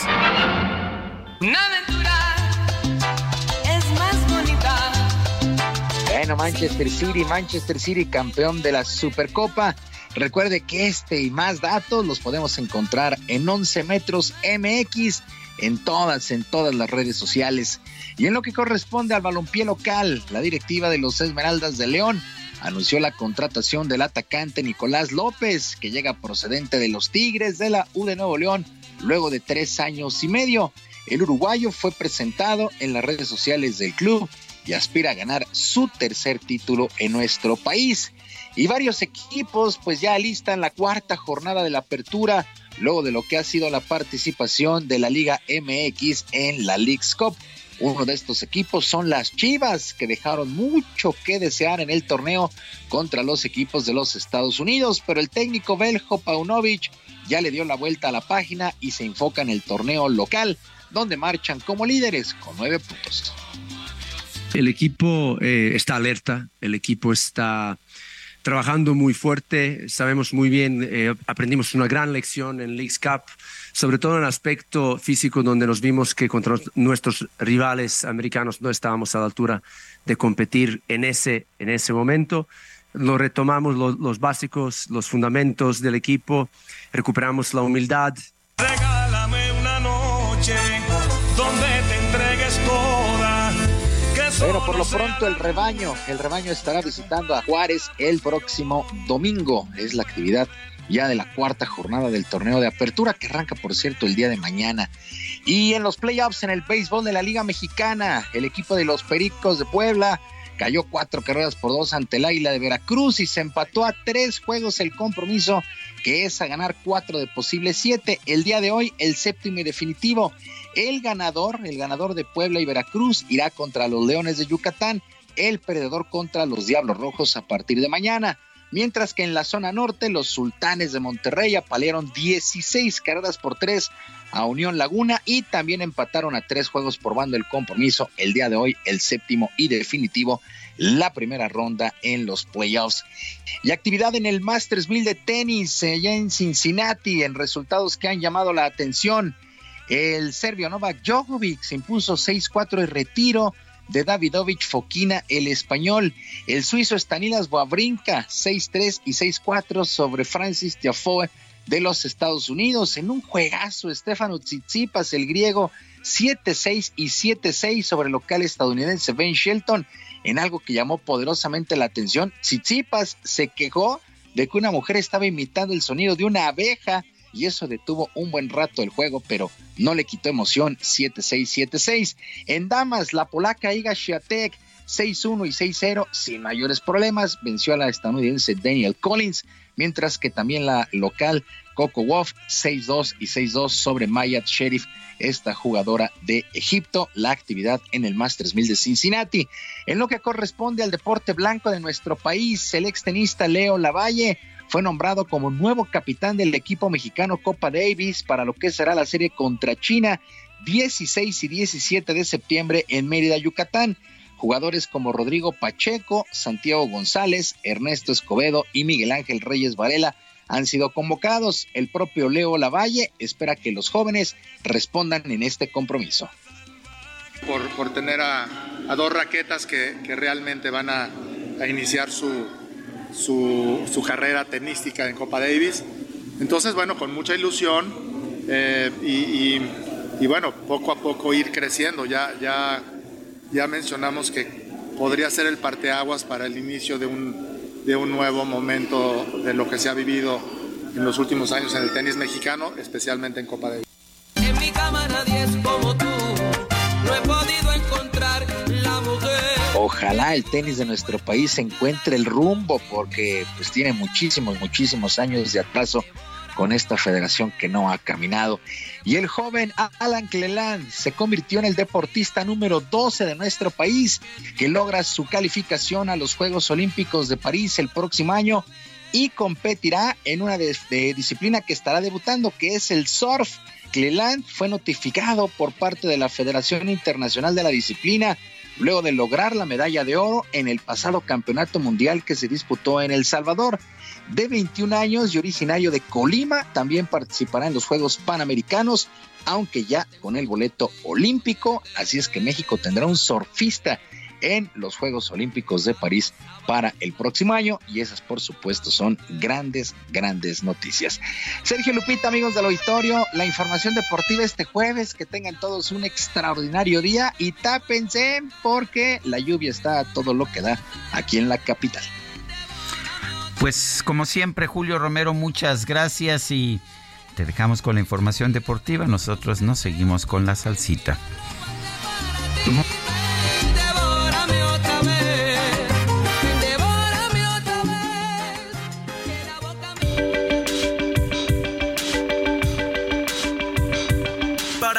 Manchester City, Manchester City campeón de la Supercopa. Recuerde que este y más datos los podemos encontrar en 11 metros MX en todas, en todas las redes sociales. Y en lo que corresponde al balompié local, la directiva de los Esmeraldas de León anunció la contratación del atacante Nicolás López, que llega procedente de los Tigres de la U de Nuevo León, luego de tres años y medio. El uruguayo fue presentado en las redes sociales del club y aspira a ganar su tercer título en nuestro país. Y varios equipos pues ya alistan la cuarta jornada de la apertura, luego de lo que ha sido la participación de la Liga MX en la League's Cup. Uno de estos equipos son las Chivas, que dejaron mucho que desear en el torneo contra los equipos de los Estados Unidos, pero el técnico Beljo Paunovic ya le dio la vuelta a la página y se enfoca en el torneo local, donde marchan como líderes con nueve puntos. El equipo eh, está alerta, el equipo está trabajando muy fuerte, sabemos muy bien, eh, aprendimos una gran lección en Leagues Cup, sobre todo en el aspecto físico donde nos vimos que contra nuestros rivales americanos no estábamos a la altura de competir en ese, en ese momento. Lo retomamos lo- los básicos, los fundamentos del equipo, recuperamos la humildad, Regálame una noche Pero por lo pronto el rebaño, el rebaño estará visitando a Juárez el próximo domingo. Es la actividad ya de la cuarta jornada del torneo de apertura que arranca, por cierto, el día de mañana. Y en los playoffs en el béisbol de la Liga Mexicana, el equipo de los Pericos de Puebla cayó cuatro carreras por dos ante el Águila de Veracruz y se empató a tres juegos el compromiso que es a ganar cuatro de posibles siete. El día de hoy, el séptimo y definitivo. El ganador, el ganador de Puebla y Veracruz, irá contra los Leones de Yucatán, el perdedor contra los Diablos Rojos a partir de mañana. Mientras que en la zona norte, los Sultanes de Monterrey apalearon 16 carreras por tres a Unión Laguna y también empataron a tres juegos por bando el compromiso el día de hoy, el séptimo y definitivo, la primera ronda en los playoffs. Y actividad en el Masters 1000 de tenis allá en Cincinnati, en resultados que han llamado la atención. El serbio Novak Djokovic se impuso 6-4 y retiro de Davidovich Fokina, el español. El suizo Stanilas Wawrinka, 6-3 y 6-4 sobre Francis Tiafoe de los Estados Unidos. En un juegazo, Stefano Tsitsipas, el griego, 7-6 y 7-6 sobre el local estadounidense Ben Shelton, en algo que llamó poderosamente la atención. Tsitsipas se quejó de que una mujer estaba imitando el sonido de una abeja y eso detuvo un buen rato el juego, pero no le quitó emoción 7-6, 7-6. En damas, la polaca Iga Swiatek 6-1 y 6-0 sin mayores problemas. Venció a la estadounidense Daniel Collins, mientras que también la local Coco Wolf 6-2 y 6-2 sobre Mayat Sheriff, esta jugadora de Egipto, la actividad en el Masters 1000 de Cincinnati. En lo que corresponde al deporte blanco de nuestro país, el extenista Leo Lavalle fue nombrado como nuevo capitán del equipo mexicano Copa Davis para lo que será la serie contra China 16 y 17 de septiembre en Mérida, Yucatán. Jugadores como Rodrigo Pacheco, Santiago González, Ernesto Escobedo y Miguel Ángel Reyes Varela han sido convocados. El propio Leo Lavalle espera que los jóvenes respondan en este compromiso. Por, por tener a, a, dos raquetas que, que realmente van a, a iniciar su, su, su, carrera tenística en Copa Davis. Entonces, bueno, con mucha ilusión eh, y, y, y, bueno, poco a poco ir creciendo. Ya, ya, ya mencionamos que podría ser el parteaguas para el inicio de un, de un nuevo momento de lo que se ha vivido en los últimos años en el tenis mexicano, especialmente en Copa Davis. En mi cama nadie es como tú, no Ojalá el tenis de nuestro país encuentre el rumbo porque pues tiene muchísimos, muchísimos años de atraso con esta federación que no ha caminado. Y el joven Alan Cleland se convirtió en el deportista número 12 de nuestro país que logra su calificación a los Juegos Olímpicos de París el próximo año y competirá en una de, disciplina que estará debutando, que es el surf. Cleland fue notificado por parte de la Federación Internacional de la Disciplina luego de lograr la medalla de oro en el pasado campeonato mundial que se disputó en El Salvador. De 21 años y originario de Colima, también participará en los Juegos Panamericanos, aunque ya con el boleto olímpico, así es que México tendrá un surfista en los Juegos Olímpicos de París para el próximo año y esas por supuesto son grandes, grandes noticias. Sergio Lupita, amigos del auditorio, la información deportiva este jueves, que tengan todos un extraordinario día y tápense porque la lluvia está a todo lo que da aquí en la capital. Pues como siempre, Julio Romero, muchas gracias y te dejamos con la información deportiva. Nosotros nos seguimos con la salsita.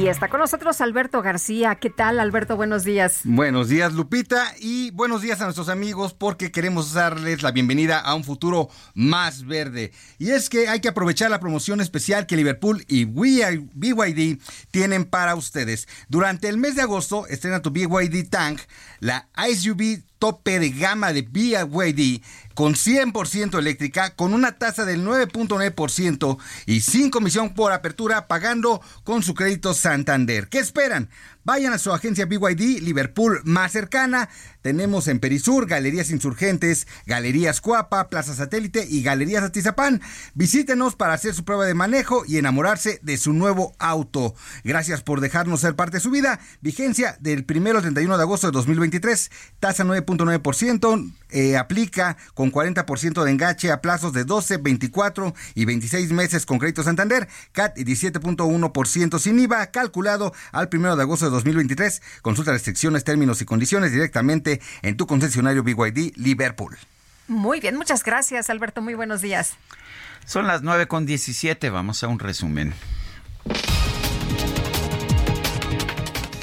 Y está con nosotros Alberto García. ¿Qué tal, Alberto? Buenos días. Buenos días, Lupita, y buenos días a nuestros amigos porque queremos darles la bienvenida a un futuro más verde. Y es que hay que aprovechar la promoción especial que Liverpool y BYD tienen para ustedes. Durante el mes de agosto estrena tu BYD Tank, la SUV tope de gama de BYD con 100% eléctrica, con una tasa del 9.9% y sin comisión por apertura, pagando con su crédito Santander. ¿Qué esperan? Vayan a su agencia BYD Liverpool más cercana. Tenemos en Perisur, Galerías Insurgentes, Galerías Cuapa, Plaza Satélite y Galerías Atizapán. Visítenos para hacer su prueba de manejo y enamorarse de su nuevo auto. Gracias por dejarnos ser parte de su vida. Vigencia del 1 al 31 de agosto de 2023. Tasa 9.9%. Eh, aplica con 40% de engache a plazos de 12, 24 y 26 meses con crédito Santander. CAT 17.1% sin IVA. Calculado al 1 de agosto de 2023. Consulta restricciones, términos y condiciones directamente en tu concesionario BYD Liverpool. Muy bien, muchas gracias, Alberto. Muy buenos días. Son las 9 con 17. Vamos a un resumen.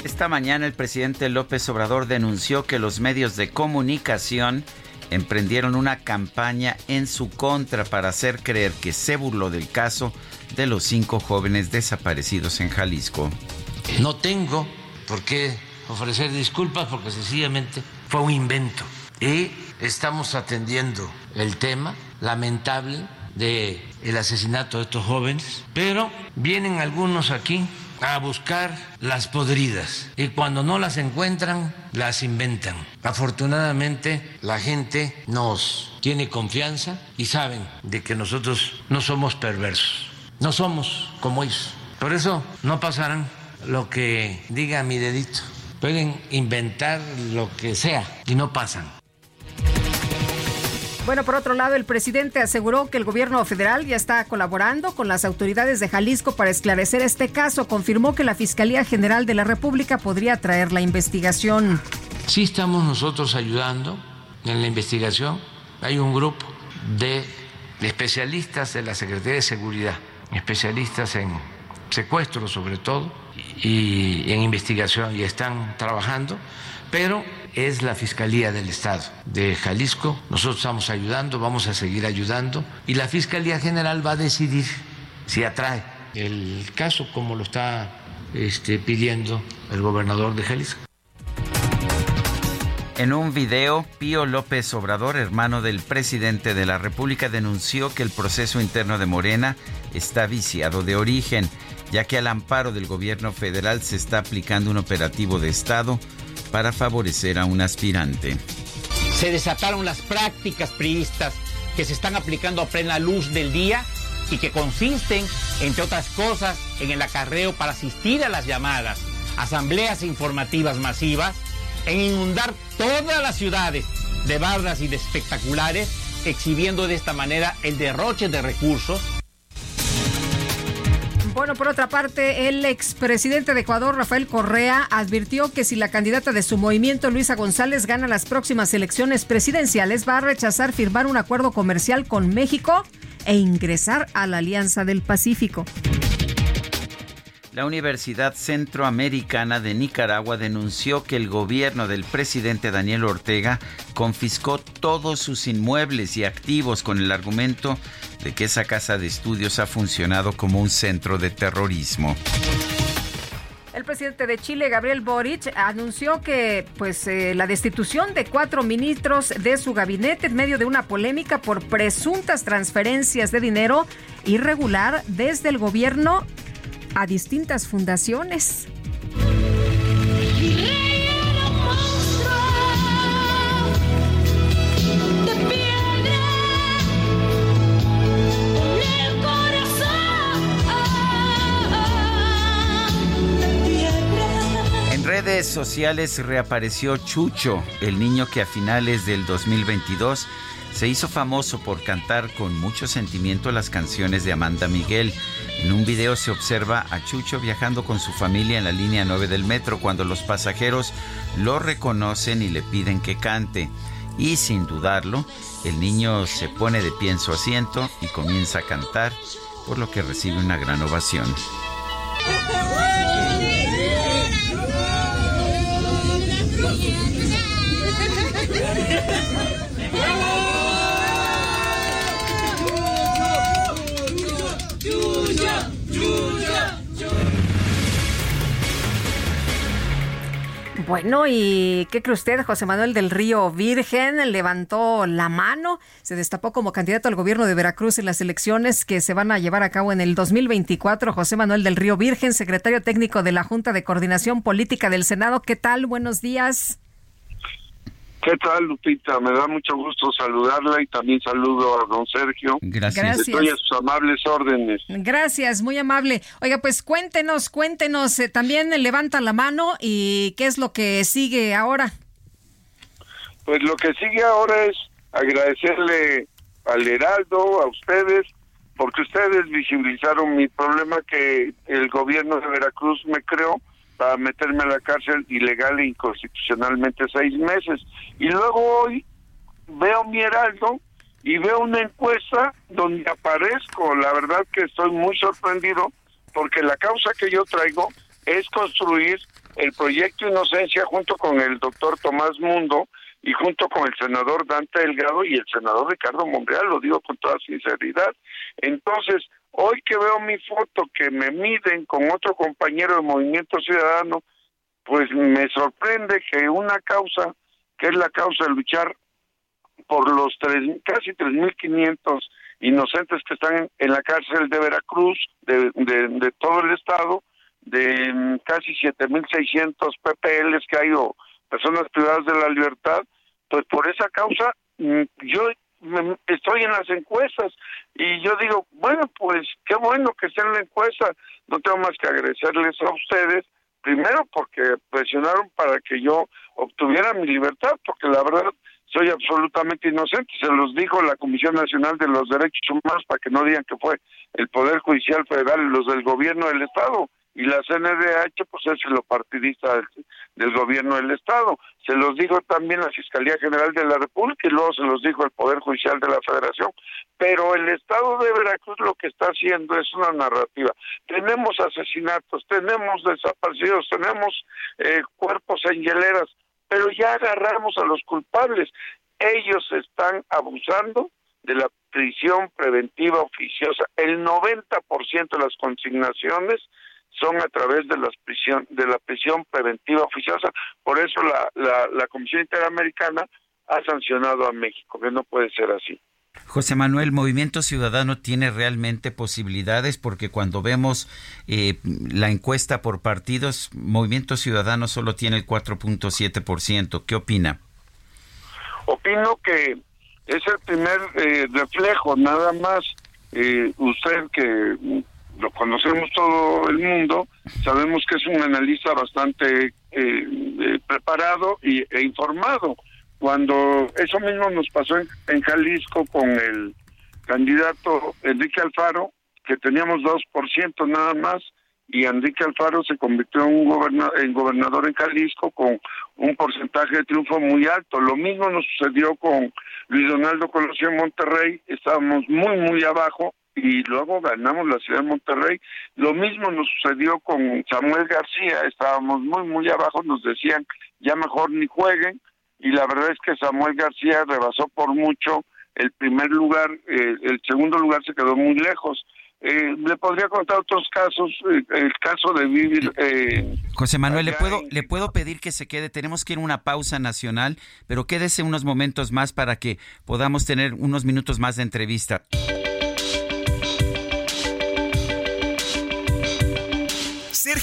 Esta mañana el presidente López Obrador denunció que los medios de comunicación emprendieron una campaña en su contra para hacer creer que se burló del caso de los cinco jóvenes desaparecidos en Jalisco. No tengo por qué ofrecer disculpas porque sencillamente fue un invento. Y estamos atendiendo el tema lamentable el asesinato de estos jóvenes, pero vienen algunos aquí a buscar las podridas y cuando no las encuentran las inventan. Afortunadamente la gente nos tiene confianza y saben de que nosotros no somos perversos, no somos como ellos. Por eso no pasarán lo que diga mi dedito pueden inventar lo que sea y no pasan. Bueno, por otro lado, el presidente aseguró que el gobierno federal ya está colaborando con las autoridades de Jalisco para esclarecer este caso. Confirmó que la Fiscalía General de la República podría traer la investigación. Sí estamos nosotros ayudando en la investigación. Hay un grupo de especialistas de la Secretaría de Seguridad, especialistas en secuestro sobre todo y en investigación y están trabajando, pero es la Fiscalía del Estado de Jalisco. Nosotros estamos ayudando, vamos a seguir ayudando y la Fiscalía General va a decidir si atrae el caso como lo está este, pidiendo el gobernador de Jalisco. En un video, Pío López Obrador, hermano del presidente de la República, denunció que el proceso interno de Morena está viciado de origen, ya que al amparo del gobierno federal se está aplicando un operativo de Estado para favorecer a un aspirante. Se desataron las prácticas priistas que se están aplicando a plena luz del día y que consisten, entre otras cosas, en el acarreo para asistir a las llamadas asambleas informativas masivas, en inundar todas las ciudades de bardas y de espectaculares, exhibiendo de esta manera el derroche de recursos bueno, por otra parte, el expresidente de Ecuador, Rafael Correa, advirtió que si la candidata de su movimiento, Luisa González, gana las próximas elecciones presidenciales, va a rechazar firmar un acuerdo comercial con México e ingresar a la Alianza del Pacífico. La Universidad Centroamericana de Nicaragua denunció que el gobierno del presidente Daniel Ortega confiscó todos sus inmuebles y activos con el argumento de que esa casa de estudios ha funcionado como un centro de terrorismo. El presidente de Chile, Gabriel Boric, anunció que pues eh, la destitución de cuatro ministros de su gabinete en medio de una polémica por presuntas transferencias de dinero irregular desde el gobierno a distintas fundaciones. En redes sociales reapareció Chucho, el niño que a finales del 2022 se hizo famoso por cantar con mucho sentimiento las canciones de Amanda Miguel. En un video se observa a Chucho viajando con su familia en la línea 9 del metro cuando los pasajeros lo reconocen y le piden que cante. Y sin dudarlo, el niño se pone de pie en su asiento y comienza a cantar, por lo que recibe una gran ovación. Bueno, ¿y qué cree usted? José Manuel del Río Virgen levantó la mano, se destapó como candidato al gobierno de Veracruz en las elecciones que se van a llevar a cabo en el 2024. José Manuel del Río Virgen, secretario técnico de la Junta de Coordinación Política del Senado. ¿Qué tal? Buenos días. ¿Qué tal, Lupita? Me da mucho gusto saludarla y también saludo a don Sergio. Gracias. Estoy a sus amables órdenes. Gracias, muy amable. Oiga, pues cuéntenos, cuéntenos, eh, también levanta la mano y qué es lo que sigue ahora. Pues lo que sigue ahora es agradecerle al Heraldo, a ustedes, porque ustedes visibilizaron mi problema que el gobierno de Veracruz me creó para meterme a la cárcel ilegal e inconstitucionalmente seis meses. Y luego hoy veo mi heraldo y veo una encuesta donde aparezco. La verdad que estoy muy sorprendido porque la causa que yo traigo es construir el proyecto Inocencia junto con el doctor Tomás Mundo y junto con el senador Dante Delgado y el senador Ricardo Monreal, lo digo con toda sinceridad. Entonces, Hoy que veo mi foto que me miden con otro compañero de Movimiento Ciudadano, pues me sorprende que una causa, que es la causa de luchar por los tres, casi 3.500 inocentes que están en, la cárcel de Veracruz, de, de, todo el estado, de casi 7.600 PPLs que hay o personas privadas de la libertad, pues por esa causa mm, estoy en las encuestas y yo digo, bueno, pues qué bueno que esté en la encuesta, no tengo más que agradecerles a ustedes primero porque presionaron para que yo obtuviera mi libertad, porque la verdad soy absolutamente inocente. Se los dijo la Comisión Nacional de los Derechos Humanos para que no digan que fue el Poder Judicial Federal y los del gobierno del Estado. Y la CNDH, pues es lo partidista del, gobierno del Estado. Se los dijo también la Fiscalía General de la República y luego se los dijo el Poder Judicial de la Federación. Pero el Estado de Veracruz lo que está haciendo es una narrativa. Tenemos asesinatos, tenemos desaparecidos, tenemos eh, cuerpos en hieleras, pero ya agarramos a los culpables. Ellos están abusando de la prisión preventiva oficiosa. El 90% de las consignaciones son a través de las prisión de la prisión preventiva oficiosa. Por eso la, la, la Comisión Interamericana ha sancionado a México, que no puede ser así. José Manuel, Movimiento Ciudadano tiene realmente posibilidades porque cuando vemos eh, la encuesta por partidos, Movimiento Ciudadano solo tiene el 4.7%. ¿Qué opina? Opino que es el primer eh, reflejo, nada más. Eh, usted que lo conocemos todo el mundo, sabemos que es un analista bastante eh, preparado y, e informado cuando eso mismo nos pasó en, Jalisco con el candidato Enrique Alfaro, que teníamos 2% nada más, y Enrique Alfaro se convirtió en, un en gobernador en Jalisco con un porcentaje de triunfo muy alto. Lo mismo nos sucedió con Luis Donaldo Colosio en Monterrey, estábamos muy, muy abajo y luego ganamos la ciudad de Monterrey. Lo mismo nos sucedió con Samuel García, estábamos muy, muy abajo, nos decían ya mejor ni jueguen, y la verdad es que Samuel García rebasó por mucho el primer lugar, eh, el segundo lugar se quedó muy lejos. Eh, le podría contar otros casos, eh, el caso de vivir. Eh, José Manuel, le puedo le puedo pedir que se quede. Tenemos que ir a una pausa nacional, pero quédese unos momentos más para que podamos tener unos minutos más de entrevista.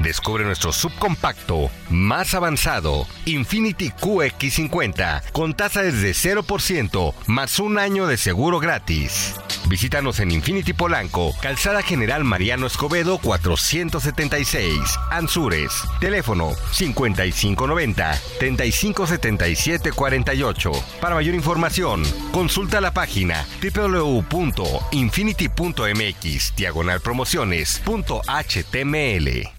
Descubre nuestro subcompacto más avanzado, Infinity QX50, con tasa desde 0%, más un año de seguro gratis. Visítanos en Infinity Polanco, Calzada General Mariano Escobedo 476, Ansures. Teléfono 5590-357748. Para mayor información, consulta la página www.infinity.mx, diagonal promociones.html.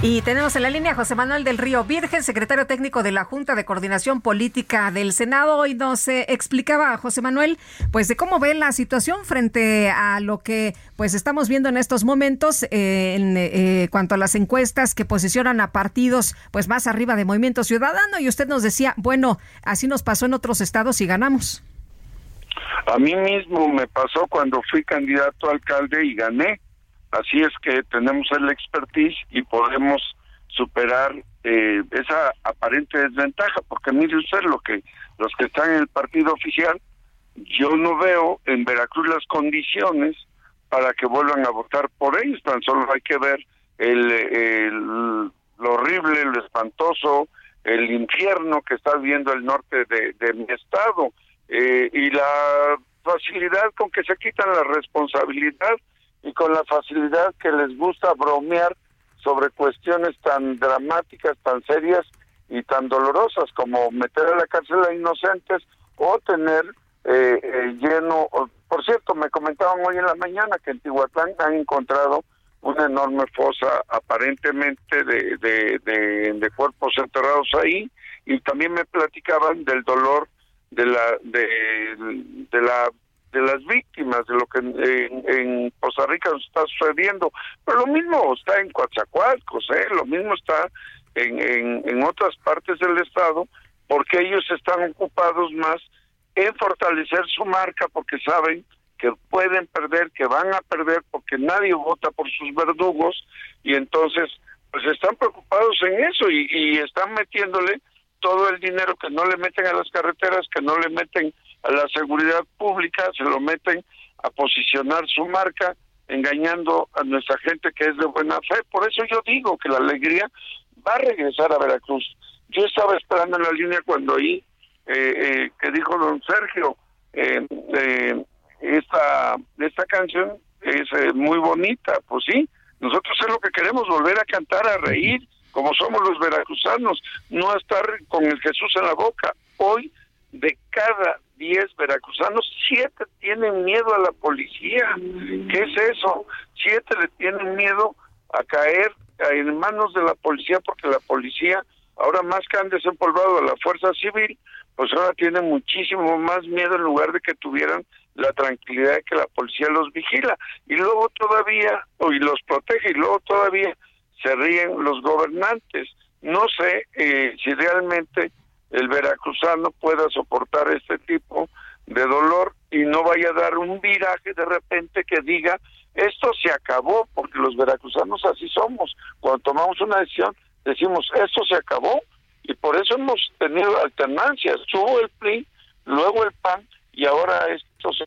Y tenemos en la línea a José Manuel del Río Virgen, secretario técnico de la Junta de Coordinación Política del Senado. Hoy nos eh, explicaba José Manuel, pues de cómo ve la situación frente a lo que pues estamos viendo en estos momentos eh, en eh, cuanto a las encuestas que posicionan a partidos pues más arriba de Movimiento Ciudadano. Y usted nos decía, bueno, así nos pasó en otros estados y ganamos. A mí mismo me pasó cuando fui candidato a alcalde y gané Así es que tenemos el expertise y podemos superar eh, esa aparente desventaja, porque mire usted lo que los que están en el partido oficial, yo no veo en Veracruz las condiciones para que vuelvan a votar por ellos, tan solo hay que ver el, lo horrible, lo espantoso, el infierno que está viviendo el norte de, mi estado eh, y la facilidad con que se quitan la responsabilidad y con la facilidad que les gusta bromear sobre cuestiones tan dramáticas, tan serias y tan dolorosas como meter a la cárcel a inocentes o tener eh, eh, lleno. Por cierto, me comentaban hoy en la mañana que en Tihuatlán han encontrado una enorme fosa aparentemente de, de, de, cuerpos enterrados ahí y también me platicaban del dolor de la de la de las víctimas de lo que en, en Costa Rica nos está sucediendo pero lo mismo está en Coatzacoalcos ¿eh? lo mismo está en, en, en otras partes del estado porque ellos están ocupados más en fortalecer su marca porque saben que pueden perder, que van a perder porque nadie vota por sus verdugos y entonces pues están preocupados en eso y, y están metiéndole todo el dinero que no le meten a las carreteras, que no le meten a la seguridad pública, se lo meten a posicionar su marca, engañando a nuestra gente que es de buena fe. Por eso yo digo que la alegría va a regresar a Veracruz. Yo estaba esperando en la línea cuando oí eh, eh, que dijo don Sergio, eh, eh, esta, esta canción es eh, muy bonita, pues sí, nosotros es lo que queremos, volver a cantar, a reír, como somos los veracruzanos, no estar con el Jesús en la boca. Hoy, de cada diez veracruzanos, siete tienen miedo a la policía. ¿Qué es eso? Siete le tienen miedo a caer en manos de la policía porque la policía, ahora más que han desempolvado a la fuerza civil, pues ahora tienen muchísimo más miedo en lugar de que tuvieran la tranquilidad de que la policía los vigila y luego todavía y los protege y luego todavía se ríen los gobernantes. No sé eh, si realmente el veracruzano pueda soportar este tipo de dolor y no vaya a dar un viraje de repente que diga esto se acabó porque los veracruzanos así somos. Cuando tomamos una decisión decimos esto se acabó y por eso hemos tenido alternancias. Subo el PRI, luego el PAN y ahora esto se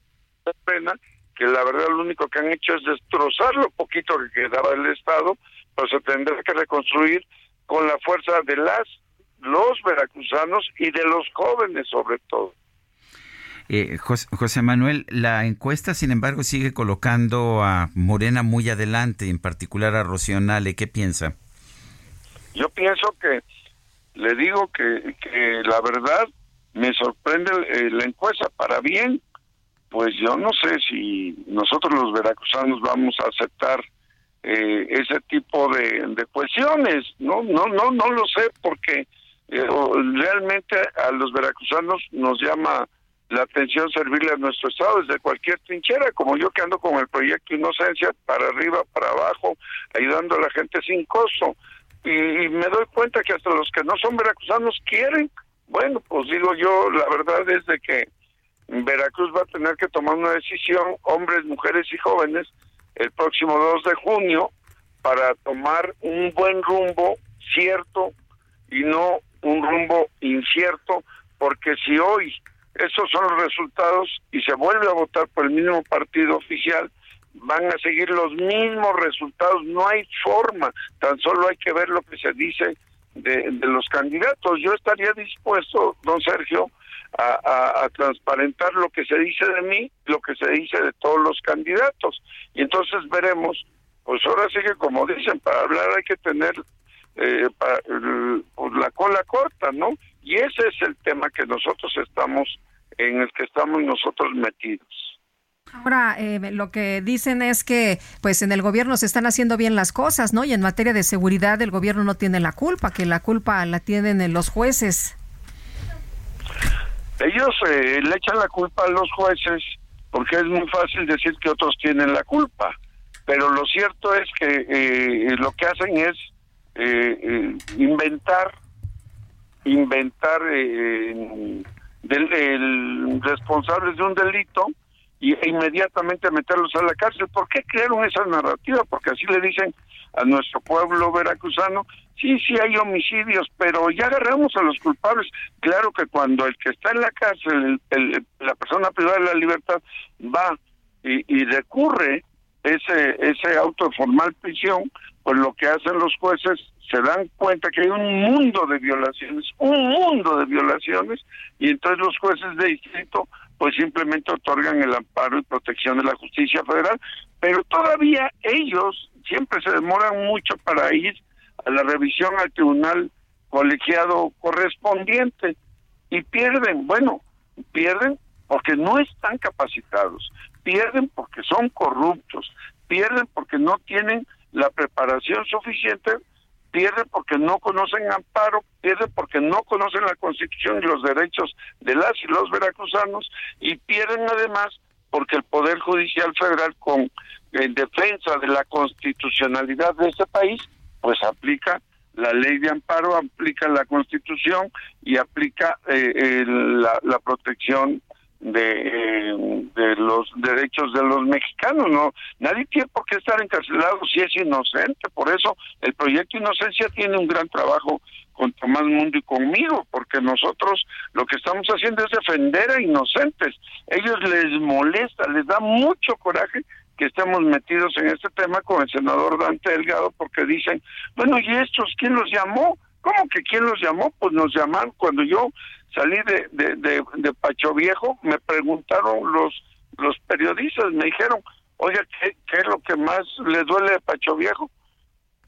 pena que la verdad lo único que han hecho es destrozar lo poquito que quedaba del Estado, pero se tendrá que reconstruir con la fuerza de las los veracruzanos y de los jóvenes sobre todo. Eh, José, José, Manuel, la encuesta, sin embargo, sigue colocando a Morena muy adelante, en particular a Rocío Nale. ¿Qué piensa? Yo pienso que, le digo que, que la verdad me sorprende eh, la encuesta para bien, pues yo no sé si nosotros los veracruzanos vamos a aceptar eh, ese tipo de, de, cuestiones, no, no, no, no lo sé porque realmente a los veracruzanos nos llama la atención servirle a nuestro estado desde cualquier trinchera, como yo que ando con el proyecto Inocencia para arriba, para abajo, ayudando a la gente sin costo. Y, y me doy cuenta que hasta los que no son veracruzanos quieren. Bueno, pues digo yo, la verdad es de que Veracruz va a tener que tomar una decisión, hombres, mujeres y jóvenes, el próximo 2 de junio, para tomar un buen rumbo cierto y no un rumbo incierto, porque si hoy esos son los resultados y se vuelve a votar por el mismo partido oficial, van a seguir los mismos resultados, no hay forma, tan solo hay que ver lo que se dice de, los candidatos. Yo estaría dispuesto, don Sergio, a, a, a, transparentar lo que se dice de mí, lo que se dice de todos los candidatos. Y entonces veremos, pues ahora sí que como dicen, para hablar hay que tener eh, para, pues la cola corta, ¿no? Y ese es el tema que nosotros estamos, en el que estamos nosotros metidos. Ahora, eh, lo que dicen es que, pues, en el gobierno se están haciendo bien las cosas, ¿no? Y en materia de seguridad, el gobierno no tiene la culpa, que la culpa la tienen los jueces. Ellos eh, le echan la culpa a los jueces porque es muy fácil decir que otros tienen la culpa, pero lo cierto es que eh, lo que hacen es eh, inventar, inventar del, el responsables de un delito y e inmediatamente meterlos a la cárcel. ¿Por qué crearon esa narrativa? Porque así le dicen a nuestro pueblo veracruzano, sí, sí hay homicidios, pero ya agarramos a los culpables. Claro que cuando el que está en la cárcel, el, el, la persona privada de la libertad, va y, y recurre ese, ese auto de formal prisión, pues lo que hacen los jueces se dan cuenta que hay un mundo de violaciones, un mundo de violaciones, y entonces los jueces de distrito pues simplemente otorgan el amparo y protección de la justicia federal, pero todavía ellos siempre se demoran mucho para ir a la revisión al tribunal colegiado correspondiente y pierden, bueno, pierden porque no están capacitados, pierden porque son corruptos, pierden porque no tienen la preparación suficiente, pierden porque no conocen amparo, pierden porque no conocen la Constitución y los derechos de las y los veracruzanos y pierden además porque el Poder Judicial Federal con en defensa de la constitucionalidad de este país, pues aplica la ley de amparo, aplica la Constitución y aplica eh, eh, la, la protección de, eh, de los derechos de los mexicanos. No, nadie tiene por qué estar encarcelado si es inocente. Por eso el proyecto Inocencia tiene un gran trabajo con Tomás Mundo y conmigo, porque nosotros lo que estamos haciendo es defender a inocentes. Ellos les molesta, les da mucho coraje que estemos metidos en este tema con el senador Dante Delgado, porque dicen, bueno, ¿y estos quién los llamó? ¿Cómo que quién los llamó? Pues nos llamaron cuando yo salí de, de, de, Pacho Viejo, me preguntaron los, los periodistas, me dijeron, oiga, ¿qué, ¿qué es lo que más le duele de Pacho Viejo?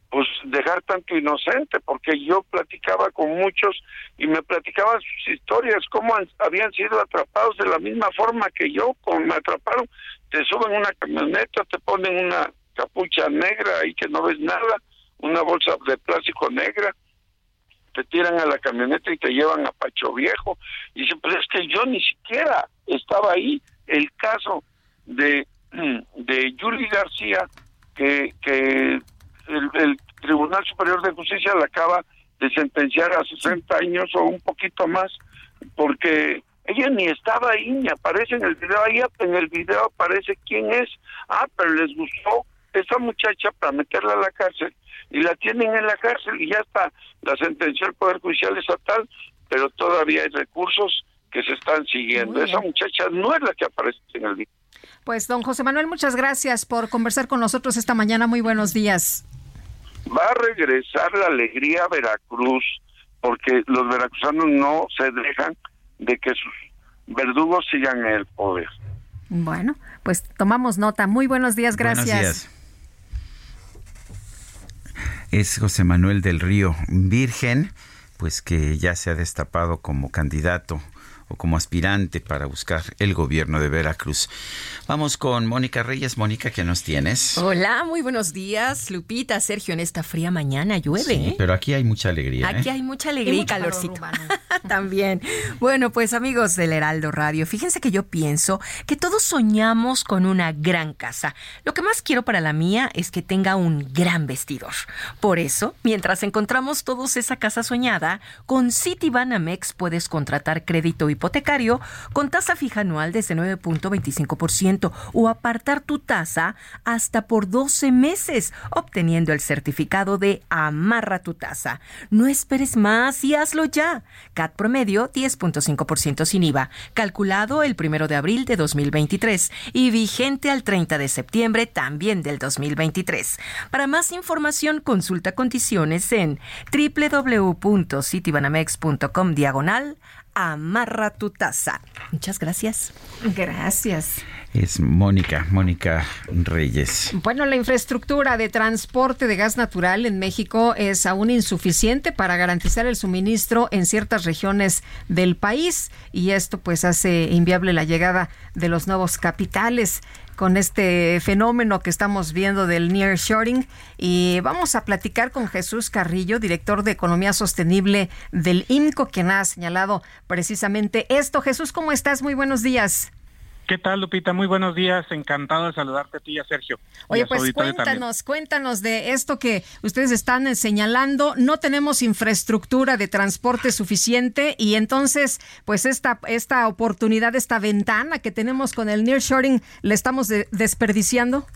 Pues dejar tanto inocente, porque yo platicaba con muchos y me platicaban sus historias, cómo habían sido atrapados de la misma forma que yo, como me atraparon, te suben una camioneta, te ponen una capucha negra y que no ves nada, una bolsa de plástico negra, te tiran a la camioneta y te llevan a Pacho Viejo. Y dice, pues es que yo ni siquiera estaba ahí. El caso de, de Yuli García, que, que el, el Tribunal Superior de Justicia la acaba de sentenciar a 60 años o un poquito más, porque ella ni estaba ahí, ni aparece en el video, ahí en el video aparece quién es, ah, pero les gustó esa muchacha para meterla a la cárcel y la tienen en la cárcel y ya está, la sentenció el Poder Judicial Estatal, pero todavía hay recursos que se están siguiendo. Esa muchacha no es la que aparece en el video. Pues don José Manuel, muchas gracias por conversar con nosotros esta mañana. Muy buenos días. va a regresar la alegría a Veracruz, porque los veracruzanos no se dejan de que sus verdugos sigan en el poder. Bueno, pues tomamos nota. Muy buenos días, gracias. Buenos días. Es José Manuel del Río Virgen, pues que ya se ha destapado como candidato o como aspirante para buscar el gobierno de Veracruz. Vamos con Mónica Reyes. Mónica, ¿qué nos tienes? Hola, muy buenos días, Lupita, Sergio. En esta fría mañana llueve, Sí, ¿eh? pero aquí hay mucha alegría. ¿eh? Aquí hay mucha alegría y, mucho calor calorcito. También. Bueno, pues amigos del Heraldo Radio, fíjense que yo pienso que todos soñamos con una gran casa. Lo que más quiero para la mía es que tenga un gran vestidor. Por eso, mientras encontramos todos esa casa soñada, con Citibanamex puedes contratar crédito hipotecario con tasa fija anual desde 9.25% o apartar tu tasa hasta por 12 meses, obteniendo el certificado de Amarra tu tasa. No esperes más y hazlo ya. CAT promedio 10.5% sin IVA, calculado el primero de abril de 2023 y vigente al 30 de septiembre también del 2023. Para más información, consulta condiciones en www.citibanamex.com diagonal amarra tu tasa. Muchas gracias. Gracias. Es Mónica, Mónica Reyes. Bueno, la infraestructura de transporte de gas natural en México es aún insuficiente para garantizar el suministro en ciertas regiones del país y esto pues hace inviable la llegada de los nuevos capitales con este fenómeno que estamos viendo del nearshoring y vamos a platicar con Jesús Carrillo, director de Economía Sostenible del IMCO, quien ha señalado precisamente esto. Jesús, ¿cómo estás? Muy buenos días. ¿Qué tal, Lupita? Muy buenos días. Encantado de saludarte a ti y a Sergio. Oye, a pues también. cuéntanos, cuéntanos de esto que ustedes están eh, señalando. No tenemos infraestructura de transporte suficiente y entonces, pues esta esta oportunidad, esta ventana que tenemos con el nearshoring, ¿le estamos de- desperdiciando?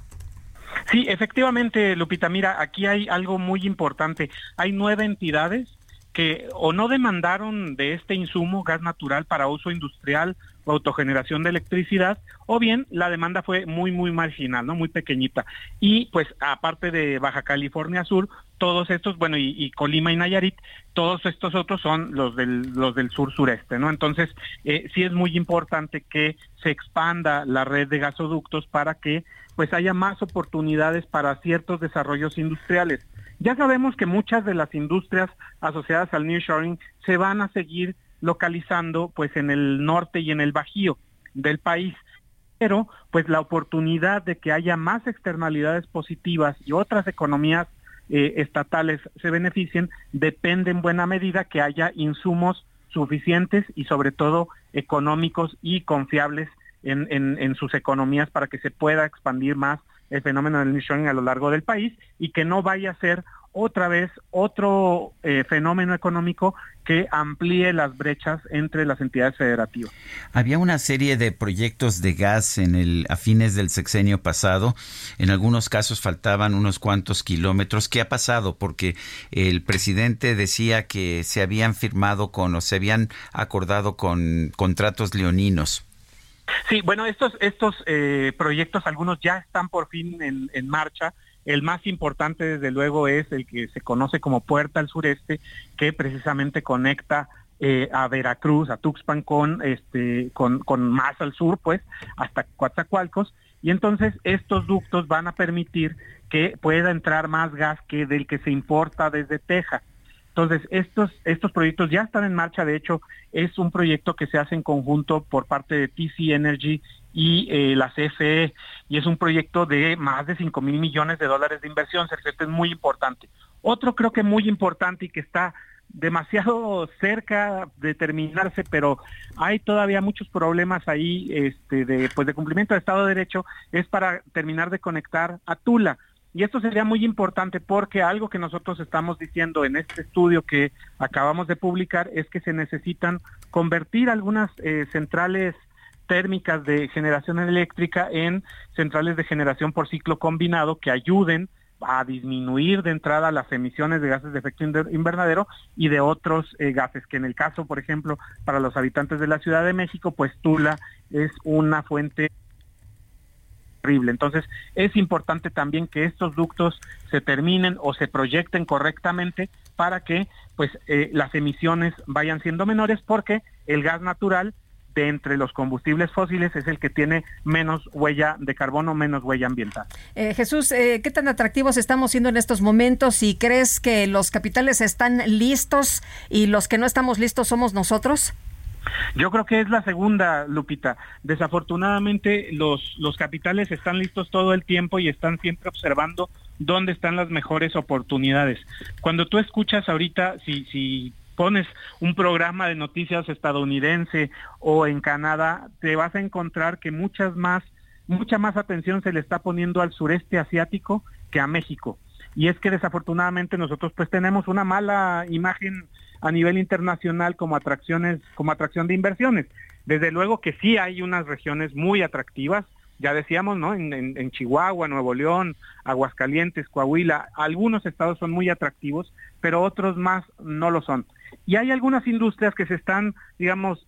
Sí, efectivamente, Lupita. Mira, aquí hay algo muy importante. Hay nueve entidades que o no demandaron de este insumo, gas natural para uso industrial, autogeneración de electricidad, o bien la demanda fue muy, muy marginal, ¿no? Muy pequeñita. Y pues aparte de Baja California Sur, todos estos, bueno, y, y Colima y Nayarit, todos estos otros son los del, los del sur sureste, ¿no? Entonces, eh, sí es muy importante que se expanda la red de gasoductos para que pues haya más oportunidades para ciertos desarrollos industriales. Ya sabemos que muchas de las industrias asociadas al nearshoring se van a seguir localizando pues en el norte y en el bajío del país. Pero pues la oportunidad de que haya más externalidades positivas y otras economías eh, estatales se beneficien depende en buena medida que haya insumos suficientes y sobre todo económicos y confiables en, en, en sus economías para que se pueda expandir más el fenómeno del nearshoring a lo largo del país y que no vaya a ser otra vez otro eh, fenómeno económico que amplíe las brechas entre las entidades federativas. Había una serie de proyectos de gas en el a fines del sexenio pasado. En algunos casos faltaban unos cuantos kilómetros. ¿Qué ha pasado? Porque el presidente decía que se habían firmado con o se habían acordado con contratos leoninos. Sí, bueno, estos estos eh, proyectos algunos ya están por fin en, en marcha. El más importante, desde luego, es el que se conoce como Puerta al Sureste, que precisamente conecta eh, a Veracruz, a Tuxpan, con, este, con, con más al sur, pues, hasta Coatzacoalcos. Y entonces estos ductos van a permitir que pueda entrar más gas que del que se importa desde Texas. Entonces, estos, estos proyectos ya están en marcha, de hecho, es un proyecto que se hace en conjunto por parte de TC Energy y eh, la CFE, y es un proyecto de más de 5 mil millones de dólares de inversión, Sergio, esto es muy importante. Otro creo que muy importante y que está demasiado cerca de terminarse, pero hay todavía muchos problemas ahí este, de, pues de cumplimiento de Estado de Derecho, es para terminar de conectar a Tula. Y esto sería muy importante porque algo que nosotros estamos diciendo en este estudio que acabamos de publicar es que se necesitan convertir algunas eh, centrales térmicas de generación eléctrica en centrales de generación por ciclo combinado que ayuden a disminuir de entrada las emisiones de gases de efecto invernadero y de otros eh, gases, que en el caso, por ejemplo, para los habitantes de la Ciudad de México, pues Tula es una fuente terrible. Entonces, es importante también que estos ductos se terminen o se proyecten correctamente para que pues eh, las emisiones vayan siendo menores porque el gas natural de entre los combustibles fósiles es el que tiene menos huella de carbono, menos huella ambiental. Eh, Jesús, eh, ¿qué tan atractivos estamos siendo en estos momentos? ¿Y crees que los capitales están listos y los que no estamos listos somos nosotros? Yo creo que es la segunda, Lupita. Desafortunadamente los, los capitales están listos todo el tiempo y están siempre observando dónde están las mejores oportunidades. Cuando tú escuchas ahorita, si, si pones un programa de noticias estadounidense o en Canadá, te vas a encontrar que muchas más, mucha más atención se le está poniendo al sureste asiático que a México. Y es que desafortunadamente nosotros pues tenemos una mala imagen a nivel internacional como atracciones, como atracción de inversiones. Desde luego que sí hay unas regiones muy atractivas, ya decíamos, ¿no? En, Chihuahua, Nuevo León, Aguascalientes, Coahuila, algunos estados son muy atractivos, pero otros más no lo son. Y hay algunas industrias que se están, digamos,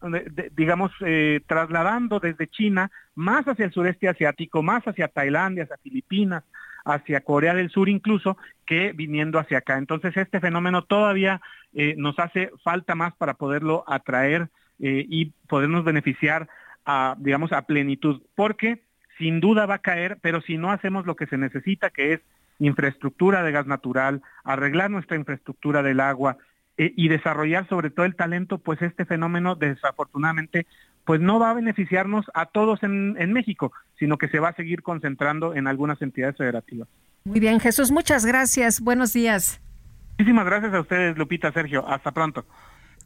digamos eh, trasladando desde China más hacia el sureste asiático, más hacia Tailandia, hacia Filipinas, hacia Corea del Sur incluso, que viniendo hacia acá. Entonces este fenómeno todavía eh, nos hace falta más para poderlo atraer eh, y podernos beneficiar a, digamos, a plenitud, porque sin duda va a caer, pero si no hacemos lo que se necesita, que es infraestructura de gas natural, arreglar nuestra infraestructura del agua eh, y desarrollar sobre todo el talento, pues este fenómeno desafortunadamente pues no va a beneficiarnos a todos en, en México, sino que se va a seguir concentrando en algunas entidades federativas. Muy bien, Jesús, muchas gracias. Buenos días. Muchísimas gracias a ustedes, Lupita, Sergio. Hasta pronto.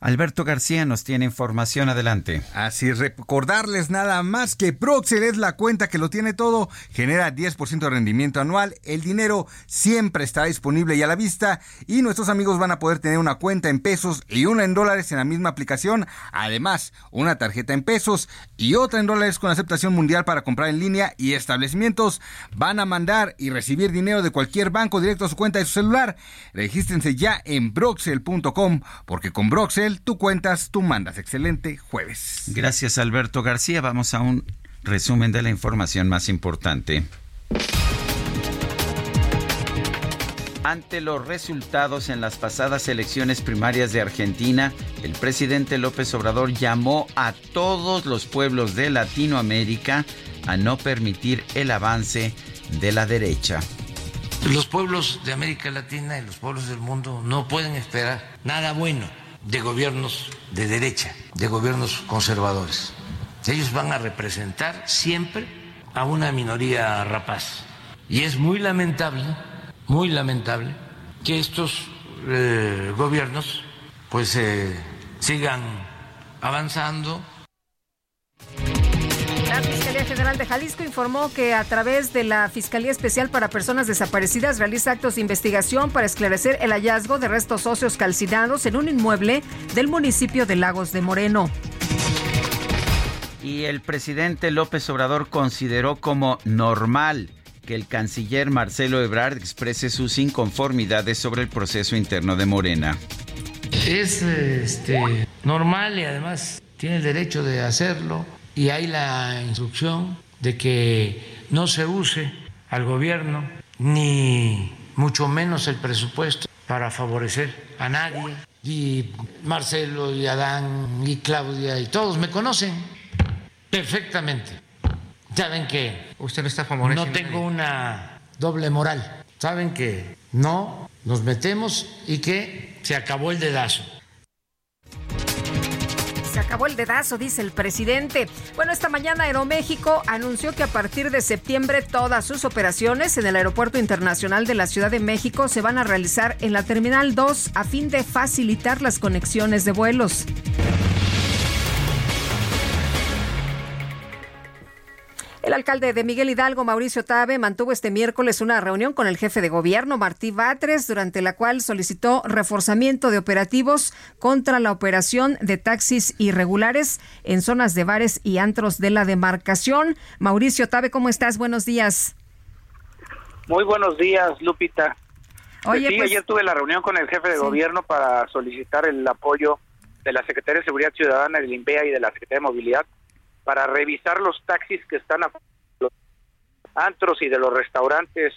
Alberto García nos tiene información adelante. Así recordarles nada más que Proxel es la cuenta que lo tiene todo, genera 10% de rendimiento anual, el dinero siempre está disponible y a la vista y nuestros amigos van a poder tener una cuenta en pesos y una en dólares en la misma aplicación, además una tarjeta en pesos y otra en dólares con aceptación mundial para comprar en línea y establecimientos van a mandar y recibir dinero de cualquier banco directo a su cuenta de su celular. Regístrense ya en broxel.com porque con Broxel Tú cuentas, tú mandas. Excelente jueves. Gracias, Alberto García. Vamos a un resumen de la información más importante. Ante los resultados en las pasadas elecciones primarias de Argentina, el presidente López Obrador llamó a todos los pueblos de Latinoamérica a no permitir el avance de la derecha. Los pueblos de América Latina y los pueblos del mundo no pueden esperar nada bueno de gobiernos de derecha, de gobiernos conservadores. Ellos van a representar siempre a una minoría rapaz. Y es muy lamentable muy lamentable que estos eh, gobiernos pues eh, sigan avanzando. La Fiscalía General de Jalisco informó que a través de la Fiscalía Especial para Personas Desaparecidas realiza actos de investigación para esclarecer el hallazgo de restos óseos calcinados en un inmueble del municipio de Lagos de Moreno. Y el presidente López Obrador consideró como normal que el canciller Marcelo Ebrard exprese sus inconformidades sobre el proceso interno de Morena. Es este, normal y además tiene el derecho de hacerlo y hay la instrucción de que no se use al gobierno ni mucho menos el presupuesto para favorecer a nadie. Y Marcelo y Adán y Claudia y todos me conocen perfectamente. Saben que usted no está No tengo una doble moral. Saben que no nos metemos y que se acabó el dedazo. Se acabó el dedazo, dice el presidente. Bueno, esta mañana Aeroméxico anunció que a partir de septiembre todas sus operaciones en el Aeropuerto Internacional de la Ciudad de México se van a realizar en la Terminal 2 a fin de facilitar las conexiones de vuelos. El alcalde de Miguel Hidalgo, Mauricio Tabe, mantuvo este miércoles una reunión con el jefe de gobierno, Martí Batres, durante la cual solicitó reforzamiento de operativos contra la operación de taxis irregulares en zonas de bares y antros de la demarcación. Mauricio Tabe, ¿cómo estás? Buenos días. Muy buenos días, Lupita. Oye, sí, pues- ayer tuve la reunión con el jefe de Sí. gobierno para solicitar el apoyo de la Secretaría de Seguridad Ciudadana, del INVEA y de la Secretaría de Movilidad para revisar los taxis que están a los antros y de los restaurantes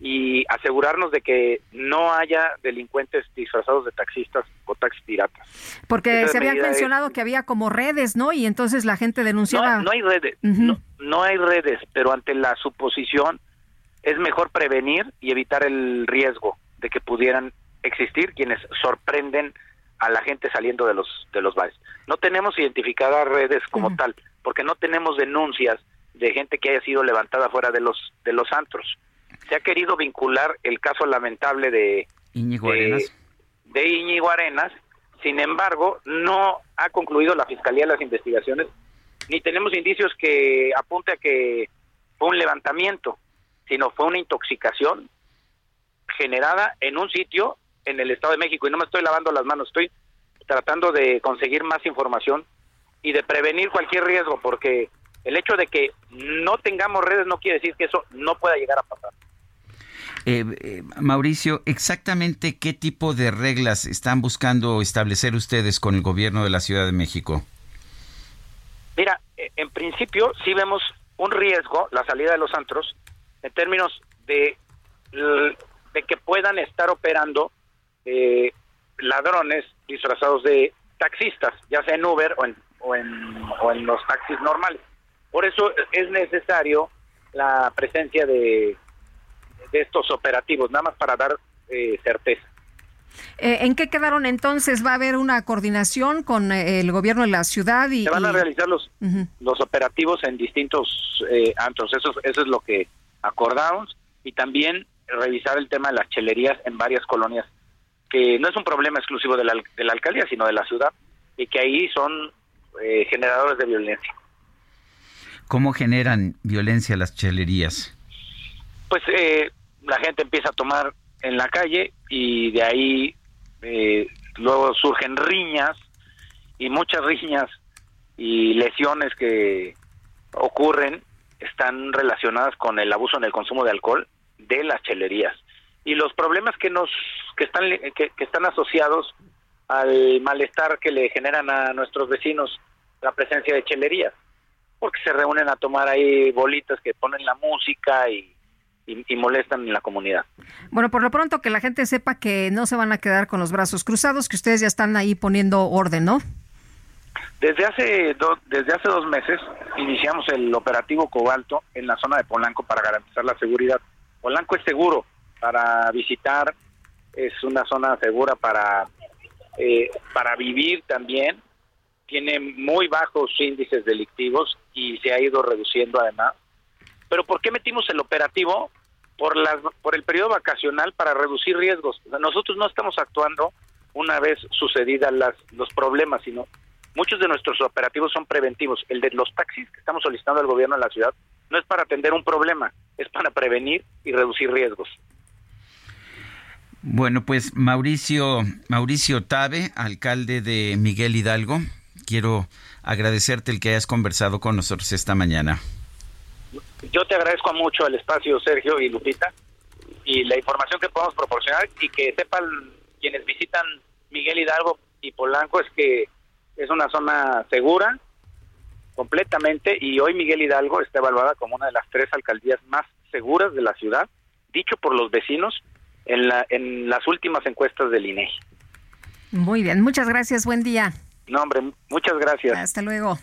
y asegurarnos de que no haya delincuentes disfrazados de taxistas o taxis piratas. Porque Esa se había medida es- mencionado que había como redes, ¿no? Y entonces la gente denunciaba. No, no hay redes, no, no hay redes, pero ante la suposición es mejor prevenir y evitar el riesgo de que pudieran existir quienes sorprenden a la gente saliendo de los de los bares. No tenemos identificadas redes como tal, porque no tenemos denuncias de gente que haya sido levantada fuera de los de los antros. Se ha querido vincular el caso lamentable de Íñigo de- Arenas. de Íñigo Arenas. Sin embargo, no ha concluido la Fiscalía las investigaciones, ni tenemos indicios que apunte a que fue un levantamiento, sino fue una intoxicación generada en un sitio en el Estado de México. Y no me estoy lavando las manos, estoy tratando de conseguir más información y de prevenir cualquier riesgo, porque el hecho de que no tengamos redes no quiere decir que eso no pueda llegar a pasar. Eh, eh, Mauricio, exactamente qué tipo de reglas están buscando establecer ustedes con el gobierno de la Ciudad de México. Mira, eh, en principio sí vemos un riesgo, la salida de los antros, en términos de, de que puedan estar operando eh, ladrones disfrazados de taxistas, ya sea en Uber o en, o, en, o en los taxis normales. Por eso es necesario la presencia de, de estos operativos, nada más para dar eh, certeza. Eh, ¿En qué quedaron entonces? ¿Va a haber una coordinación con eh, el gobierno de la ciudad? y Se van a y- realizar los, los operativos en distintos eh, antros. Eso, es- eso es lo que acordamos. Y también revisar el tema de las chelerías en varias colonias, que no es un problema exclusivo de la, de la alcaldía, sino de la ciudad, y que ahí son eh, generadores de violencia. ¿Cómo generan violencia las chelerías? Pues eh, la gente empieza a tomar en la calle y de ahí eh, luego surgen riñas y muchas riñas y lesiones que ocurren están relacionadas con el abuso en el consumo de alcohol de las chelerías y los problemas que nos que están que, que están asociados al malestar que le generan a nuestros vecinos la presencia de chelerías, porque se reúnen a tomar ahí bolitas que ponen la música y, y, y molestan en la comunidad. Bueno, por lo pronto que la gente sepa que no se van a quedar con los brazos cruzados, que ustedes ya están ahí poniendo orden, ¿no? Desde hace, do- desde hace dos meses iniciamos el operativo Cobalto en la zona de Polanco para garantizar la seguridad. Polanco es seguro para visitar, es una zona segura para, eh, para vivir también, tiene muy bajos índices delictivos y se ha ido reduciendo además. Pero ¿por qué metimos el operativo? Por, las, por el periodo vacacional para reducir riesgos. Nosotros no estamos actuando una vez sucedidas las, los problemas, sino muchos de nuestros operativos son preventivos. El de los taxis que estamos solicitando al gobierno de la ciudad no es para atender un problema, es para prevenir y reducir riesgos. Bueno, pues Mauricio, Mauricio Tabe, alcalde de Miguel Hidalgo, quiero agradecerte el que hayas conversado con nosotros esta mañana. Yo te agradezco mucho el espacio, Sergio y Lupita, y la información que podemos proporcionar y que sepan quienes visitan Miguel Hidalgo y Polanco es que es una zona segura completamente y hoy Miguel Hidalgo está evaluada como una de las tres alcaldías más seguras de la ciudad, dicho por los vecinos en, la, en las últimas encuestas del INEGI. Muy bien, muchas gracias, buen día. No, hombre, muchas gracias. Hasta luego.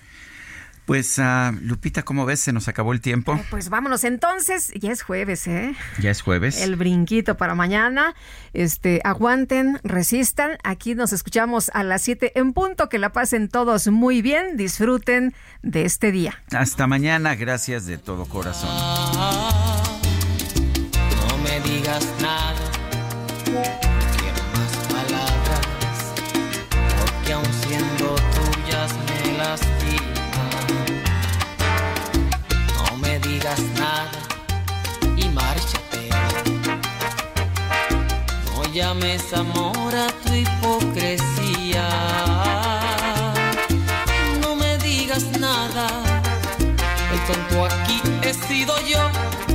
Pues ah, Lupita, ¿cómo ves? Se nos acabó el tiempo. Pues vámonos entonces, ya es jueves, ¿eh? Ya es jueves. El brinquito para mañana. Este, aguanten, resistan. Aquí nos escuchamos a las 7 en punto. Que la pasen todos muy bien. Disfruten de este día. Hasta mañana, gracias de todo corazón. No me digas digas nada y márchate. No llames amor a tu hipocresía. No me digas nada, el tonto aquí he sido yo.